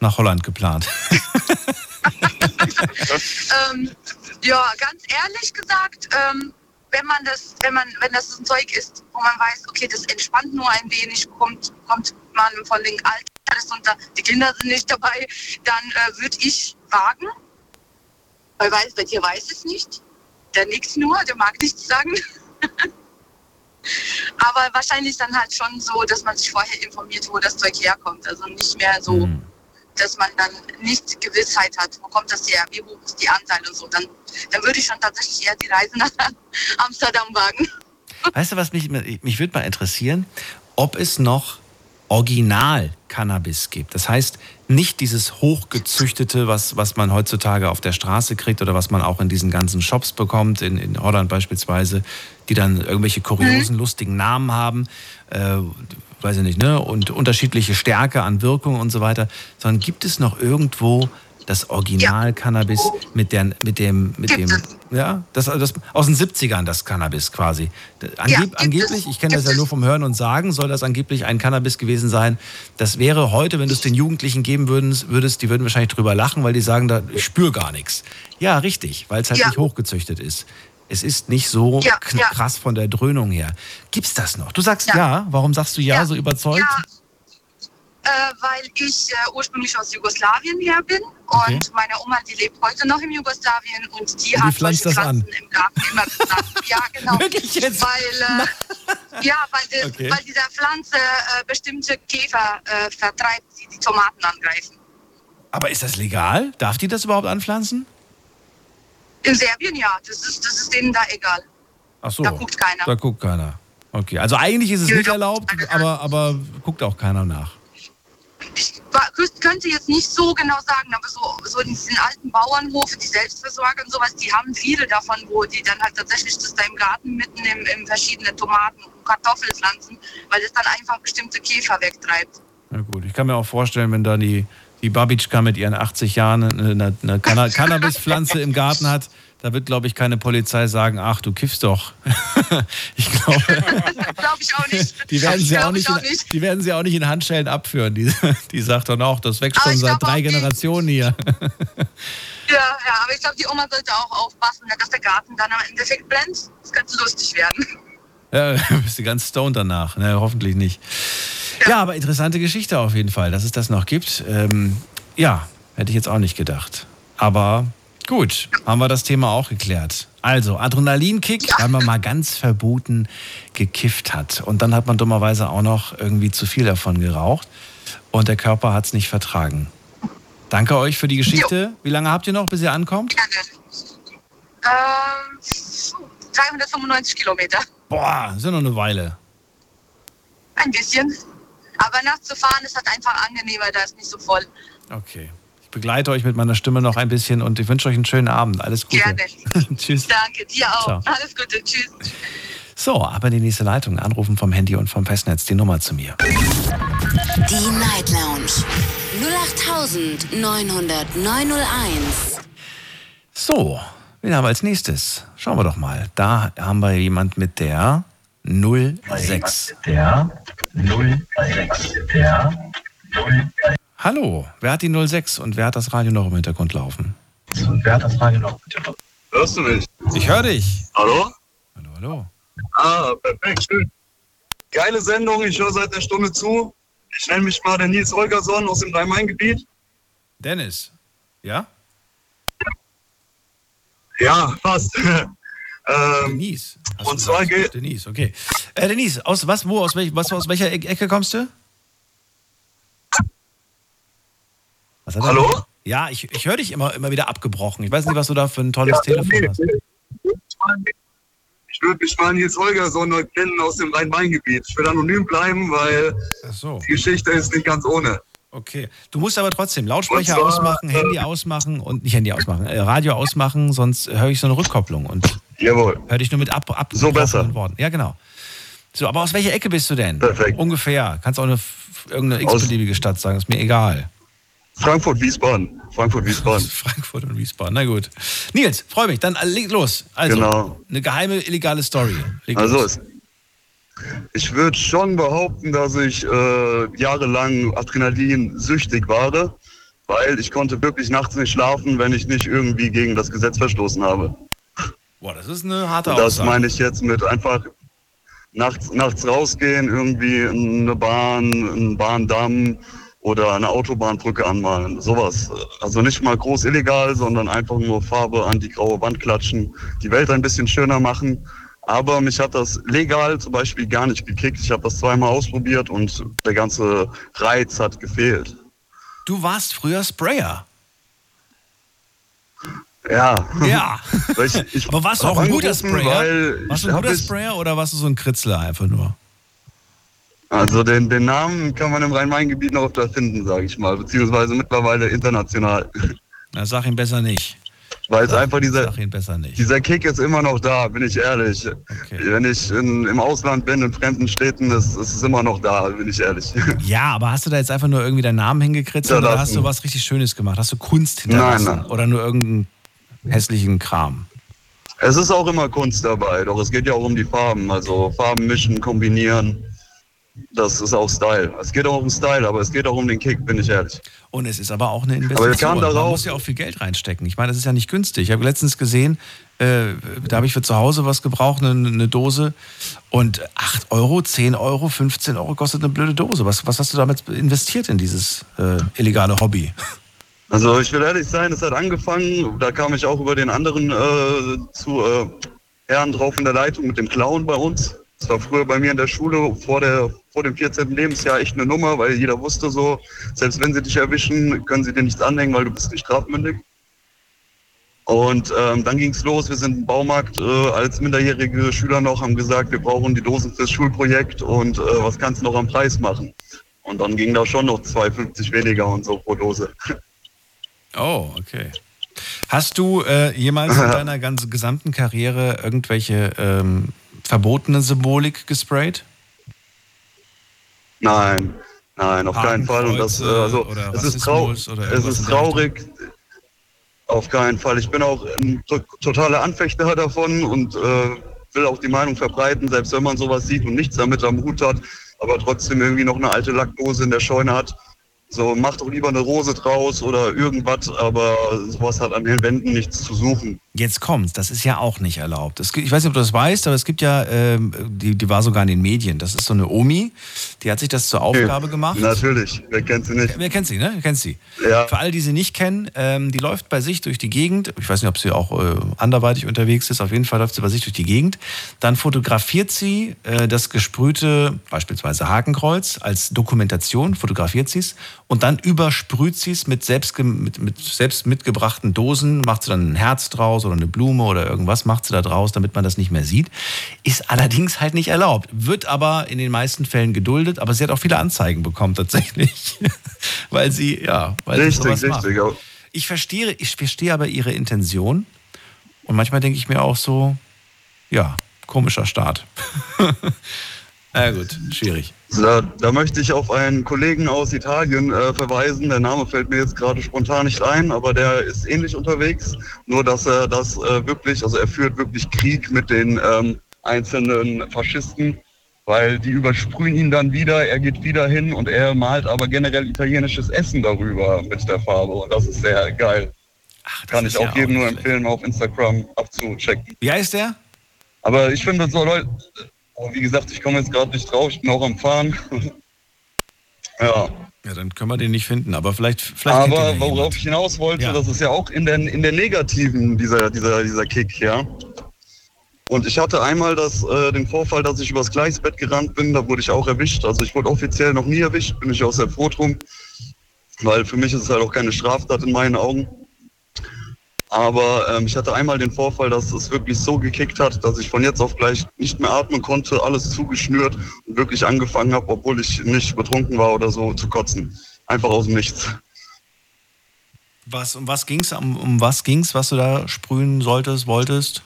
nach Holland geplant? ähm, ja, ganz ehrlich gesagt, ähm, wenn man das, wenn man, wenn das ein Zeug ist, wo man weiß, okay, das entspannt nur ein wenig, kommt, kommt man von den Alters unter, die Kinder sind nicht dabei, dann äh, würde ich wagen. Weil weiß, bei dir weiß es nicht. Der nickt nur, der mag nichts sagen. Aber wahrscheinlich dann halt schon so, dass man sich vorher informiert, wo das Zeug herkommt. Also nicht mehr so, dass man dann nicht Gewissheit hat, wo kommt das her, wie hoch ist die Anzahl und so. Dann, dann würde ich schon tatsächlich eher die Reise nach Amsterdam wagen. Weißt du, was mich, mich würde mal interessieren, ob es noch Original-Cannabis gibt. Das heißt, nicht dieses hochgezüchtete, was, was man heutzutage auf der Straße kriegt oder was man auch in diesen ganzen Shops bekommt, in, in Holland beispielsweise, die dann irgendwelche kuriosen, lustigen Namen haben, äh, weiß ich nicht, ne? Und unterschiedliche Stärke an Wirkung und so weiter. Sondern gibt es noch irgendwo das Original-Cannabis mit, der, mit dem, mit dem, ja, das, das aus den 70ern, das Cannabis quasi. Angeb, angeblich, ich kenne das ja nur vom Hören und Sagen, soll das angeblich ein Cannabis gewesen sein. Das wäre heute, wenn du es den Jugendlichen geben würdest, würdest, die würden wahrscheinlich drüber lachen, weil die sagen, da, ich spüre gar nichts. Ja, richtig, weil es halt Ja. nicht hochgezüchtet ist. Es ist nicht so Ja, kn- ja. krass von der Dröhnung her. Gibt's das noch? Du sagst ja. Warum sagst du ja, so überzeugt? Ja, äh, weil ich äh, ursprünglich aus Jugoslawien her bin Okay. und meine Oma, die lebt heute noch in Jugoslawien und die Und die hat pflanzt das an. Im Garten immer gepflanzt. Ja, genau. Wirklich jetzt? Weil, äh, ja, weil, das, Okay. weil dieser Pflanze äh, bestimmte Käfer äh, vertreibt, die die Tomaten angreifen. Aber ist das legal? Darf die das überhaupt anpflanzen? In Serbien ja, das ist, das ist denen da egal. Ach so. Da guckt keiner. Da guckt keiner. Okay, also eigentlich ist es nicht erlaubt, aber, aber guckt auch keiner nach. Kü- könnte jetzt nicht so genau sagen, aber so, so in diesen alten Bauernhofe, die Selbstversorger und sowas, die haben viele davon, wo die dann halt tatsächlich das da im Garten mitten im, im verschiedene Tomaten und Kartoffeln pflanzen, weil es dann einfach bestimmte Käfer wegtreibt. Na gut, ich kann mir auch vorstellen, wenn da die, die Babitschka mit ihren 80 Jahren eine, eine Canna- Cannabispflanze im Garten hat, da wird, glaube ich, keine Polizei sagen, ach, du kiffst doch. ich glaube, Glaube ich auch nicht. die werden, sie auch ich nicht in, die werden sie auch nicht in Handschellen abführen. Die, die sagt dann auch, das wächst Aber schon seit drei auch Generationen hier. Ja, ja, aber ich glaube, die Oma sollte auch aufpassen, dass der Garten dann am Endeffekt brennt. Das könnte lustig werden. Ja, bist du ganz stoned danach. Ne, hoffentlich nicht. Ja. aber interessante Geschichte auf jeden Fall, dass es das noch gibt. Ähm, ja, hätte ich jetzt auch nicht gedacht. Aber gut, haben wir das Thema auch geklärt. Also, Adrenalinkick, weil man mal ganz verboten gekifft hat. Und dann hat man dummerweise auch noch irgendwie zu viel davon geraucht. Und der Körper hat es nicht vertragen. Danke euch für die Geschichte. Wie lange habt ihr noch, bis ihr ankommt? Ähm, 395 Kilometer. Boah, sind noch eine Weile. Ein bisschen. Aber nachts zu fahren ist halt einfach angenehmer, da ist nicht so voll. Okay. Ich begleite euch mit meiner Stimme noch ein bisschen und ich wünsche euch einen schönen Abend. Alles Gute. Gerne. Tschüss. Danke, dir auch. Ciao. Alles Gute. Tschüss. So, aber die nächste Leitung. Anrufen vom Handy und vom Festnetz. Die Nummer zu mir. Die Night Lounge 0890901. So, wen haben wir als nächstes? Schauen wir doch mal. Da haben wir jemand mit der 06. Der 06. Der 06. Hallo, wer hat die 06 und wer hat das Radio noch im Hintergrund laufen? Und wer hat das Radio noch im Hintergrund? Hörst du mich? Ich höre dich. Hallo? Hallo, hallo. Ah, perfekt, schön. Geile Sendung, ich höre seit einer Stunde zu. Ich nenne mich mal der Nils Holgersson aus dem Rhein-Main-Gebiet. Dennis. Ja? Ja, fast. ähm, Denise. und zwar geht. Denise, okay. Äh, Denise, aus was, wo, aus, welch, was, aus welcher E- Ecke kommst du? Hallo? Ja, ich, ich höre dich immer, immer wieder abgebrochen. Ich weiß nicht, was du da für ein tolles Telefon hast. Ich würde mich mal Nils Holgersson kennen aus dem Rhein-Main-Gebiet. Ich will anonym bleiben, weil so. die Geschichte ist nicht ganz ohne. Okay. Du musst aber trotzdem Lautsprecher zwar, ausmachen, Handy ausmachen und nicht Handy ausmachen, äh, Radio ausmachen, sonst höre ich so eine Rückkopplung und Jawohl. höre dich nur mit ab, ab So besser. Worten. Ja, genau. So, aber aus welcher Ecke bist du denn? Perfekt. Ungefähr. Kannst auch eine, irgendeine x-beliebige Stadt sagen, ist mir egal. Frankfurt-Wiesbaden. Frankfurt-Wiesbaden. Frankfurt und Wiesbaden, na gut. Nils, freue mich, dann äh, leg los. Also, Genau. eine geheime, illegale Story. Leg Also los. Ich würde schon behaupten, dass ich äh, jahrelang Adrenalin süchtig war, weil ich konnte wirklich nachts nicht schlafen, wenn ich nicht irgendwie gegen das Gesetz verstoßen habe. Boah, das ist eine harte Und das Aussage. meine ich jetzt mit einfach nachts, nachts rausgehen, irgendwie eine Bahn, einen Bahndamm oder eine Autobahnbrücke anmalen. Sowas. Also nicht mal groß illegal, sondern einfach nur Farbe an die graue Wand klatschen, die Welt ein bisschen schöner machen. Aber mich hat das legal zum Beispiel gar nicht gekickt. Ich habe das zweimal ausprobiert und der ganze Reiz hat gefehlt. Du warst früher Sprayer. Ja. Ja. Ich, ich Aber warst du auch ein guter Sprayer? Warst du ein guter Sprayer oder warst du so ein Kritzler einfach nur? Also den, den Namen kann man im Rhein-Main-Gebiet noch öfter finden, sage ich mal, beziehungsweise mittlerweile international. Na, sag ihm besser nicht. Weil es einfach dieser, dieser Kick ist immer noch da, bin ich ehrlich. Wenn ich in, im Ausland bin, in fremden Städten, ist, ist es immer noch da, bin ich ehrlich. Ja, aber hast du da jetzt einfach nur irgendwie deinen Namen hingekritzelt oder hast du was richtig Schönes gemacht? Hast du Kunst hinterlassen? Nein, nein. Oder nur irgendeinen hässlichen Kram? Es ist auch immer Kunst dabei, doch es geht ja auch um die Farben. Also Farben mischen, kombinieren. Das ist auch Style. Es geht auch um Style, aber es geht auch um den Kick, bin ich ehrlich. Und es ist aber auch eine Aber Investition. kamen Man muss ja auch viel Geld reinstecken. Ich meine, das ist ja nicht günstig. Ich habe letztens gesehen, äh, da habe ich für zu Hause was gebraucht, eine, eine Dose. Und 8 Euro, 10 Euro, 15 Euro kostet eine blöde Dose. Was, was hast du damit investiert in dieses äh, illegale Hobby? Also ich will ehrlich sein, es hat angefangen, da kam ich auch über den anderen äh, zu äh, Herrn drauf in der Leitung mit dem Clown bei uns. Das war früher bei mir in der Schule vor, der, vor dem 14. Lebensjahr echt eine Nummer, weil jeder wusste so, selbst wenn sie dich erwischen, können sie dir nichts anhängen, weil du bist nicht strafmündig. Und ähm, dann ging's los, wir sind im Baumarkt äh, als minderjährige Schüler noch, haben gesagt, wir brauchen die Dosen fürs Schulprojekt und äh, was kannst du noch am Preis machen? Und dann ging da schon noch 2,50 weniger und so pro Dose. Oh, okay. Hast du äh, jemals in deiner ganzen gesamten Karriere irgendwelche ähm, verbotene Symbolik gesprayt? Nein, nein, auf keinen Fall. Und das, äh, also, es ist, trau es ist traurig. Auf keinen Fall. Ich bin auch ein to totaler Anfechter davon und äh, will auch die Meinung verbreiten, selbst wenn man sowas sieht und nichts damit am Hut hat, aber trotzdem irgendwie noch eine alte Lackdose in der Scheune hat. So, mach doch lieber eine Rose draus oder irgendwas, aber sowas hat an den Wänden nichts zu suchen. Jetzt kommt's, das ist ja auch nicht erlaubt. Gibt- ich weiß nicht, ob du das weißt, aber es gibt ja, ähm, die, die war sogar in den Medien. Das ist so eine Omi, die hat sich das zur Aufgabe gemacht. Natürlich, wer kennt sie nicht? Wer kennt sie, ne? Wer kennt sie? Ja. Für alle, die sie nicht kennen, ähm, die läuft bei sich durch die Gegend. Ich weiß nicht, ob sie auch äh, anderweitig unterwegs ist. Auf jeden Fall läuft sie bei sich durch die Gegend. Dann fotografiert sie äh, das gesprühte, beispielsweise Hakenkreuz, als Dokumentation, fotografiert sie es. Und dann übersprüht sie es mit selbst, mit, mit selbst mitgebrachten Dosen, macht sie dann ein Herz draus oder eine Blume oder irgendwas, macht sie da draus, damit man das nicht mehr sieht. Ist allerdings halt nicht erlaubt. Wird aber in den meisten Fällen geduldet, aber sie hat auch viele Anzeigen bekommen tatsächlich. weil sie, ja, weil Richtig, sie sowas macht. richtig, ja. Ich verstehe, ich verstehe aber ihre Intention. Und manchmal denke ich mir auch so, ja, komischer Start. Na gut, schwierig. Da, da möchte ich auf einen Kollegen aus Italien äh, verweisen. Der Name fällt mir jetzt gerade spontan nicht ein, aber der ist ähnlich unterwegs. Nur, dass er das äh, wirklich, also er führt wirklich Krieg mit den ähm, einzelnen Faschisten, weil die übersprühen ihn dann wieder. Er geht wieder hin und er malt aber generell italienisches Essen darüber mit der Farbe. Und das ist sehr geil. Kann ich ja auch jedem nur empfehlen, auf Instagram abzuchecken. Wie heißt der? Aber ich finde so Leute, oh, wie gesagt, ich komme jetzt gerade nicht drauf, ich bin auch am Fahren. ja. Ja, dann können wir den nicht finden, aber vielleicht, vielleicht Aber ja worauf jemand. ich hinaus wollte, Ja. das ist ja auch in der, in der negativen, dieser, dieser, dieser Kick, ja. Und ich hatte einmal das, äh, den Vorfall, dass ich übers Gleisbett gerannt bin, da wurde ich auch erwischt. Also ich wurde offiziell noch nie erwischt, bin ich auch sehr froh drum. Weil für mich ist es halt auch keine Straftat in meinen Augen. Aber ähm, ich hatte einmal den Vorfall, dass es wirklich so gekickt hat, dass ich von jetzt auf gleich nicht mehr atmen konnte, alles zugeschnürt und wirklich angefangen habe, obwohl ich nicht betrunken war oder so, zu kotzen. Einfach aus dem Nichts. Was, um was ging's? Um, um was ging's, was du da sprühen solltest, wolltest?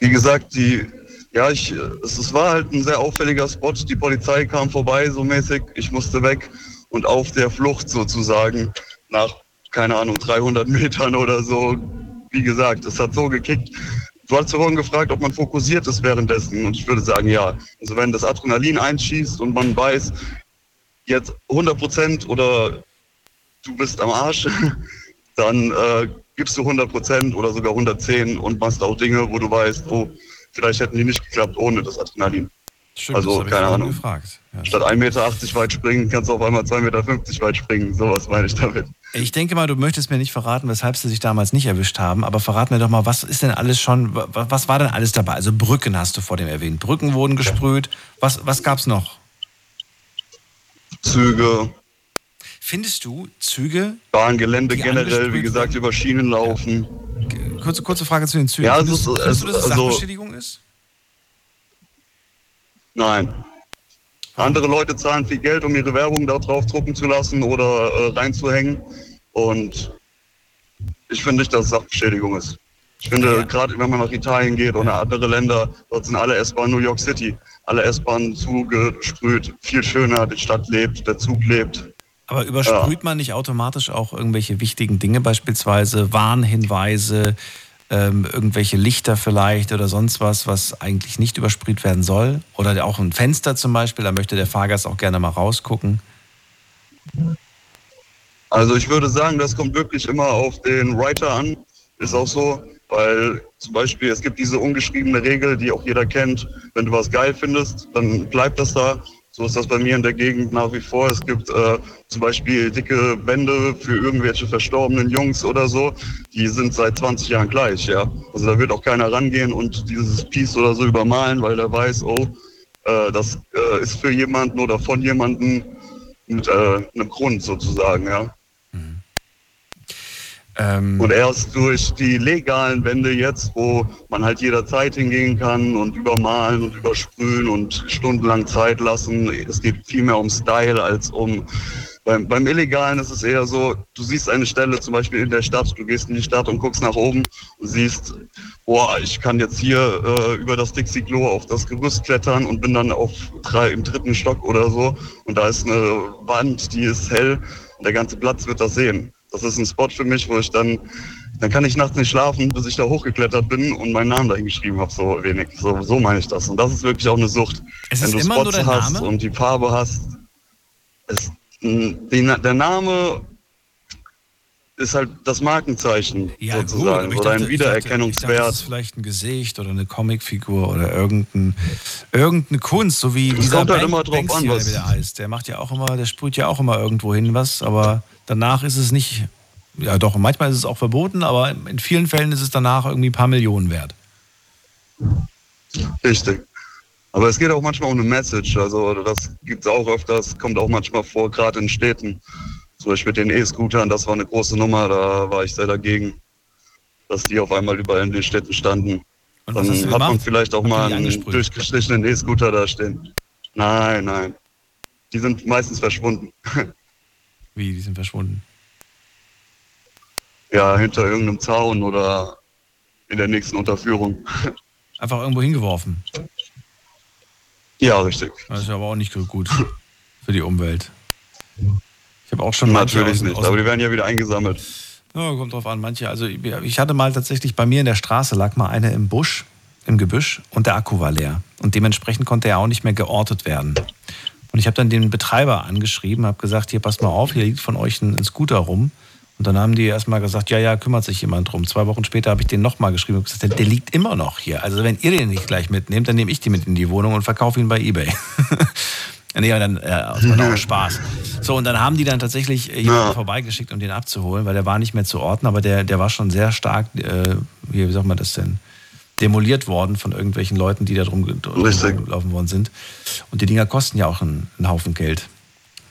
Wie gesagt, die, ja, ich, es, es war halt ein sehr auffälliger Spot. Die Polizei kam vorbei, so mäßig. Ich musste weg und auf der Flucht sozusagen nach, keine Ahnung, 300 Metern oder so. Wie gesagt, es hat so gekickt. Du hast vorhin gefragt, ob man fokussiert ist währenddessen. Und ich würde sagen, ja. Also wenn das Adrenalin einschießt und man weiß, jetzt 100 Prozent oder du bist am Arsch, dann äh, gibst du 100 Prozent oder sogar 110 und machst auch Dinge, wo du weißt, oh, vielleicht hätten die nicht geklappt ohne das Adrenalin. Stimmt, das also, ich keine vorhin Ahnung. gefragt. Ja. Statt 1,80 Meter weit springen, kannst du auf einmal 2,50 Meter weit springen. Sowas meine ich damit. Ich denke mal, du möchtest mir nicht verraten, weshalb sie sich damals nicht erwischt haben, aber verrat mir doch mal, was ist denn alles schon, wa- was war denn alles dabei? Also Brücken hast du vor dem erwähnt. Brücken wurden gesprüht. Was, was gab's noch? Züge, Findest du Züge? Bahngelände generell, wie gesagt, über Schienen laufen. Kurze, kurze Frage zu den Zügen. Ja, es findest, ist- findest du, es- dass es also- Sachbeschädigung ist? Nein. Andere Leute zahlen viel Geld, um ihre Werbung da drauf drucken zu lassen oder äh, reinzuhängen. Und ich finde nicht, dass es Sachbeschädigung ist. Ich finde, gerade wenn man nach Italien geht oder andere Länder, dort sind alle S-Bahnen New York City, alle S-Bahnen zugesprüht. Viel schöner, die Stadt lebt, der Zug lebt. Aber übersprüht man nicht automatisch auch irgendwelche wichtigen Dinge, beispielsweise Warnhinweise, ähm, irgendwelche Lichter vielleicht oder sonst was, was eigentlich nicht übersprüht werden soll? Oder auch ein Fenster zum Beispiel, da möchte der Fahrgast auch gerne mal rausgucken. Also ich würde sagen, das kommt wirklich immer auf den Writer an. Ist auch so, weil zum Beispiel es gibt diese ungeschriebene Regel, die auch jeder kennt. Wenn du was geil findest, dann bleibt das da. So ist das bei mir in der Gegend nach wie vor. Es gibt äh, zum Beispiel dicke Wände für irgendwelche verstorbenen Jungs oder so. Die sind seit 20 Jahren gleich, ja. Also da wird auch keiner rangehen und dieses Piece oder so übermalen, weil er weiß, oh, äh, das äh, ist für jemanden oder von jemanden mit äh, einem Grund sozusagen, ja. Ähm, Und erst durch die legalen Wände jetzt, wo man halt jederzeit hingehen kann und übermalen und übersprühen und stundenlang Zeit lassen. Es geht viel mehr um Style als um. Beim, beim Illegalen ist es eher so, du siehst eine Stelle zum Beispiel in der Stadt, du gehst in die Stadt und guckst nach oben und siehst, boah, ich kann jetzt hier äh, über das Dixie-Klo auf das Gerüst klettern und bin dann auf drei, im dritten Stock oder so und da ist eine Wand, die ist hell und der ganze Platz wird das sehen. Das ist ein Spot für mich, wo ich dann, dann kann ich nachts nicht schlafen, bis ich da hochgeklettert bin und meinen Namen da hingeschrieben habe, so wenig. So, so meine ich das. Und das ist wirklich auch eine Sucht. Es Wenn ist du immer Spots hast Name? und die Farbe hast, ist, der Name ist halt das Markenzeichen Ja, gut, sozusagen ich oder dachte, ein ich dachte, ich Wiedererkennungswert. dachte, das ist vielleicht ein Gesicht oder eine Comicfigur oder irgendein, irgendeine Kunst, so wie Es dieser kommt halt Bank- immer drauf an, Banksy, oder was- der heißt. Der macht ja auch immer, der sprüht ja auch immer irgendwo hin was, aber danach ist es nicht, ja doch, manchmal ist es auch verboten, aber in vielen Fällen ist es danach irgendwie ein paar Millionen wert. Richtig. Aber es geht auch manchmal um eine Message. Also das gibt es auch öfters, kommt auch manchmal vor, gerade in Städten. Zum Beispiel mit den E-Scootern, das war eine große Nummer, da war ich sehr dagegen, dass die auf einmal überall in den Städten standen. Und Dann hat man gemacht? vielleicht auch ihr mal einen angesprüht? durchgeschlichenen E-Scooter da stehen. Nein, nein. Die sind meistens verschwunden. Wie, die sind verschwunden. ja, hinter irgendeinem Zaun oder in der nächsten Unterführung. Einfach irgendwo hingeworfen. ja, richtig. Das ist aber auch nicht gut für die Umwelt. Ich habe auch schon manche Natürlich nicht, aber die werden ja wieder eingesammelt. Ja, kommt drauf an. Manche, also ich hatte mal tatsächlich bei mir in der Straße lag mal eine im Busch, im Gebüsch und der Akku war leer. Und dementsprechend konnte er auch nicht mehr geortet werden. Und ich habe dann den Betreiber angeschrieben, habe gesagt, hier passt mal auf, hier liegt von euch ein, ein Scooter rum. Und dann haben die erstmal gesagt, ja, ja, kümmert sich jemand drum. Zwei Wochen später habe ich den nochmal geschrieben und gesagt, der, der liegt immer noch hier. Also wenn ihr den nicht gleich mitnehmt, dann nehme ich den mit in die Wohnung und verkaufe ihn bei Ebay. nee, aber dann, äh, das war auch Spaß. So, und dann haben die dann tatsächlich jemanden vorbeigeschickt, um den abzuholen, weil der war nicht mehr zu orten, aber der, der war schon sehr stark, äh, wie, wie sagt man das denn, demoliert worden von irgendwelchen Leuten, die da drum, ge- drum gelaufen worden sind. Und die Dinger kosten ja auch einen, einen Haufen Geld.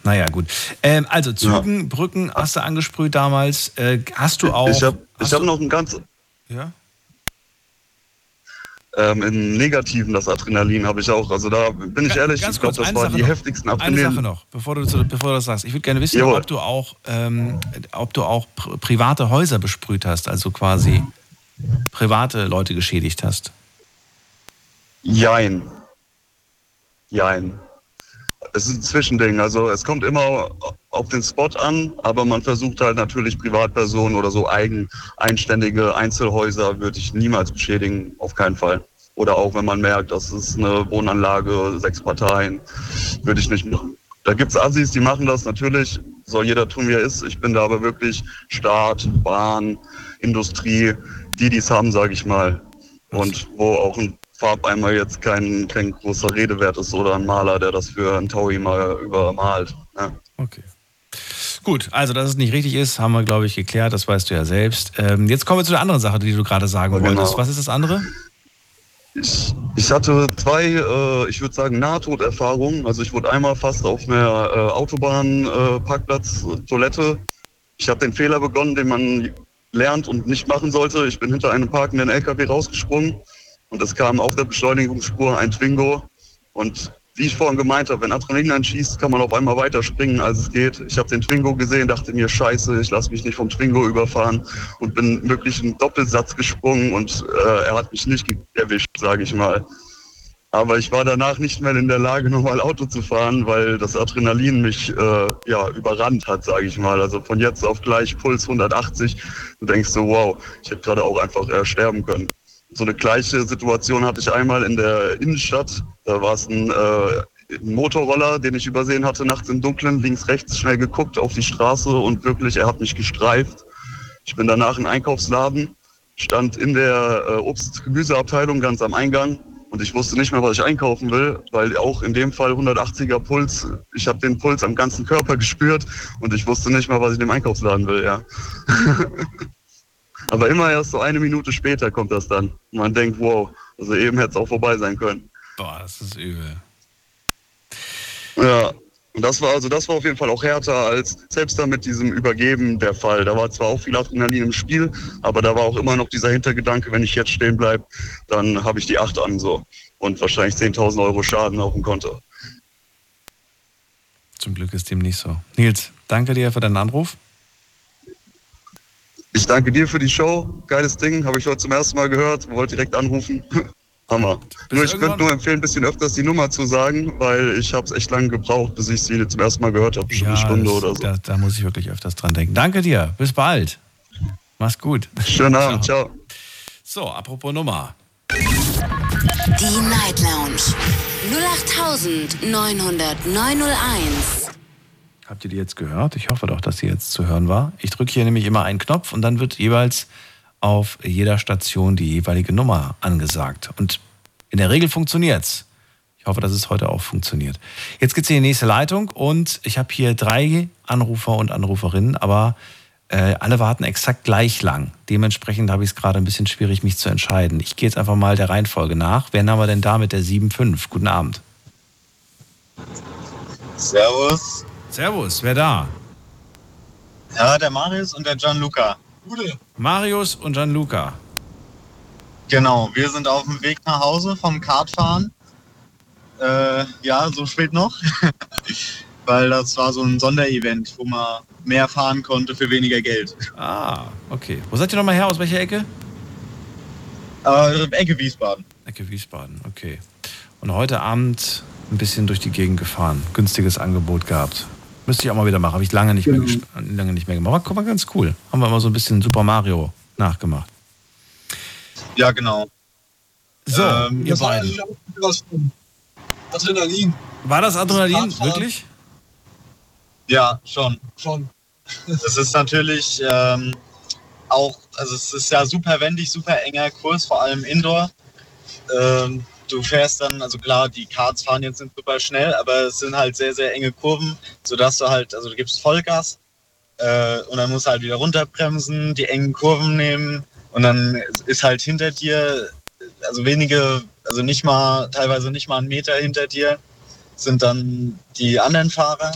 Naja, gut. Ähm, also Zügen, Brücken hast du angesprüht damals. Äh, hast du auch. Ich habe hab noch ein ganz, Ja? ähm, im Negativen das Adrenalin habe ich auch. Also da bin ich ehrlich, Ganz ich glaube, das eine waren die noch. heftigsten Eine Adrenalin. Sache noch, bevor du, bevor du das sagst. Ich würde gerne wissen, Jawohl. ob du auch, ähm, ob du auch pr private Häuser besprüht hast, also quasi private Leute geschädigt hast. Jein. Jein. Es ist ein Zwischending. Also es kommt immer auf den Spot an, aber man versucht halt natürlich Privatpersonen oder so eigen, einständige Einzelhäuser würde ich niemals beschädigen, auf keinen Fall. Oder auch wenn man merkt, das ist eine Wohnanlage, sechs Parteien, würde ich nicht machen. Da gibt's Assis, die machen das natürlich, soll jeder tun, wie er ist. Ich bin da aber wirklich Staat, Bahn, Industrie, die dies haben, sage ich mal. Und wo auch ein Farbeimer jetzt kein, kein großer Redewert ist oder ein Maler, der das für ein Taui mal übermalt. Ne? Okay. Gut, also dass es nicht richtig ist, haben wir, glaube ich, geklärt. Das weißt du ja selbst. Ähm, jetzt kommen wir zu der anderen Sache, die du gerade sagen Genau. wolltest. Was ist das andere? Ich, ich hatte zwei, äh, ich würde sagen, Nahtoderfahrungen. Also ich wurde einmal fast auf einer äh, Autobahnparkplatz äh, Toilette. Ich habe den Fehler begonnen, den man lernt und nicht machen sollte. Ich bin hinter einem parkenden LKW rausgesprungen und es kam auf der Beschleunigungsspur ein Twingo und wie ich vorhin gemeint habe, wenn Adrenalin anschießt, kann man auf einmal weiter springen, als es geht. Ich habe den Twingo gesehen, dachte mir, scheiße, ich lasse mich nicht vom Twingo überfahren und bin wirklich einen Doppelsatz gesprungen und äh, er hat mich nicht erwischt, sage ich mal. Aber ich war danach nicht mehr in der Lage, nochmal Auto zu fahren, weil das Adrenalin mich äh, ja, überrannt hat, sage ich mal. Also von jetzt auf gleich Puls 180. Du denkst so, wow, ich hätte gerade auch einfach äh, sterben können. So eine gleiche Situation hatte ich einmal in der Innenstadt. Da war es ein, äh, ein Motorroller, den ich übersehen hatte, nachts im Dunkeln, links, rechts schnell geguckt auf die Straße und wirklich, er hat mich gestreift. Ich bin danach in Einkaufsladen, stand in der äh, Obst-Gemüseabteilung ganz am Eingang und ich wusste nicht mehr, was ich einkaufen will, weil auch in dem Fall 180er Puls, ich habe den Puls am ganzen Körper gespürt und ich wusste nicht mehr, was ich in dem Einkaufsladen will, ja. Aber immer erst so eine Minute später kommt das dann. Und man denkt, wow, also eben hätte es auch vorbei sein können. Boah, das ist übel. Ja, und das war also das war auf jeden Fall auch härter als selbst da mit diesem Übergeben der Fall. Da war zwar auch viel Adrenalin im Spiel, aber da war auch immer noch dieser Hintergedanke, wenn ich jetzt stehen bleibe, dann habe ich die acht an so und wahrscheinlich 10.000 Euro Schaden auf dem Konto. Zum Glück ist dem nicht so. Nils, danke dir für deinen Anruf. Ich danke dir für die Show. Geiles Ding, habe ich heute zum ersten Mal gehört. Wollte direkt anrufen. Hammer. Nur ich könnte nur empfehlen, ein bisschen öfters die Nummer zu sagen, weil ich habe es echt lange gebraucht, bis ich sie zum ersten Mal gehört habe. Schon Ja, eine Stunde das, oder so. Da, da muss ich wirklich öfters dran denken. Danke dir. Bis bald. Mach's gut. Schönen Abend. Ciao. So, apropos Nummer. Die Night Lounge 08901. Habt ihr die jetzt gehört? Ich hoffe doch, dass sie jetzt zu hören war. Ich drücke hier nämlich immer einen Knopf und dann wird jeweils auf jeder Station die jeweilige Nummer angesagt. Und in der Regel funktioniert's. Ich hoffe, dass es heute auch funktioniert. Jetzt geht's in die nächste Leitung und ich habe hier drei Anrufer und Anruferinnen, aber äh, alle warten exakt gleich lang. Dementsprechend habe ich es gerade ein bisschen schwierig, mich zu entscheiden. Ich gehe jetzt einfach mal der Reihenfolge nach. Wen haben wir denn da mit der 7.5? Guten Abend. Servus. Servus, wer da? Ja, der Marius und der Gianluca. Marius und Gianluca. Genau, wir sind auf dem Weg nach Hause vom Kartfahren. Äh, ja, so spät noch. Weil das war so ein Sonderevent, wo man mehr fahren konnte für weniger Geld. Ah, okay. Wo seid ihr nochmal her? Aus welcher Ecke? Äh, Ecke Wiesbaden. Ecke Wiesbaden, okay. Und heute Abend ein bisschen durch die Gegend gefahren. Günstiges Angebot gehabt. Müsste ich auch mal wieder machen. Habe ich lange nicht, mehr, Genau. ges- lange nicht mehr gemacht. Aber guck mal, ganz cool. Haben wir immer so ein bisschen Super Mario nachgemacht. Ja, genau. So, Ähm, ihr das war beiden. eigentlich Was von Adrenalin. War das Adrenalin? Radfahren. Wirklich? Ja, schon. Schon. Es ist natürlich ähm, auch, also es ist ja super wendig, super enger Kurs, vor allem Indoor. Ähm, du fährst dann, also klar, die Karts fahren jetzt nicht super schnell, aber es sind halt sehr, sehr enge Kurven, sodass du halt, also du gibst Vollgas äh, und dann musst du halt wieder runterbremsen, die engen Kurven nehmen und dann ist halt hinter dir, also wenige, also nicht mal, teilweise nicht mal einen Meter hinter dir, sind dann die anderen Fahrer.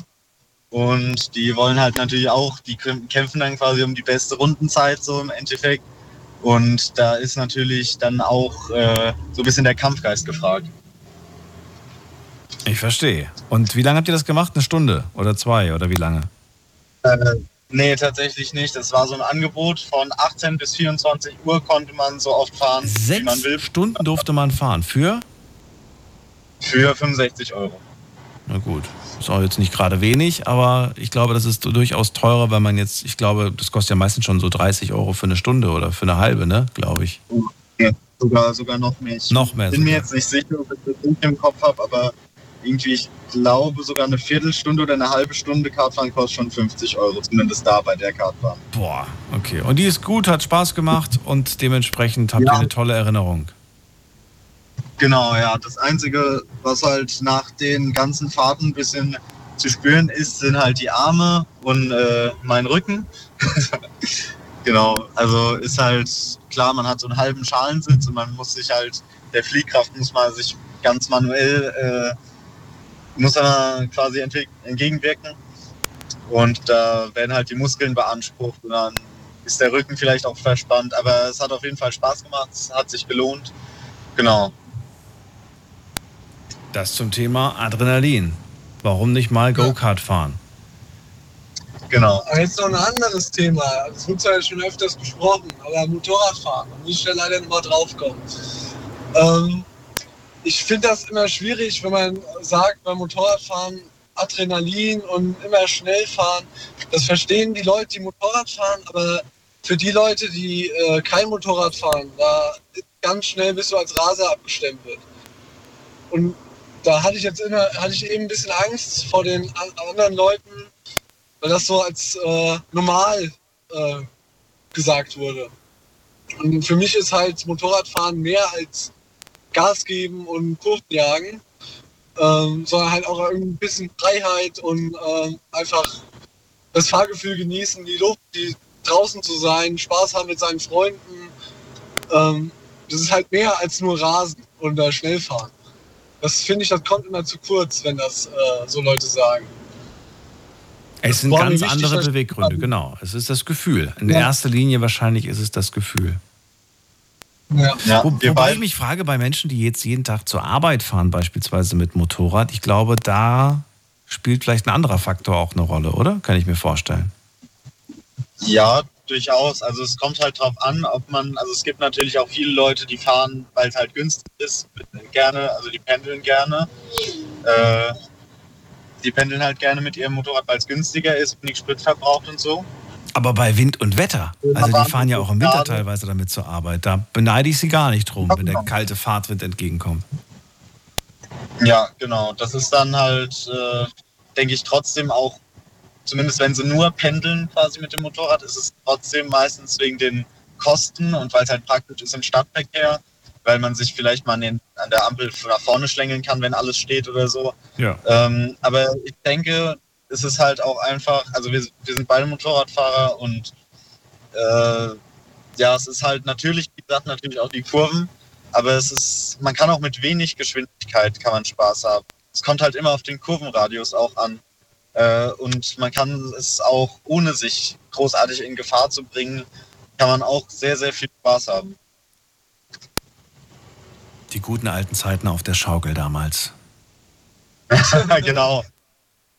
Und die wollen halt natürlich auch, die kämp- kämpfen dann quasi um die beste Rundenzeit so im Endeffekt. Und da ist natürlich dann auch äh, so ein bisschen der Kampfgeist gefragt. Ich verstehe. Und wie lange habt ihr das gemacht? Eine Stunde oder zwei oder wie lange? Äh, nee, tatsächlich nicht. Das war so ein Angebot von 18 bis 24 Uhr konnte man so oft fahren, wie man will. Stunden durfte man fahren. Für? Für 65 Euro. Na gut. Ist auch jetzt nicht gerade wenig, aber ich glaube, das ist durchaus teurer, wenn man jetzt, ich glaube, das kostet ja meistens schon so 30 Euro für eine Stunde oder für eine halbe, ne? Glaube ich. Ja, sogar, sogar noch mehr. Ich Noch mehr bin mir sogar. jetzt nicht sicher, ob ich das nicht im Kopf habe, aber irgendwie, ich glaube, sogar eine Viertelstunde oder eine halbe Stunde Kartfahren kostet schon 50 Euro, zumindest da bei der Kartbahn. Boah, okay. Und die ist gut, hat Spaß gemacht und dementsprechend habt ihr Ja. eine tolle Erinnerung. Genau, ja. Das Einzige, was halt nach den ganzen Fahrten ein bisschen zu spüren ist, sind halt die Arme und äh, mein Rücken. genau, also ist halt klar, man hat so einen halben Schalensitz und man muss sich halt, der Fliehkraft muss man sich ganz manuell, äh, muss man quasi entgegenwirken. Und da werden halt die Muskeln beansprucht und dann ist der Rücken vielleicht auch verspannt. Aber es hat auf jeden Fall Spaß gemacht, es hat sich gelohnt. Genau. Das zum Thema Adrenalin. Warum nicht mal Go-Kart fahren? Genau. Aber jetzt noch ein anderes Thema. Das wird ja schon öfters besprochen, aber Motorradfahren, da muss ich ja leider nochmal draufkommen. Ähm, ich finde das immer schwierig, wenn man sagt, beim Motorradfahren Adrenalin und immer schnell fahren. Das verstehen die Leute, die Motorrad fahren, aber für die Leute, die äh, kein Motorrad fahren, da ganz schnell bist du als Raser abgestempelt. Und da hatte ich jetzt immer, hatte ich eben ein bisschen Angst vor den anderen Leuten, weil das so als äh, normal äh, gesagt wurde. Und für mich ist halt Motorradfahren mehr als Gas geben und Kurven jagen, ähm, sondern halt auch ein bisschen Freiheit und ähm, einfach das Fahrgefühl genießen, die Luft, die draußen zu sein, Spaß haben mit seinen Freunden. Ähm, das ist halt mehr als nur Rasen und äh, Schnellfahren. Das finde ich, das kommt immer zu kurz, wenn das äh, so Leute sagen. Es sind ganz wichtig, andere Beweggründe, genau. Es ist das Gefühl. In Ja. erster Linie wahrscheinlich ist es das Gefühl. Ja. Wo, wobei ich mich frage, bei Menschen, die jetzt jeden Tag zur Arbeit fahren, beispielsweise mit Motorrad, ich glaube, da spielt vielleicht ein anderer Faktor auch eine Rolle, oder? Kann ich mir vorstellen. Ja, durchaus. Also es kommt halt drauf an, ob man, also es gibt natürlich auch viele Leute, die fahren, weil es halt günstig ist, gerne, also die pendeln gerne. Äh, die pendeln halt gerne mit ihrem Motorrad, weil es günstiger ist, wenig Sprit verbraucht und so. Aber bei Wind und Wetter, also Aber die fahren ja auch im Winter teilweise damit zur Arbeit, da beneide ich sie gar nicht drum, wenn der kalte Fahrtwind entgegenkommt. Ja, genau. Das ist dann halt, äh, denke ich, trotzdem auch, zumindest wenn sie nur pendeln quasi mit dem Motorrad, ist es trotzdem meistens wegen den Kosten und weil es halt praktisch ist im Stadtverkehr, weil man sich vielleicht mal an, den, an der Ampel nach vorne schlängeln kann, wenn alles steht oder so. Ja. Ähm, aber ich denke, es ist halt auch einfach, also wir, wir sind beide Motorradfahrer und äh, ja, es ist halt natürlich, wie gesagt, natürlich auch die Kurven, aber es ist, man kann auch mit wenig Geschwindigkeit kann man Spaß haben. Es kommt halt immer auf den Kurvenradius auch an. Äh, und man kann es auch, ohne sich großartig in Gefahr zu bringen, kann man auch sehr, sehr viel Spaß haben. Die guten alten Zeiten auf der Schaukel damals. genau.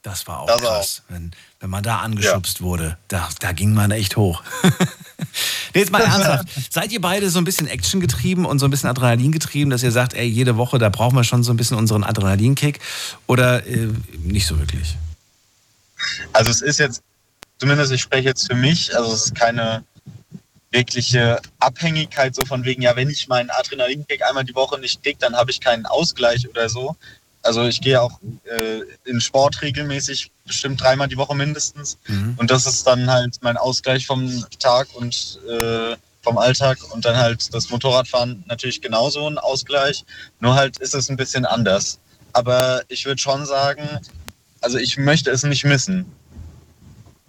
Das war auch Das krass. Wenn, wenn man da angeschubst wurde, da, da ging man echt hoch. nee, jetzt mal ernsthaft. Seid ihr beide so ein bisschen Action getrieben und so ein bisschen Adrenalin getrieben, dass ihr sagt, ey, jede Woche, da brauchen wir schon so ein bisschen unseren Adrenalinkick? Oder äh, nicht so wirklich? Also es ist jetzt, zumindest ich spreche jetzt für mich, also es ist keine wirkliche Abhängigkeit so von wegen, ja, wenn ich meinen Adrenalinkick einmal die Woche nicht kriege, dann habe ich keinen Ausgleich oder so. Also ich gehe auch äh, in Sport regelmäßig, bestimmt dreimal die Woche mindestens. Und das ist dann halt mein Ausgleich vom Tag und äh, vom Alltag und dann halt das Motorradfahren natürlich genauso ein Ausgleich. Nur halt ist es ein bisschen anders. Aber ich würde schon sagen, also ich möchte es nicht missen.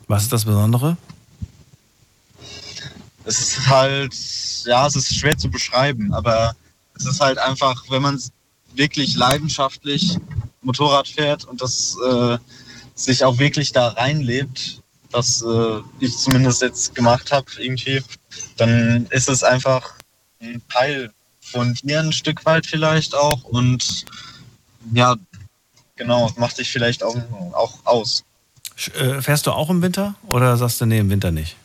Was ist das Besondere? Es ist halt, ja, es ist schwer zu beschreiben, aber es ist halt einfach, wenn man wirklich leidenschaftlich Motorrad fährt und das äh, sich auch wirklich da reinlebt, was äh, ich zumindest jetzt gemacht habe irgendwie, dann ist es einfach ein Teil von dir ein Stück weit vielleicht auch und ja, genau, macht dich vielleicht auch, auch aus. Äh, fährst du auch im Winter oder sagst du, nee, im Winter nicht?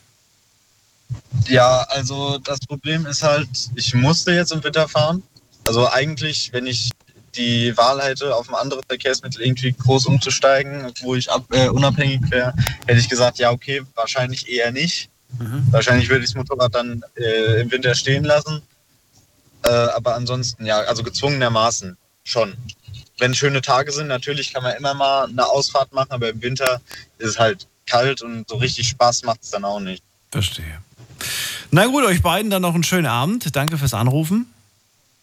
Ja, also das Problem ist halt, ich musste jetzt im Winter fahren. Also eigentlich, wenn ich die Wahl hätte, auf ein anderes Verkehrsmittel irgendwie groß umzusteigen, wo ich ab, äh, unabhängig wäre, hätte ich gesagt, ja, okay, wahrscheinlich eher nicht. Wahrscheinlich würde ich das Motorrad dann äh, im Winter stehen lassen. Äh, aber ansonsten, ja, also gezwungenermaßen schon. Wenn schöne Tage sind, natürlich kann man immer mal eine Ausfahrt machen, aber im Winter ist es halt kalt und so richtig Spaß macht es dann auch nicht. Verstehe. Na gut, euch beiden dann noch einen schönen Abend. Danke fürs Anrufen.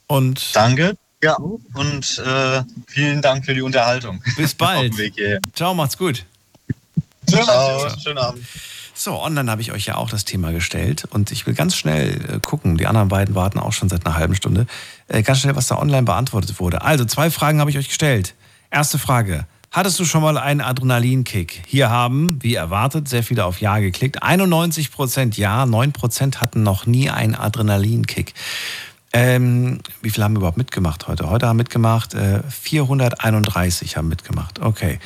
Und Danke. Ja, und äh, vielen Dank für die Unterhaltung. Bis bald. Auf dem Weg hierher. Ciao, macht's gut. Ciao, schönen Abend. So, online habe ich euch ja auch das Thema gestellt und ich will ganz schnell äh, gucken. Die anderen beiden warten auch schon seit einer halben Stunde. Äh, ganz schnell, was da online beantwortet wurde. Also, zwei Fragen habe ich euch gestellt. Erste Frage. Hattest du schon mal einen Adrenalinkick? Hier haben, wie erwartet, sehr viele auf Ja geklickt. 91% Ja, 9% hatten noch nie einen Adrenalinkick. Ähm, wie viele haben überhaupt mitgemacht heute? Heute haben mitgemacht, äh, 431 haben mitgemacht. Okay.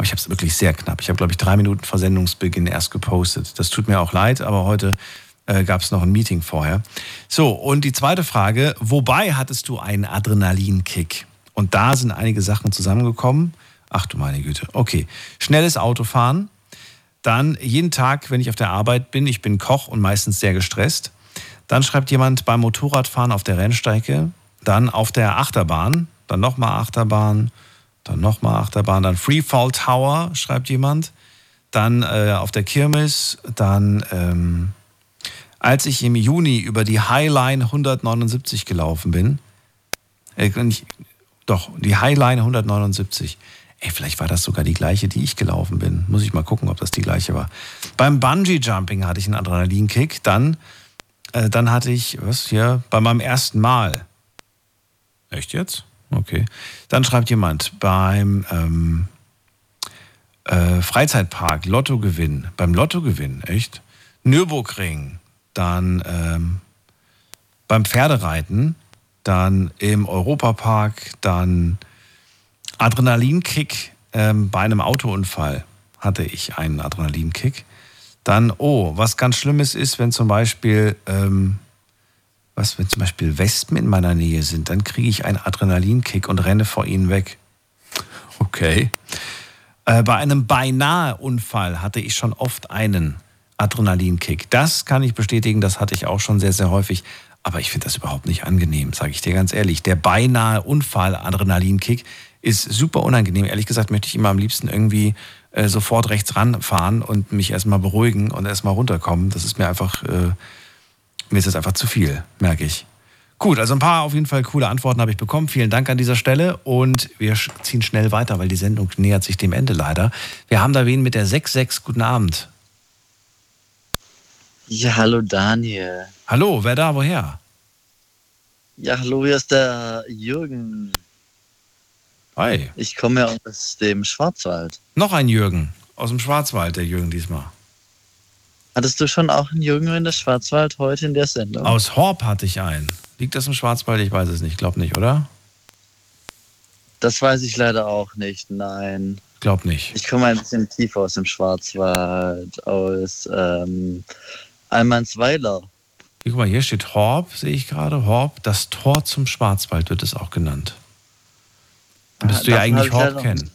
Aber ich habe es wirklich sehr knapp. Ich habe, glaube ich, drei Minuten vor Sendungsbeginn erst gepostet. Das tut mir auch leid, aber heute äh, gab es noch ein Meeting vorher. So, und die zweite Frage, wobei hattest du einen Adrenalinkick? Und da sind einige Sachen zusammengekommen. Ach du meine Güte. Okay. Schnelles Autofahren. Dann jeden Tag, wenn ich auf der Arbeit bin, ich bin Koch und meistens sehr gestresst. Dann schreibt jemand beim Motorradfahren auf der Rennstrecke, dann auf der Achterbahn, dann nochmal Achterbahn, dann nochmal Achterbahn, dann Freefall Tower, schreibt jemand. Dann äh, auf der Kirmes, dann ähm, als ich im Juni über die Highline 179 gelaufen bin, äh, nicht, doch, die Highline 179. Ey, vielleicht war das sogar die gleiche, die ich gelaufen bin. Muss ich mal gucken, ob das die gleiche war. Beim Bungee Jumping hatte ich einen Adrenalinkick. Dann, äh, dann hatte ich, was hier, bei meinem ersten Mal. Echt jetzt? Okay. Dann schreibt jemand beim ähm, äh, Freizeitpark Lottogewinn. Beim Lottogewinn, echt? Nürburgring. Dann ähm, beim Pferdereiten. Dann im Europapark. Dann Adrenalinkick ähm, bei einem Autounfall hatte ich einen Adrenalinkick. Dann, oh, was ganz Schlimmes ist, wenn zum Beispiel, ähm, was, wenn zum Beispiel Wespen in meiner Nähe sind, dann kriege ich einen Adrenalinkick und renne vor ihnen weg. Okay. Äh, bei einem beinahe Unfall hatte ich schon oft einen Adrenalinkick. Das kann ich bestätigen, das hatte ich auch schon sehr, sehr häufig. Aber ich finde das überhaupt nicht angenehm, sage ich dir ganz ehrlich. Der beinahe Unfall Adrenalinkick ist super unangenehm. Ehrlich gesagt möchte ich immer am liebsten irgendwie äh, sofort rechts ranfahren und mich erstmal beruhigen und erstmal runterkommen. Das ist mir einfach, äh, mir ist das einfach zu viel, merke ich. Gut, also ein paar auf jeden Fall coole Antworten habe ich bekommen. Vielen Dank an dieser Stelle und wir ziehen schnell weiter, weil die Sendung nähert sich dem Ende leider. Wir haben da wen mit der 6-6. Guten Abend. Ja, hallo Daniel. Hallo, wer da, woher? Ja, hallo, hier ist der Jürgen. Hi. Ich komme ja aus dem Schwarzwald. Noch ein Jürgen aus dem Schwarzwald, der Jürgen diesmal. Hattest du schon auch einen Jürgen in der Schwarzwald heute in der Sendung? Aus Horb hatte ich einen. Liegt das im Schwarzwald? Ich weiß es nicht. Glaub nicht, oder? Das weiß ich leider auch nicht, nein. Glaub nicht. Ich komme ein bisschen tiefer aus dem Schwarzwald, aus ähm, Almansweiler. Guck mal, hier steht Horb, sehe ich gerade. Horb, das Tor zum Schwarzwald wird es auch genannt. Müsstest du ja davon hab eigentlich ich Horb kennen.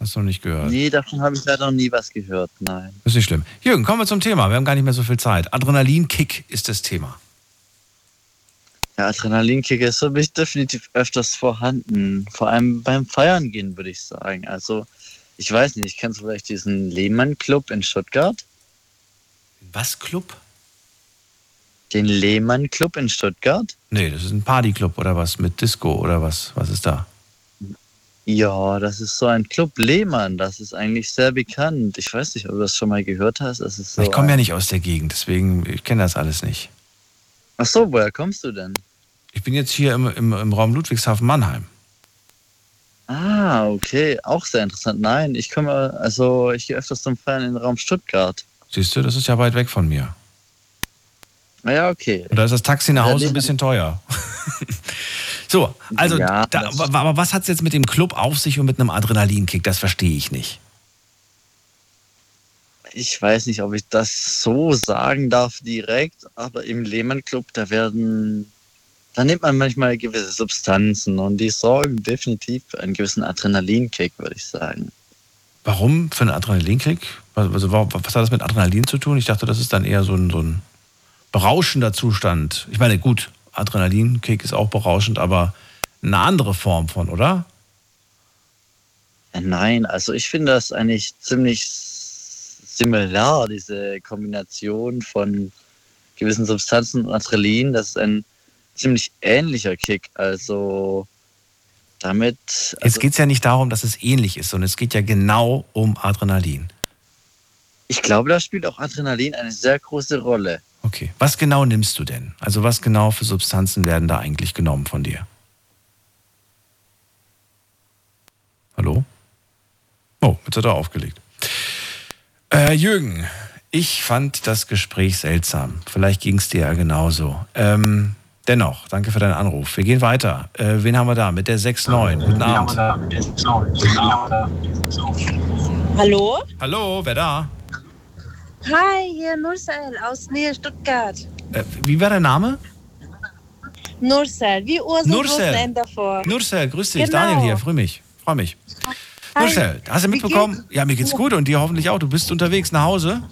Hast du noch nicht gehört. Nee, davon habe ich leider noch nie was gehört, nein. Ist nicht schlimm. Jürgen, kommen wir zum Thema. Wir haben gar nicht mehr so viel Zeit. Adrenalinkick ist das Thema. Ja, Adrenalinkick ist für mich definitiv öfters vorhanden. Vor allem beim Feiern gehen, würde ich sagen. Also, ich weiß nicht, kennst du vielleicht diesen Lehmann-Club in Stuttgart? Was Club? Den Lehmann-Club in Stuttgart? Nee, das ist ein Partyclub oder was mit Disco oder was? Was ist da? Ja, das ist so ein Club Lehmann. Das ist eigentlich sehr bekannt. Ich weiß nicht, ob du das schon mal gehört hast. Das ist so ich komme ja nicht aus der Gegend, deswegen ich kenne das alles nicht. Ach so, woher kommst du denn? Ich bin jetzt hier im, im, im Raum Ludwigshafen-Mannheim. Ah, okay, auch sehr interessant. Nein, ich komme, also ich gehe öfters zum Feiern in den Raum Stuttgart. Siehst du, das ist ja weit weg von mir. Na ja, okay. Und da ist das Taxi nach Hause ein bisschen teuer. so, also, Ja, da, aber was hat es jetzt mit dem Club auf sich und mit einem Adrenalinkick? Das verstehe ich nicht. Ich weiß nicht, ob ich das so sagen darf direkt, aber im Lehmann Club, da werden, da nimmt man manchmal gewisse Substanzen und die sorgen definitiv für einen gewissen Adrenalinkick, würde ich sagen. Warum für einen Adrenalinkick? Was, also, wa- was hat das mit Adrenalin zu tun? Ich dachte, das ist dann eher so ein, so ein berauschender Zustand. Ich meine, gut, Adrenalinkick ist auch berauschend, aber eine andere Form von, oder? Äh, Nein, also ich finde das eigentlich ziemlich similar, diese Kombination von gewissen Substanzen und Adrenalin. Das ist ein ziemlich ähnlicher Kick. Also damit. Jetzt Also, geht es ja nicht darum, dass es ähnlich ist, sondern es geht ja genau um Adrenalin. Ich glaube, da spielt auch Adrenalin eine sehr große Rolle. Okay. Was genau nimmst du denn? Also was genau für Substanzen werden da eigentlich genommen von dir? Hallo? Oh, jetzt hat er aufgelegt. Äh, Jürgen, ich fand das Gespräch seltsam. Vielleicht ging es dir ja genauso. Ähm, Dennoch, danke für deinen Anruf. Wir gehen weiter. Äh, wen haben wir da? Mit der 6-9. Guten Abend. Hallo? Hallo, wer da? Hi, hier Nursel aus Nähe Stuttgart. Äh, wie war der Name? Nursel, wie Ursel Nursel. Davor. Nursel, grüß dich. Genau. Daniel hier, freue mich. Freue mich. Hi. Nursel, hast du mitbekommen? Ja, mir geht's gut und dir hoffentlich auch. Du bist unterwegs nach Hause.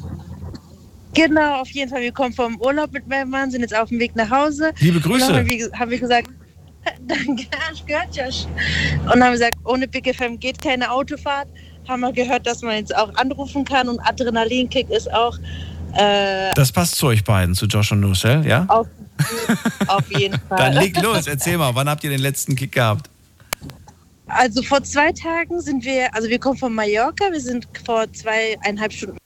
Genau, auf jeden Fall. Wir kommen vom Urlaub mit meinem Mann, sind jetzt auf dem Weg nach Hause. Liebe Grüße. Haben wir, haben wir gesagt, danke, ich gehört Josh. Und haben wir gesagt, ohne Big FM geht keine Autofahrt. Haben wir gehört, dass man jetzt auch anrufen kann und Adrenalinkick ist auch äh, Das passt zu euch beiden, zu Josh und Nursel, ja? auf, auf jeden Fall. Dann leg los, erzähl mal, wann habt ihr den letzten Kick gehabt? Also vor zwei Tagen sind wir, also wir kommen von Mallorca, wir sind vor zweieinhalb Stunden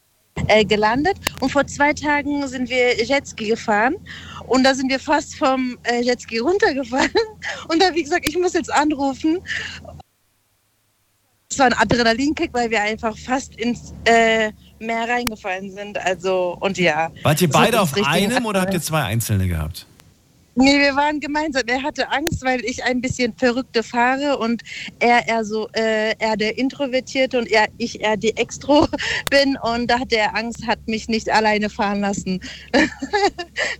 äh, gelandet und vor zwei Tagen sind wir Jetski gefahren und da sind wir fast vom äh, Jetski runtergefallen und da ich gesagt, ich muss jetzt anrufen. Es war ein Adrenalinkick, weil wir einfach fast ins äh, Meer reingefallen sind. Also und ja. Wart ihr beide auf einem oder habt ihr zwei einzelne gehabt? Nee, wir waren gemeinsam. Er hatte Angst, weil ich ein bisschen verrückte fahre und er eher so, äh, er der Introvertierte und er, ich eher die Extro bin. Und da hatte er Angst, hat mich nicht alleine fahren lassen.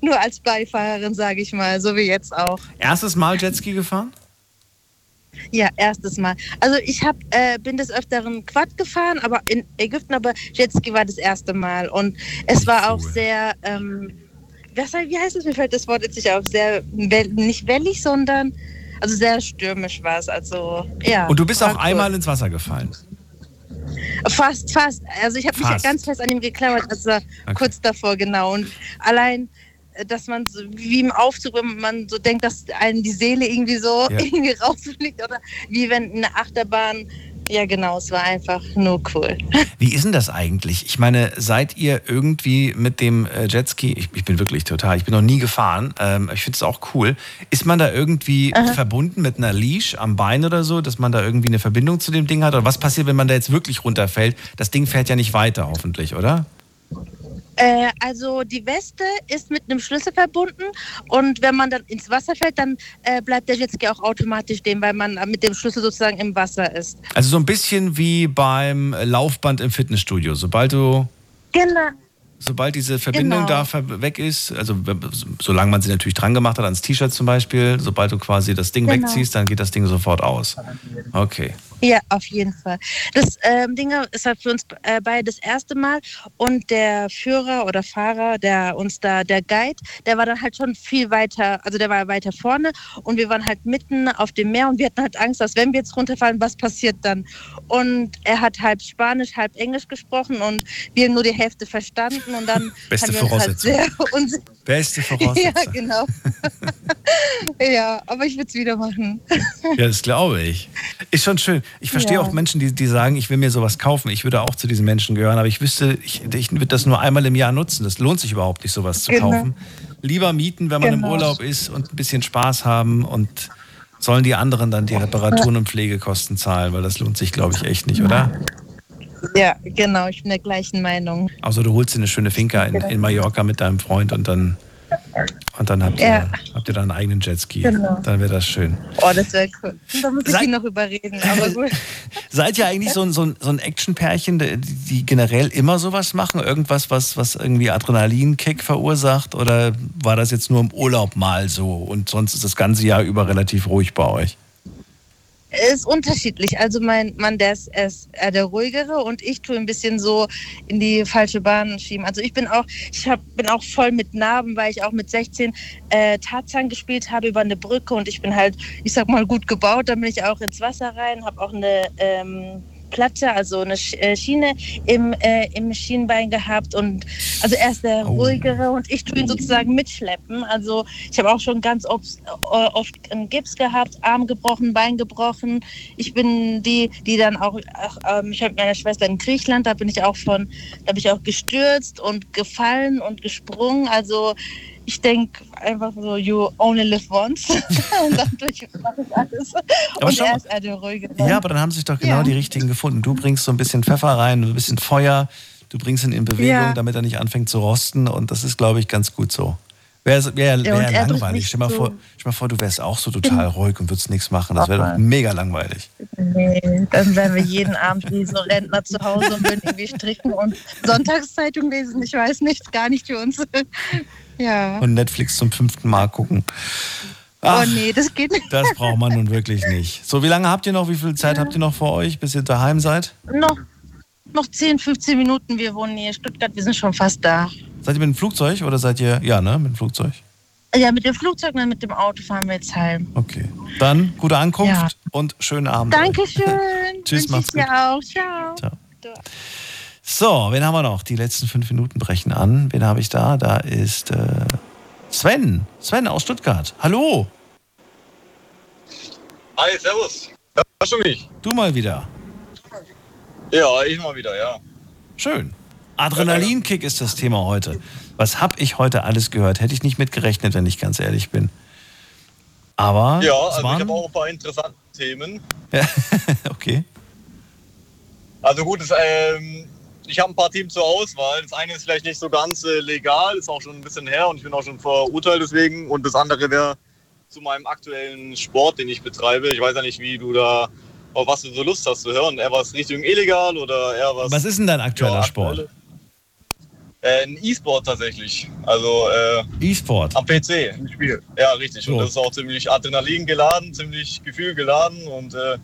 Nur als Beifahrerin, sage ich mal, so wie jetzt auch. Erstes Mal Jetski gefahren? Ja, erstes Mal. Also ich hab, äh, bin des Öfteren Quad gefahren, aber in Ägypten, aber Jetski war das erste Mal. Und es war auch sehr, ähm, was, wie heißt es, mir fällt das Wort jetzt nicht auf, sehr, nicht wellig, sondern, also sehr stürmisch war es. Also, ja. Und du bist auch cool. einmal ins Wasser gefallen. Fast, fast. Also ich habe mich ganz fest an ihm geklammert, also kurz davor, genau. Und allein, dass man so, wie im Aufzug, wenn man so denkt, dass einem die Seele irgendwie so Ja. irgendwie rausfliegt oder wie wenn eine Achterbahn. Ja, genau, es war einfach nur cool. Wie ist denn das eigentlich? Ich meine, seid ihr irgendwie mit dem äh, Jetski, ich, ich bin wirklich total, ich bin noch nie gefahren, ähm, ich finde es auch cool. Ist man da irgendwie verbunden mit einer Leash am Bein oder so, dass man da irgendwie eine Verbindung zu dem Ding hat? Oder was passiert, wenn man da jetzt wirklich runterfällt? Das Ding fährt ja nicht weiter, hoffentlich, oder? Äh, also die Weste ist mit einem Schlüssel verbunden und wenn man dann ins Wasser fällt, dann äh, bleibt der Jetski auch automatisch stehen, weil man mit dem Schlüssel sozusagen im Wasser ist. Also so ein bisschen wie beim Laufband im Fitnessstudio. Sobald du Genau. Sobald diese Verbindung Genau. da weg ist, also so- solange man sie natürlich dran gemacht hat ans T-Shirt zum Beispiel, sobald du quasi das Ding Genau. wegziehst, dann geht das Ding sofort aus. Okay. Ja, auf jeden Fall. Das ähm, Ding ist halt für uns äh, beide das erste Mal und der Führer oder Fahrer, der uns da, der Guide, der war dann halt schon viel weiter, also der war weiter vorne und wir waren halt mitten auf dem Meer und wir hatten halt Angst, dass wenn wir jetzt runterfallen, was passiert dann? Und er hat halb Spanisch, halb Englisch gesprochen und wir haben nur die Hälfte verstanden und dann Beste haben wir uns halt Voraussetzung. sehr. Beste Ja, Voraussetzung. genau. ja, aber ich würde es wieder machen. Ja, das glaube ich. Ist schon schön. Ich verstehe Ja. auch Menschen, die, die sagen, ich will mir sowas kaufen. Ich würde auch zu diesen Menschen gehören, aber ich wüsste, ich, ich würde das nur einmal im Jahr nutzen. Das lohnt sich überhaupt nicht, sowas zu Genau. kaufen. Lieber mieten, wenn man im Genau. Urlaub ist und ein bisschen Spaß haben und sollen die anderen dann die Reparaturen und Pflegekosten zahlen, weil das lohnt sich, glaube ich, echt nicht, oder? Ja, genau, ich bin der gleichen Meinung. Außer du holst dir eine schöne Finca in, in Mallorca mit deinem Freund und dann, und dann habt, ihr, Ja. habt ihr da einen eigenen Jetski. Genau. Dann wäre das schön. Oh, das wäre cool. Da muss ich Sag- ihn noch überreden, aber gut. Seid ihr eigentlich so ein, so ein, so ein Action-Pärchen, die, die generell immer sowas machen? Irgendwas, was, was irgendwie Adrenalinkick verursacht? Oder war das jetzt nur im Urlaub mal so und sonst ist das ganze Jahr über relativ ruhig bei euch? Ist unterschiedlich. Also mein Mann, der ist, ist eher der ruhigere und ich tue ein bisschen so in die falsche Bahn schieben. Also ich bin auch, ich hab, bin auch voll mit Narben, weil ich auch mit 16 äh, Tarzan gespielt habe über eine Brücke und ich bin halt, ich sag mal, gut gebaut. Dann bin ich auch ins Wasser rein, habe auch eine ähm, Platte, also eine äh, Schiene im, äh, im Schienbein gehabt und also er ist der ruhigere und ich tue ihn sozusagen mitschleppen. Also ich habe auch schon ganz oft, oft einen Gips gehabt, Arm gebrochen, Bein gebrochen. Ich bin die, die dann auch, ach, ähm, ich habe meine Schwester in Griechenland, da bin ich auch von, da habe ich auch gestürzt und gefallen und gesprungen. Also ich denke einfach so, you only live once. und dadurch mache ich alles. Aber und er ist eher der ruhigere. Ja, aber dann haben sich doch genau Ja. die richtigen gefunden. Du bringst so ein bisschen Pfeffer rein, ein bisschen Feuer, du bringst ihn in Bewegung, Ja. damit er nicht anfängt zu rosten und das ist, glaube ich, ganz gut so. Wäre wär, Ja, wär drückt langweilig. nicht Stell mal, so- vor, stell mal vor, du wärst auch so total ruhig und würdest nichts machen. Das wäre doch mega langweilig. Nee, dann wären wir jeden Abend wie so Rentner zu Hause und würden irgendwie stricken und Sonntagszeitung lesen. Ich weiß nichts, gar nicht für uns. Ja. Und Netflix zum fünften Mal gucken. Ach, oh nee, das geht nicht. Das braucht man nun wirklich nicht. So, wie lange habt ihr noch? Wie viel Zeit habt ihr noch vor euch, bis ihr daheim seid? Noch, noch 10, 15 Minuten. Wir wohnen hier in Stuttgart. Wir sind schon fast da. Seid ihr mit dem Flugzeug oder seid ihr. Ja, ne? Mit dem Flugzeug. Ja, mit dem Flugzeug und mit dem Auto fahren wir jetzt heim. Okay. Dann gute Ankunft Ja. und schönen Abend. Dankeschön. Tschüss, macht's dir gut. auch. Ciao. Ciao. So, wen haben wir noch? Die letzten fünf Minuten brechen an. Wen habe ich da? Da ist äh, Sven. Sven aus Stuttgart. Hallo. Hi, servus. Hörst du mich? Du mal wieder. Ja, ich mal wieder, ja. Schön. Adrenalinkick ist das Thema heute. Was habe ich heute alles gehört? Hätte ich nicht mitgerechnet, wenn ich ganz ehrlich bin. Aber Ja, also ich waren, habe auch ein paar interessante Themen. Ja, okay. Also gut, das, ähm, ich habe ein paar Themen zur Auswahl. Das eine ist vielleicht nicht so ganz äh, legal, ist auch schon ein bisschen her und ich bin auch schon verurteilt deswegen. Und das andere wäre zu meinem aktuellen Sport, den ich betreibe. Ich weiß ja nicht, wie du da, auf was du so Lust hast zu hören. Eher was Richtung illegal oder eher was... Was ist denn dein aktueller Ja, Sport? Äh, ein E-Sport tatsächlich. Also äh, E-Sport. am PC im Spiel. Ja, richtig. So. Und das ist auch ziemlich Adrenalin geladen, ziemlich Gefühl geladen und äh,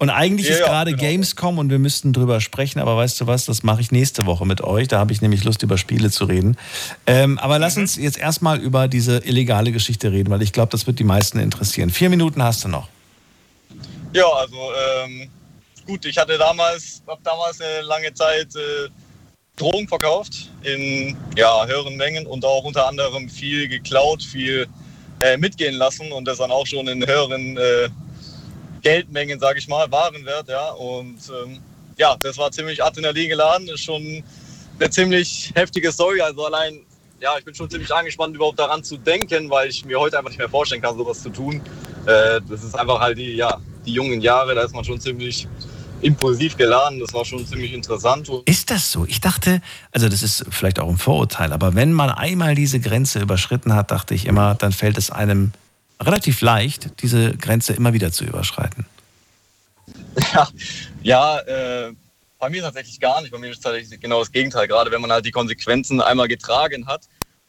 Und eigentlich Ja, ist gerade genau. Gamescom und wir müssten drüber sprechen, aber weißt du was, das mache ich nächste Woche mit euch. Da habe ich nämlich Lust, über Spiele zu reden. Ähm, aber lass Mhm. uns jetzt erstmal über diese illegale Geschichte reden, weil ich glaube, das wird die meisten interessieren. Vier Minuten hast du noch. Ja, also ähm, gut, ich hatte damals, habe damals eine lange Zeit äh, Drogen verkauft in ja, höheren Mengen und auch unter anderem viel geklaut, viel äh, mitgehen lassen und das dann auch schon in höheren äh, Geldmengen, sage ich mal, Warenwert, ja. Und ähm, ja, das war ziemlich Adrenalin geladen, ist schon eine ziemlich heftige Story. Also allein, ja, ich bin schon ziemlich angespannt, überhaupt daran zu denken, weil ich mir heute einfach nicht mehr vorstellen kann, sowas zu tun. Äh, das ist einfach halt die, ja, die jungen Jahre, da ist man schon ziemlich impulsiv geladen. Das war schon ziemlich interessant. Ist das so? Ich dachte, also das ist vielleicht auch ein Vorurteil, aber wenn man einmal diese Grenze überschritten hat, dachte ich immer, dann fällt es einem relativ leicht, diese Grenze immer wieder zu überschreiten. Ja, ja äh, bei mir tatsächlich gar nicht. Bei mir ist tatsächlich genau das Gegenteil. Gerade wenn man halt die Konsequenzen einmal getragen hat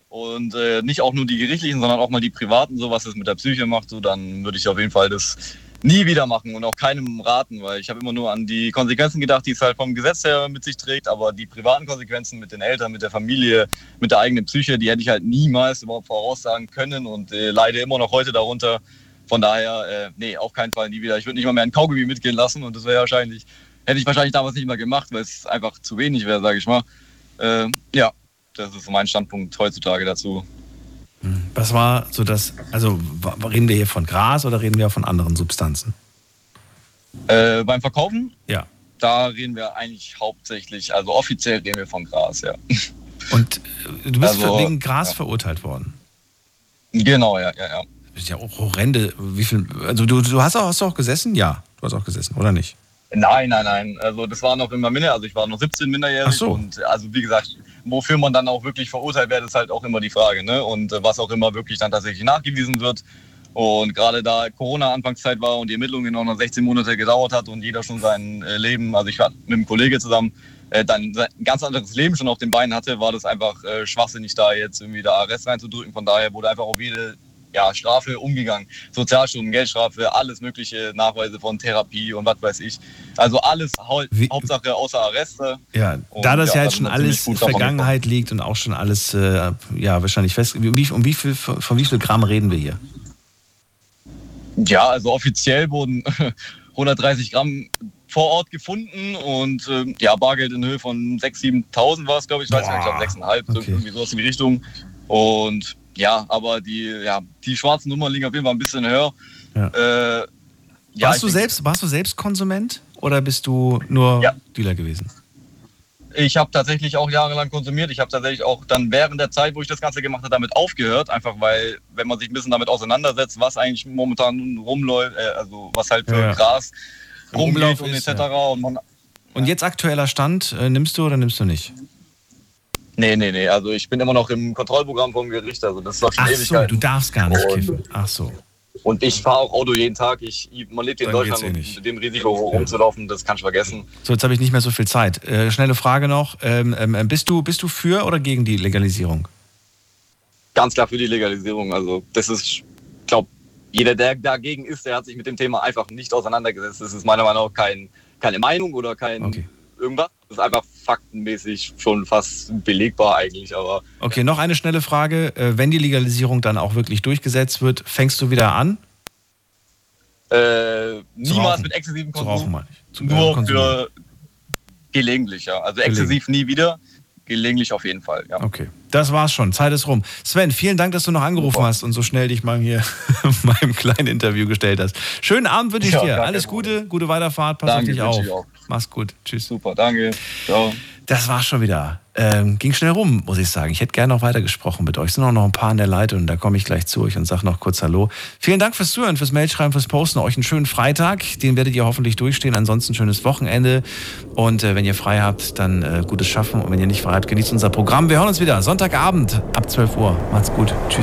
und äh, nicht auch nur die gerichtlichen, sondern auch mal die privaten, so was es mit der Psyche macht, so, dann würde ich auf jeden Fall das nie wieder machen und auch keinem raten, weil ich habe immer nur an die Konsequenzen gedacht, die es halt vom Gesetz her mit sich trägt, aber die privaten Konsequenzen mit den Eltern, mit der Familie, mit der eigenen Psyche, die hätte ich halt niemals überhaupt voraussagen können und äh, leide immer noch heute darunter. Von daher, äh, nee, auf keinen Fall nie wieder. Ich würde nicht mal mehr ein Kaugummi mitgehen lassen und das wäre wahrscheinlich, hätte ich wahrscheinlich damals nicht mal gemacht, weil es einfach zu wenig wäre, sage ich mal. Äh, ja, das ist mein Standpunkt heutzutage dazu. Was war so das, also reden wir hier von Gras oder reden wir von anderen Substanzen? Äh, beim Verkaufen? Ja. Da reden wir eigentlich hauptsächlich, also offiziell reden wir von Gras, ja. Und äh, du bist Also, wegen Gras ja. verurteilt worden. Genau, ja, ja, ja. Das ist ja auch horrende. Wie viel, also du, du hast, auch, hast du auch gesessen? Ja, du hast auch gesessen, oder nicht? Nein, nein, nein. Also das war noch immer minder, also ich war noch 17 minderjährig Ach so. und also wie gesagt, wofür man dann auch wirklich verurteilt wird, ist halt auch immer die Frage, ne? Und äh, was auch immer wirklich dann tatsächlich nachgewiesen wird. Und gerade da Corona Anfangszeit war und die Ermittlungen auch noch 16 Monate gedauert hat und jeder schon sein äh, Leben, also ich war mit einem Kollege zusammen, äh, dann sein ganz anderes Leben schon auf den Beinen hatte, war das einfach schwachsinnig, da jetzt irgendwie da Arrest reinzudrücken. Von daher wurde einfach auf jede ja, Strafe umgegangen. Sozialstunden, Geldstrafe, alles mögliche, Nachweise von Therapie und was weiß ich. Also alles hau Hauptsache außer Arreste. Ja, Und da das ja, ja, jetzt da schon alles davon Vergangenheit liegt und auch schon alles, äh, ja, wahrscheinlich fest. Wie, um wie viel, von wie viel Gramm reden wir hier? Ja, also offiziell wurden 130 Gramm vor Ort gefunden und ähm, ja, Bargeld in Höhe von 6.000, 7.000 war es, glaube ich. Ich weiß nicht, ich glaube 6.500, so irgendwie sowas in die Richtung. Und ja, aber die, ja, die schwarzen Nummern liegen auf jeden Fall ein bisschen höher. Ja. Äh, ja, warst, du selbst, warst du selbst Konsument oder bist du nur Dealer gewesen? Ich habe tatsächlich auch jahrelang konsumiert. Ich habe tatsächlich auch dann während der Zeit, wo ich das Ganze gemacht habe, damit aufgehört. Einfach weil, wenn man sich ein bisschen damit auseinandersetzt, was eigentlich momentan rumläuft, äh, also was halt für Ja. Gras Umlauf und etc. ja. Und man, Und jetzt aktueller Stand, äh, nimmst du oder nimmst du nicht? Nee, nee, nee. Also ich bin immer noch im Kontrollprogramm vom Gericht. Also das ist doch schon Ach so, Ewigkeiten. du darfst gar nicht Und- kiffen. Ach so. Und ich fahre auch Auto jeden Tag. Ich, man lebt hier in Dann Deutschland eh nicht. mit dem Risiko rumzulaufen, das kannst du vergessen. So, jetzt habe ich nicht mehr so viel Zeit. Äh, schnelle Frage noch. Ähm, ähm, bist, du, bist du für oder gegen die Legalisierung? Ganz klar für die Legalisierung. Also das ist, ich glaube, jeder, der dagegen ist, der hat sich mit dem Thema einfach nicht auseinandergesetzt. Das ist meiner Meinung nach kein, keine Meinung oder kein irgendwas. Das ist einfach faktenmäßig schon fast belegbar eigentlich. Aber Okay, noch eine schnelle Frage. Äh, wenn die Legalisierung dann auch wirklich durchgesetzt wird, fängst du wieder an? äh, niemals mit exzessivem Zu Konsum. rauchen, meine ich. Zu- äh, Nur Konsum. für gelegentlich, ja. Also exzessiv nie wieder. Gelegentlich auf jeden Fall, ja. Okay, das war's schon. Zeit ist rum. Sven, vielen Dank, dass du noch angerufen hast und so schnell dich mal hier meinem kleinen Interview gestellt hast. Schönen Abend wünsche ich Ja, dir. Alles Gute, gute Weiterfahrt. Pass Danke, auf dich auf. Mach's gut. Tschüss. Super, danke. Ciao. Das war's schon wieder. Ähm, ging schnell rum, muss ich sagen. Ich hätte gerne noch weiter gesprochen mit euch. Es sind auch noch ein paar in der Leitung. Da komme ich gleich zu euch und sage noch kurz Hallo. Vielen Dank fürs Zuhören, fürs Mailschreiben, fürs Posten. Euch einen schönen Freitag. Den werdet ihr hoffentlich durchstehen. Ansonsten schönes Wochenende. Und äh, wenn ihr frei habt, dann äh, gutes Schaffen. Und wenn ihr nicht frei habt, genießt unser Programm. Wir hören uns wieder Sonntagabend ab 12 Uhr. Macht's gut. Tschüss.